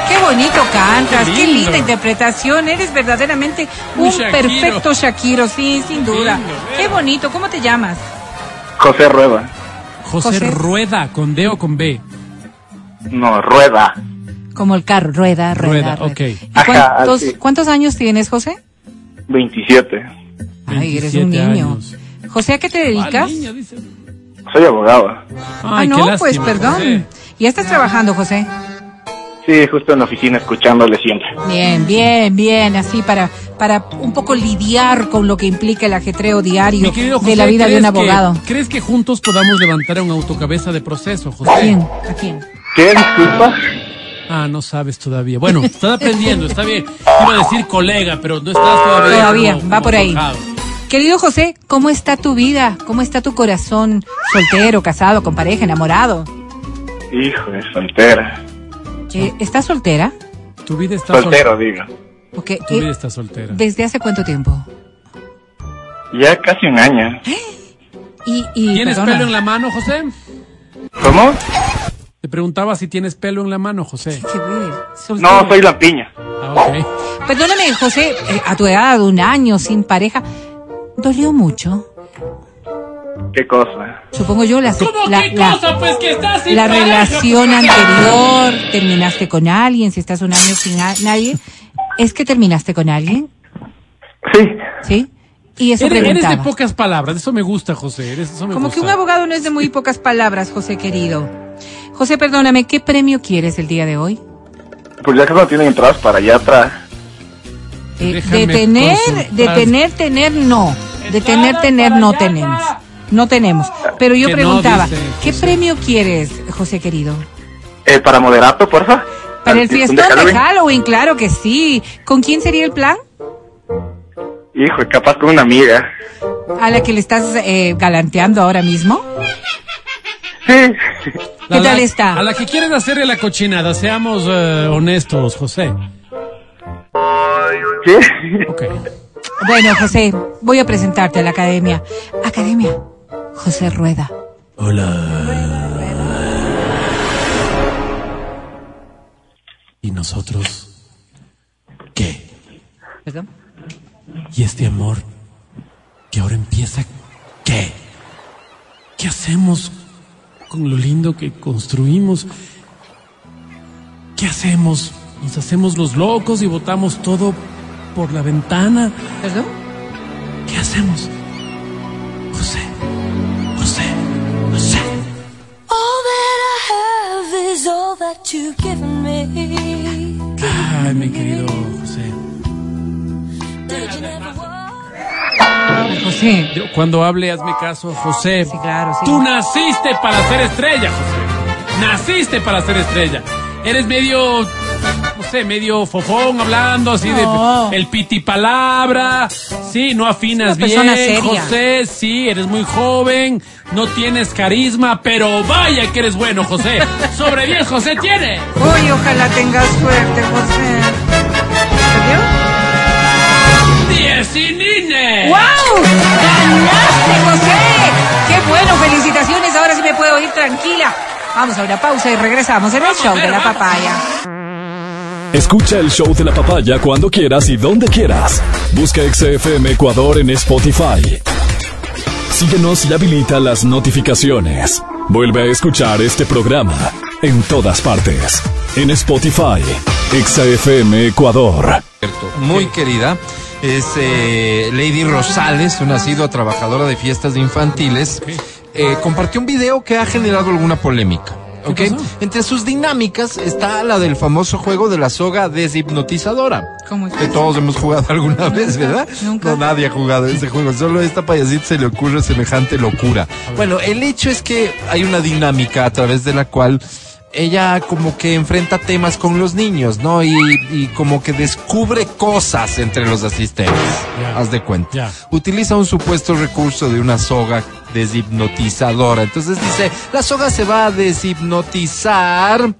[SPEAKER 4] Qué bonito cantas, qué, linda interpretación. Eres verdaderamente
[SPEAKER 3] Un
[SPEAKER 4] un
[SPEAKER 3] Shakiro.
[SPEAKER 4] perfecto Shakiro, sí, sin duda.
[SPEAKER 3] lindo, ¿verdad?
[SPEAKER 4] qué bonito. ¿Cómo te llamas?
[SPEAKER 8] José Rueda.
[SPEAKER 3] José,
[SPEAKER 4] José.
[SPEAKER 3] Rueda, ¿con D o con B?
[SPEAKER 8] No, Rueda.
[SPEAKER 4] Como el carro, rueda, rueda.
[SPEAKER 3] Rueda,
[SPEAKER 4] rueda.
[SPEAKER 3] ok.
[SPEAKER 4] ¿Y
[SPEAKER 8] Ajá,
[SPEAKER 4] cuántos,
[SPEAKER 8] sí.
[SPEAKER 4] cuántos años tienes, José?
[SPEAKER 8] 27.
[SPEAKER 4] Ay, eres un
[SPEAKER 3] 27
[SPEAKER 4] niño.
[SPEAKER 3] años.
[SPEAKER 4] José, ¿a qué te
[SPEAKER 3] ¿Cuál
[SPEAKER 4] dedicas?
[SPEAKER 3] niño, dice?
[SPEAKER 8] Soy abogado.
[SPEAKER 4] ah,
[SPEAKER 3] Ay, qué
[SPEAKER 4] no,
[SPEAKER 3] lástima,
[SPEAKER 4] pues perdón.
[SPEAKER 3] José.
[SPEAKER 4] ¿Ya estás trabajando, José?
[SPEAKER 8] Sí, justo en la oficina escuchándole siempre.
[SPEAKER 4] Bien, bien, bien, así para, para un poco lidiar con lo que implica el ajetreo diario
[SPEAKER 3] querido
[SPEAKER 4] de
[SPEAKER 3] José,
[SPEAKER 4] la vida de un
[SPEAKER 3] ¿crees que-
[SPEAKER 4] abogado.
[SPEAKER 3] ¿Crees que juntos podamos levantar un autocabeza de proceso, José?
[SPEAKER 4] ¿A quién? ¿A quién?
[SPEAKER 8] ¿Qué? Disculpa.
[SPEAKER 3] Ah, no sabes todavía. Bueno, estás aprendiendo, está bien. Iba a decir colega, pero no estás todavía.
[SPEAKER 4] Todavía,
[SPEAKER 3] como-
[SPEAKER 4] va
[SPEAKER 3] como
[SPEAKER 4] por ahí.
[SPEAKER 3] forjado.
[SPEAKER 4] Querido José, ¿cómo está tu vida? ¿Cómo está tu corazón? ¿Soltero, casado, con pareja, enamorado?
[SPEAKER 8] Hijo de soltera.
[SPEAKER 4] Eh, ¿Estás soltera?
[SPEAKER 3] Tu vida está
[SPEAKER 8] Soltero, digo.
[SPEAKER 4] Porque,
[SPEAKER 3] Tu vida
[SPEAKER 4] eh,
[SPEAKER 3] está soltera.
[SPEAKER 4] ¿Desde hace cuánto tiempo?
[SPEAKER 8] Ya casi un año.
[SPEAKER 4] Y, y
[SPEAKER 3] ¿Tienes
[SPEAKER 4] perdona,
[SPEAKER 3] pelo en la mano, José?
[SPEAKER 8] ¿Cómo?
[SPEAKER 3] Te preguntaba si tienes pelo en la mano, José.
[SPEAKER 8] No, soy la piña.
[SPEAKER 3] Ah, ok.
[SPEAKER 4] Perdóname, José, eh, a tu edad, un año sin pareja, ¿dolió mucho?
[SPEAKER 8] ¿Qué cosa?
[SPEAKER 4] Supongo yo la,
[SPEAKER 3] ¿Cómo
[SPEAKER 4] la,
[SPEAKER 3] qué
[SPEAKER 4] la-
[SPEAKER 3] cosa? Pues que estás sin
[SPEAKER 4] la
[SPEAKER 3] pareja,
[SPEAKER 4] relación
[SPEAKER 3] pues,
[SPEAKER 4] anterior, terminaste con alguien, si estás un año sin a- nadie, ¿es que terminaste con alguien?
[SPEAKER 8] Sí.
[SPEAKER 4] ¿Sí? Y eso
[SPEAKER 3] Eres, eres de pocas palabras, eso me gusta, José. Eres, eso me
[SPEAKER 4] Como
[SPEAKER 3] gusta.
[SPEAKER 4] que un abogado no es de muy pocas palabras, José querido. José, perdóname, ¿qué premio quieres el día de hoy?
[SPEAKER 8] Pues ya que no tienen entradas para allá atrás.
[SPEAKER 4] Eh, de tener,
[SPEAKER 3] consultar.
[SPEAKER 4] de tener, tener, no. De tener, tener, no tenemos. No tenemos. Pero yo
[SPEAKER 3] Que no,
[SPEAKER 4] preguntaba,
[SPEAKER 3] dice
[SPEAKER 4] ¿qué
[SPEAKER 3] José.
[SPEAKER 4] premio quieres, José querido?
[SPEAKER 8] Eh, para moderato, porfa.
[SPEAKER 4] Para el fiestón
[SPEAKER 8] de
[SPEAKER 4] de
[SPEAKER 8] Halloween.
[SPEAKER 4] Claro que sí. ¿Con quién sería el plan?
[SPEAKER 8] Hijo, capaz con una amiga.
[SPEAKER 4] ¿A la que le estás eh, galanteando ahora mismo?
[SPEAKER 8] Sí.
[SPEAKER 3] La-
[SPEAKER 4] ¿Qué tal está?
[SPEAKER 3] A la que quieres hacerle la cochinada, seamos eh, honestos, José.
[SPEAKER 8] ¿Qué?
[SPEAKER 4] Bueno, José, voy a presentarte a la academia. Academia, José Rueda.
[SPEAKER 3] ¿Y nosotros? ¿Qué?
[SPEAKER 4] ¿Perdón?
[SPEAKER 3] ¿Y este amor que ahora empieza? ¿Qué? ¿Qué hacemos con lo lindo que construimos? ¿Qué hacemos? ¿Nos hacemos los locos y botamos todo por la ventana?
[SPEAKER 4] ¿Perdón?
[SPEAKER 3] ¿Qué hacemos? José, Ay, mi querido José.
[SPEAKER 6] Did you never walk?
[SPEAKER 4] José.
[SPEAKER 3] Yo, Cuando hable, hazme caso, José.
[SPEAKER 4] Sí, claro, sí.
[SPEAKER 3] Tú naciste para ser estrella, José. Naciste para ser estrella. Eres medio, no sé, medio fofón hablando así
[SPEAKER 4] No.
[SPEAKER 3] de el piti palabra. Sí, no afinas bien,
[SPEAKER 4] seria.
[SPEAKER 3] José. Sí, eres muy joven, no tienes carisma, pero vaya que eres bueno, José. Sobre 10, José tiene.
[SPEAKER 4] Uy, ojalá tengas suerte, José. ¿Se vio?
[SPEAKER 3] 10 y Nine.
[SPEAKER 4] ¡Wow! ¡Ganaste, José! ¡Qué bueno! ¡Felicitaciones! Ahora sí me puedo ir tranquila. Vamos a una pausa y regresamos en el show de la papaya.
[SPEAKER 1] Escucha el show de la papaya cuando quieras y donde quieras. Busca XFM Ecuador en Spotify. Síguenos y habilita las notificaciones. Vuelve a escuchar este programa en todas partes. En Spotify, XFM Ecuador.
[SPEAKER 2] Muy querida. Es eh, Lady Rosales, una asidua trabajadora de fiestas infantiles. Eh, compartió un video que ha generado alguna polémica. ¿Ok?
[SPEAKER 3] pasó?
[SPEAKER 2] Entre sus dinámicas está la del famoso juego de la soga deshipnotizadora.
[SPEAKER 4] ¿Cómo es
[SPEAKER 2] Que todos hemos jugado alguna vez, ¿verdad?
[SPEAKER 4] Nunca.
[SPEAKER 2] No, nadie ha jugado ese juego. Solo a esta payasita se le ocurre semejante locura. Bueno, el hecho es que hay una dinámica a través de la cual ella como que enfrenta temas con los niños, ¿no? Y, y como que descubre cosas entre los asistentes. Haz de cuenta. Utiliza un supuesto recurso de una soga deshipnotizadora. Entonces dice, la soga se va a deshipnotizar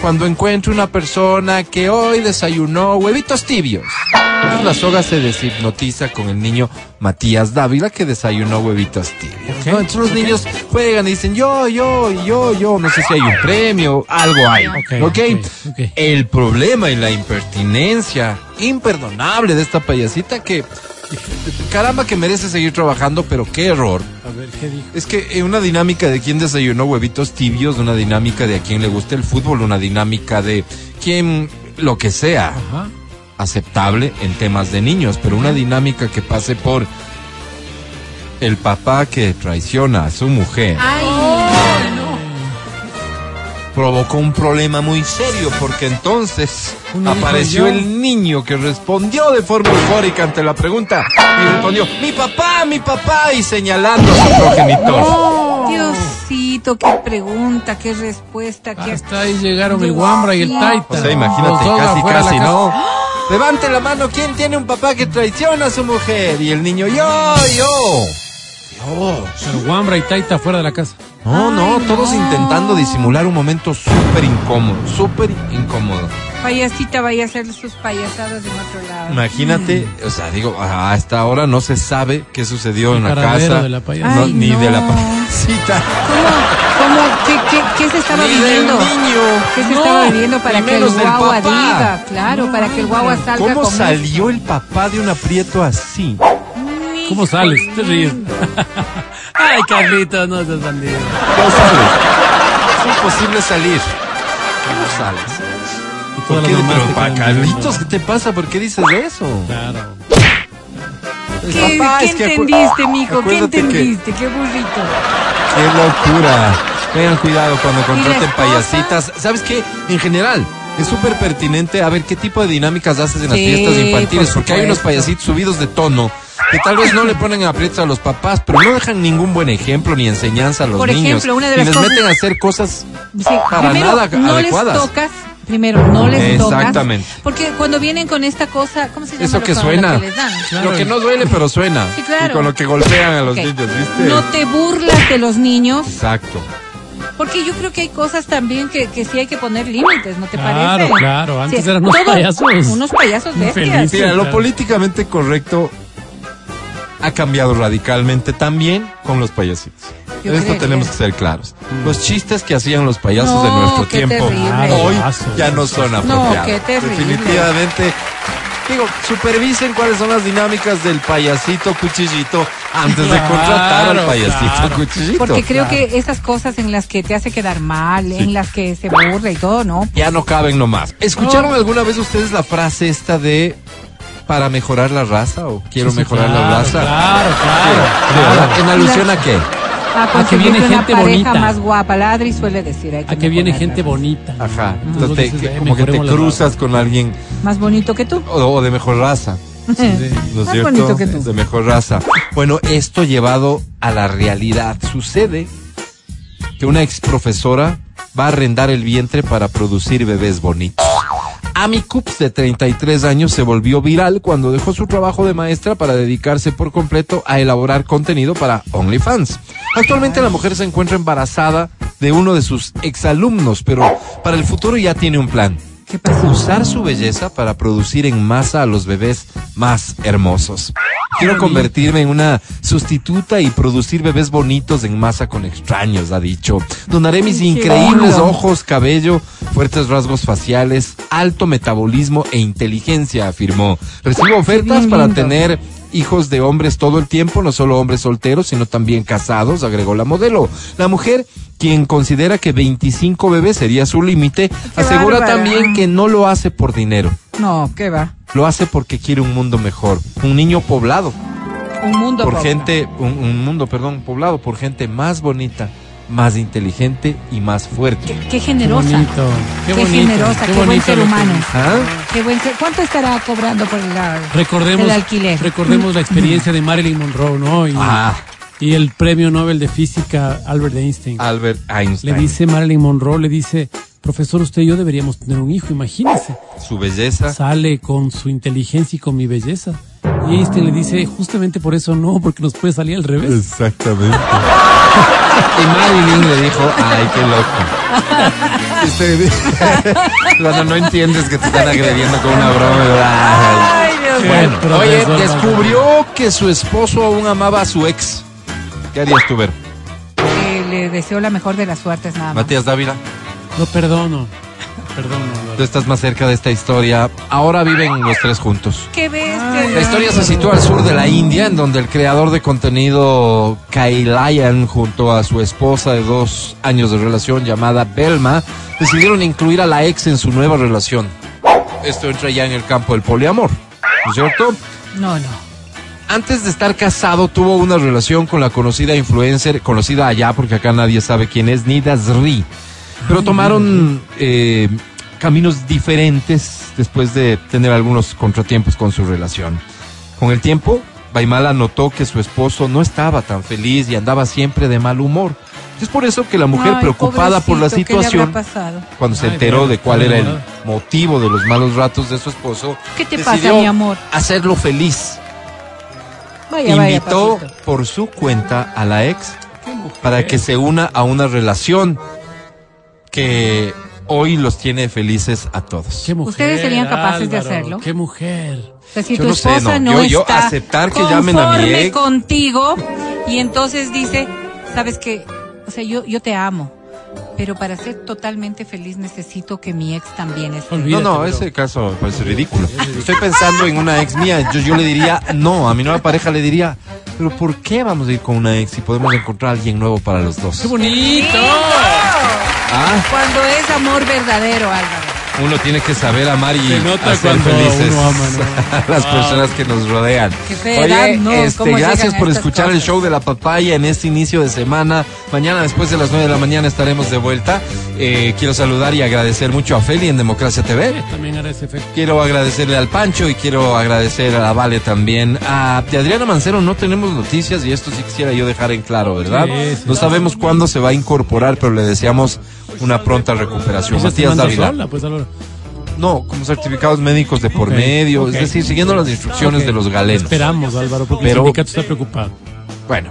[SPEAKER 2] cuando encuentro una persona que hoy desayunó huevitos tibios. Entonces la soga se deshipnotiza con el niño Matías Dávila que desayunó huevitos tibios. ¿no? Entonces los niños juegan y dicen yo, yo, yo, yo, no sé si hay un premio, algo hay.
[SPEAKER 3] Ok,
[SPEAKER 2] ¿ok?
[SPEAKER 3] ok, ok.
[SPEAKER 2] El problema y la impertinencia imperdonable de esta payasita que caramba que merece seguir trabajando, pero qué error.
[SPEAKER 3] A ver, ¿qué dijo?
[SPEAKER 2] Es que en una dinámica de quién desayunó huevitos tibios, una dinámica de a quién le gusta el fútbol, una dinámica de quién lo que sea
[SPEAKER 3] Ajá.
[SPEAKER 2] aceptable en temas de niños, pero una dinámica que pase por el papá que traiciona a su mujer provocó un problema muy serio porque entonces
[SPEAKER 3] Uno
[SPEAKER 2] apareció el niño que respondió de forma eufórica ante la pregunta y respondió mi papá, mi papá y señalando a su progenitor.
[SPEAKER 4] Diosito, qué pregunta, qué respuesta, qué...
[SPEAKER 3] Hasta ahí llegaron el Wambra y el Taita.
[SPEAKER 2] O sea, imagínate, casi, casi. ¿no? Levante la mano, ¿quién tiene un papá que traiciona a su mujer? Y el niño, yo, yo.
[SPEAKER 3] Pero Wambra y Taita fuera de la casa.
[SPEAKER 2] No, no, todos intentando disimular un momento súper incómodo, súper incómodo.
[SPEAKER 4] Payasita vaya a hacer sus payasadas en otro lado.
[SPEAKER 2] Imagínate, o sea, digo, a esta hora no se sabe qué sucedió en la casa.
[SPEAKER 3] de la payasita.
[SPEAKER 2] No,
[SPEAKER 4] Ay,
[SPEAKER 2] ni de la payasita.
[SPEAKER 4] ¿Cómo, cómo, qué, qué, qué se estaba
[SPEAKER 2] Ni del
[SPEAKER 4] viviendo?
[SPEAKER 2] niño.
[SPEAKER 4] ¿Qué se
[SPEAKER 2] No,
[SPEAKER 4] estaba viviendo para que el guagua diga? Claro, para que el guagua salga
[SPEAKER 2] ¿Cómo
[SPEAKER 4] con
[SPEAKER 2] salió el papá de un aprieto así?
[SPEAKER 3] ¿Cómo sales? Te ríes. Ay, Carlito, no seas bandido.
[SPEAKER 2] ¿Cómo sales? Es imposible salir. ¿Cómo sales?
[SPEAKER 3] Y
[SPEAKER 2] ¿Por qué?
[SPEAKER 3] las
[SPEAKER 2] Pero,
[SPEAKER 3] te
[SPEAKER 2] pa-
[SPEAKER 3] quedan
[SPEAKER 2] Carlitos. ¿qué te pasa? ¿Por qué dices eso?
[SPEAKER 3] Claro.
[SPEAKER 4] ¿Qué,
[SPEAKER 2] Papá,
[SPEAKER 4] qué
[SPEAKER 2] es que
[SPEAKER 4] entendiste, mijo? ¿Qué
[SPEAKER 2] acuérdate que-
[SPEAKER 4] entendiste? Qué burrito.
[SPEAKER 2] ¡Qué locura! Tengan cuidado cuando contraten payasitas. ¿Sabes qué? En general, es súper pertinente a ver qué tipo de dinámicas haces en las
[SPEAKER 4] Sí,
[SPEAKER 2] fiestas infantiles,
[SPEAKER 4] por
[SPEAKER 2] porque hay unos payasitos subidos de tono que tal vez no le ponen aprietos a los papás, pero no dejan ningún buen ejemplo ni enseñanza a los
[SPEAKER 4] Por
[SPEAKER 2] niños.
[SPEAKER 4] ejemplo, una de
[SPEAKER 2] y
[SPEAKER 4] las
[SPEAKER 2] les
[SPEAKER 4] cosas-
[SPEAKER 2] meten a hacer cosas
[SPEAKER 4] Sí,
[SPEAKER 2] para
[SPEAKER 4] primero,
[SPEAKER 2] nada
[SPEAKER 4] no
[SPEAKER 2] adecuadas.
[SPEAKER 4] les tocas. Primero, no les tocas.
[SPEAKER 2] Exactamente.
[SPEAKER 4] Porque cuando vienen con esta cosa, ¿cómo se llama?
[SPEAKER 2] Eso que suena.
[SPEAKER 4] lo que les dan?
[SPEAKER 3] Claro.
[SPEAKER 2] Lo que no duele, pero suena.
[SPEAKER 4] Sí, claro.
[SPEAKER 2] Y con lo que golpean a los niños, ¿viste?
[SPEAKER 4] No te burlas de los niños,
[SPEAKER 2] Exacto.
[SPEAKER 4] porque yo creo que hay cosas también que, que sí hay que poner límites, ¿no te
[SPEAKER 3] Claro,
[SPEAKER 4] parece?
[SPEAKER 3] claro, antes
[SPEAKER 4] Sí,
[SPEAKER 3] eran unos
[SPEAKER 4] todo-
[SPEAKER 3] payasos.
[SPEAKER 4] Unos payasos bestias.
[SPEAKER 3] Infelices.
[SPEAKER 2] Mira, lo
[SPEAKER 3] claro.
[SPEAKER 2] políticamente correcto ha cambiado radicalmente también con los payasitos.
[SPEAKER 4] Yo
[SPEAKER 2] De esto
[SPEAKER 4] creo
[SPEAKER 2] tenemos
[SPEAKER 4] que-
[SPEAKER 2] que ser claros. Los chistes que hacían los payasos de nuestro tiempo
[SPEAKER 4] terrible.
[SPEAKER 2] hoy ya no son apropiados. Definitivamente. Digo, supervisen cuáles son las dinámicas del payasito cuchillito antes de contratar al payasito
[SPEAKER 3] claro.
[SPEAKER 2] cuchillito.
[SPEAKER 4] Porque creo que esas cosas en las que te hace quedar mal, en las que se burla y todo, ¿no?
[SPEAKER 2] ya no caben nomás. ¿Escucharon alguna vez ustedes la frase esta de para mejorar la raza o quiero
[SPEAKER 3] Sí, sí,
[SPEAKER 2] mejorar
[SPEAKER 3] claro,
[SPEAKER 2] la raza?
[SPEAKER 3] Claro,
[SPEAKER 2] Sí,
[SPEAKER 3] claro.
[SPEAKER 2] ¿En alusión a qué?
[SPEAKER 4] A
[SPEAKER 3] que
[SPEAKER 4] conseguirte
[SPEAKER 3] viene
[SPEAKER 4] una
[SPEAKER 3] gente bonita.
[SPEAKER 4] más guapa. Ladri suele decir. hay
[SPEAKER 3] A que viene gente bonita.
[SPEAKER 2] Ajá.
[SPEAKER 3] Entonces
[SPEAKER 2] Entonces te-
[SPEAKER 3] dices,
[SPEAKER 2] que-
[SPEAKER 3] eh,
[SPEAKER 2] como que te
[SPEAKER 3] la
[SPEAKER 2] cruzas con alguien
[SPEAKER 4] Más bonito que tú.
[SPEAKER 2] o, o de mejor raza. ¿No es
[SPEAKER 4] Más
[SPEAKER 2] cierto?
[SPEAKER 4] bonito que tú.
[SPEAKER 2] De mejor raza. Bueno, esto llevado a la realidad. Sucede que una ex profesora va a arrendar el vientre para producir bebés bonitos. Amy Coops, de 33 años, se volvió viral cuando dejó su trabajo de maestra para dedicarse por completo a elaborar contenido para OnlyFans. Actualmente la mujer se encuentra embarazada de uno de sus exalumnos, pero para el futuro ya tiene un plan.
[SPEAKER 4] ¿Qué pasó?
[SPEAKER 2] Usar su belleza para producir en masa a los bebés más hermosos. Quiero convertirme en una sustituta y producir bebés bonitos en masa con extraños, ha dicho. Donaré mis increíbles ojos, cabello, fuertes rasgos faciales, alto metabolismo e inteligencia, afirmó. Recibo ofertas para tener hijos de hombres todo el tiempo, no solo hombres solteros, sino también casados, agregó la modelo. La mujer, quien considera que 25 bebés sería su límite, asegura
[SPEAKER 4] bárbara.
[SPEAKER 2] también que no lo hace por dinero,
[SPEAKER 4] No, ¿qué va?
[SPEAKER 2] lo hace porque quiere un mundo mejor, un niño poblado
[SPEAKER 4] Un mundo
[SPEAKER 2] por
[SPEAKER 4] pobre.
[SPEAKER 2] gente, un, un mundo, perdón, poblado por gente más bonita, más inteligente y más fuerte.
[SPEAKER 4] Qué
[SPEAKER 3] Qué
[SPEAKER 4] generosa.
[SPEAKER 3] bonito. Qué,
[SPEAKER 4] Qué
[SPEAKER 3] bonito,
[SPEAKER 4] generosa, qué buen
[SPEAKER 3] bonito
[SPEAKER 4] ser humano.
[SPEAKER 3] dice.
[SPEAKER 2] ¿Ah?
[SPEAKER 4] Qué buen ser- ¿Cuánto estará cobrando por la,
[SPEAKER 3] Recordemos,
[SPEAKER 4] el alquiler?
[SPEAKER 3] recordemos la experiencia de Marilyn Monroe, ¿no? Y,
[SPEAKER 2] Ah,
[SPEAKER 3] y el premio Nobel de Física Albert Einstein.
[SPEAKER 2] Albert
[SPEAKER 3] Le
[SPEAKER 2] Einstein.
[SPEAKER 3] dice Marilyn Monroe, le dice, profesor, usted y yo deberíamos tener un hijo, imagínese.
[SPEAKER 2] Su belleza.
[SPEAKER 3] Sale con su inteligencia y con mi belleza. Y Einstein le dice, justamente por eso no, porque nos puede salir al revés.
[SPEAKER 2] Exactamente. y Marilyn le dijo, ay, qué loco. Cuando no entiendes que te están agrediendo con una broma.
[SPEAKER 4] Ay, Dios mío.
[SPEAKER 2] Bueno, oye, descubrió que su esposo aún amaba a su ex. ¿Qué harías tú, Ver?
[SPEAKER 4] Eh, le deseo la mejor de las suertes nada más.
[SPEAKER 2] Matías Dávila,
[SPEAKER 3] Lo perdono. Perdono.
[SPEAKER 2] tú estás más cerca de esta historia. Ahora viven los tres juntos.
[SPEAKER 4] Qué bestia.
[SPEAKER 2] La historia se sitúa al sur de la India, en donde el creador de contenido Kailayan, junto a su esposa de dos años de relación llamada Belma, decidieron incluir a la ex en su nueva relación. Esto entra ya en el campo del poliamor, ¿no es cierto?
[SPEAKER 4] No, no.
[SPEAKER 2] Antes de estar casado tuvo una relación con la conocida influencer, conocida allá porque acá nadie sabe quién es, Nida Zri. Pero tomaron eh, caminos diferentes después de tener algunos contratiempos con su relación. Con el tiempo, Baimala notó que su esposo no estaba tan feliz y andaba siempre de mal humor. Es por eso que la mujer,
[SPEAKER 4] Ay,
[SPEAKER 2] preocupada por la
[SPEAKER 4] pobrecito, ¿qué le
[SPEAKER 2] situación, cuando se
[SPEAKER 3] Ay,
[SPEAKER 2] enteró de cuál era el motivo de los malos ratos de su esposo,
[SPEAKER 4] ¿Qué te pasa,
[SPEAKER 2] decidió
[SPEAKER 4] mi amor?
[SPEAKER 2] hacerlo feliz.
[SPEAKER 4] Vaya,
[SPEAKER 2] Invitó por su cuenta a la ex para que se una a una relación que hoy los tiene felices a todos.
[SPEAKER 3] ¿Qué mujer,
[SPEAKER 4] ¿Ustedes serían capaces de hacerlo?
[SPEAKER 3] Qué mujer.
[SPEAKER 4] O sea, si
[SPEAKER 2] Yo
[SPEAKER 4] tu
[SPEAKER 2] no sé,
[SPEAKER 4] esposa
[SPEAKER 2] no.
[SPEAKER 4] no,
[SPEAKER 2] Yo- yo
[SPEAKER 4] está
[SPEAKER 2] aceptar que llamen a mi
[SPEAKER 4] conforme
[SPEAKER 2] ex.
[SPEAKER 4] contigo y entonces dice, sabes que, o sea, yo, yo te amo, pero para ser totalmente feliz necesito que mi ex también esté.
[SPEAKER 2] No,
[SPEAKER 3] Olvídate,
[SPEAKER 2] no,
[SPEAKER 3] bro.
[SPEAKER 2] ese caso me parece ridículo. Estoy pensando en una ex mía. Yo, yo le diría, no, a mi nueva pareja le diría, pero ¿por qué vamos a ir con una ex si podemos encontrar a alguien nuevo para los dos?
[SPEAKER 3] ¡Qué bonito!
[SPEAKER 2] Ah,
[SPEAKER 4] Cuando es amor verdadero, Álvaro.
[SPEAKER 2] Uno tiene que saber amar y
[SPEAKER 3] Se nota
[SPEAKER 2] hacer felices
[SPEAKER 3] uno ama, ¿no?
[SPEAKER 2] a las personas que nos rodean.
[SPEAKER 4] Qué fea,
[SPEAKER 2] Oye,
[SPEAKER 4] ¿no?
[SPEAKER 2] este,
[SPEAKER 4] ¿Cómo
[SPEAKER 2] gracias por escuchar el show de la papaya en este inicio de semana. Mañana después de las 9 de la mañana estaremos de vuelta. Eh, quiero saludar y agradecer mucho a Feli en Democracia TV.
[SPEAKER 3] También.
[SPEAKER 2] Quiero agradecerle al Pancho y quiero agradecer a la Vale también. A, de Adriana Mancero no tenemos noticias y esto sí quisiera yo dejar en claro, ¿verdad?
[SPEAKER 3] Sí, sí.
[SPEAKER 2] no sabemos cuándo se va a incorporar, pero le deseamos una pronta recuperación. Matías Dávila.
[SPEAKER 3] sola, pues.
[SPEAKER 2] No, como certificados médicos de por medio, es decir, siguiendo las instrucciones de los galenos.
[SPEAKER 3] Esperamos, Álvaro, porque
[SPEAKER 2] Pero-
[SPEAKER 3] el sindicato está preocupado.
[SPEAKER 2] Bueno,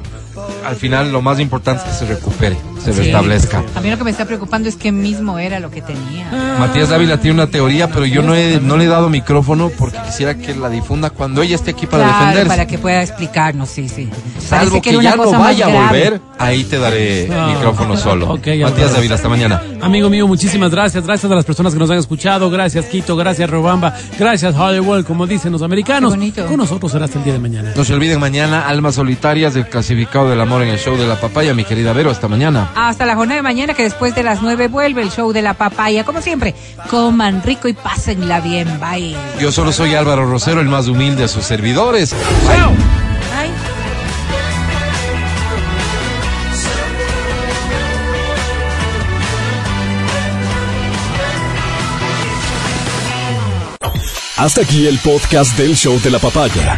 [SPEAKER 2] al final lo más importante es que se recupere, se
[SPEAKER 4] Sí.
[SPEAKER 2] restablezca.
[SPEAKER 4] A mí lo que me está preocupando es que mismo era lo que tenía.
[SPEAKER 2] Matías Dávila tiene una teoría, pero yo no, he, no le he dado micrófono porque quisiera que la difunda cuando ella esté aquí para
[SPEAKER 4] claro,
[SPEAKER 2] defenderse.
[SPEAKER 4] para que pueda explicarnos, sí, sí.
[SPEAKER 2] Salvo
[SPEAKER 4] Parece
[SPEAKER 2] que, ya no vaya a volver, ahí te daré
[SPEAKER 3] No.
[SPEAKER 2] micrófono solo. Matías Dávila, hasta mañana.
[SPEAKER 3] Amigo mío, muchísimas gracias. Gracias a las personas que nos han escuchado. Gracias, Quito. Gracias, Robamba. Gracias, Hollywood, como dicen los americanos.
[SPEAKER 4] Qué bonito.
[SPEAKER 3] Con nosotros será hasta el día de mañana.
[SPEAKER 2] No se olviden mañana, Almas Solitarias del Clasificado del Amor en el show de la papaya, mi querida Vero, hasta mañana.
[SPEAKER 4] Hasta la jornada de mañana, que después de las nueve vuelve el show de la papaya. Como siempre, coman rico y pásenla bien. Bye.
[SPEAKER 2] Yo solo soy Álvaro Rosero, el más humilde de sus servidores.
[SPEAKER 4] Bye.
[SPEAKER 1] Hasta aquí el podcast del show de la papaya.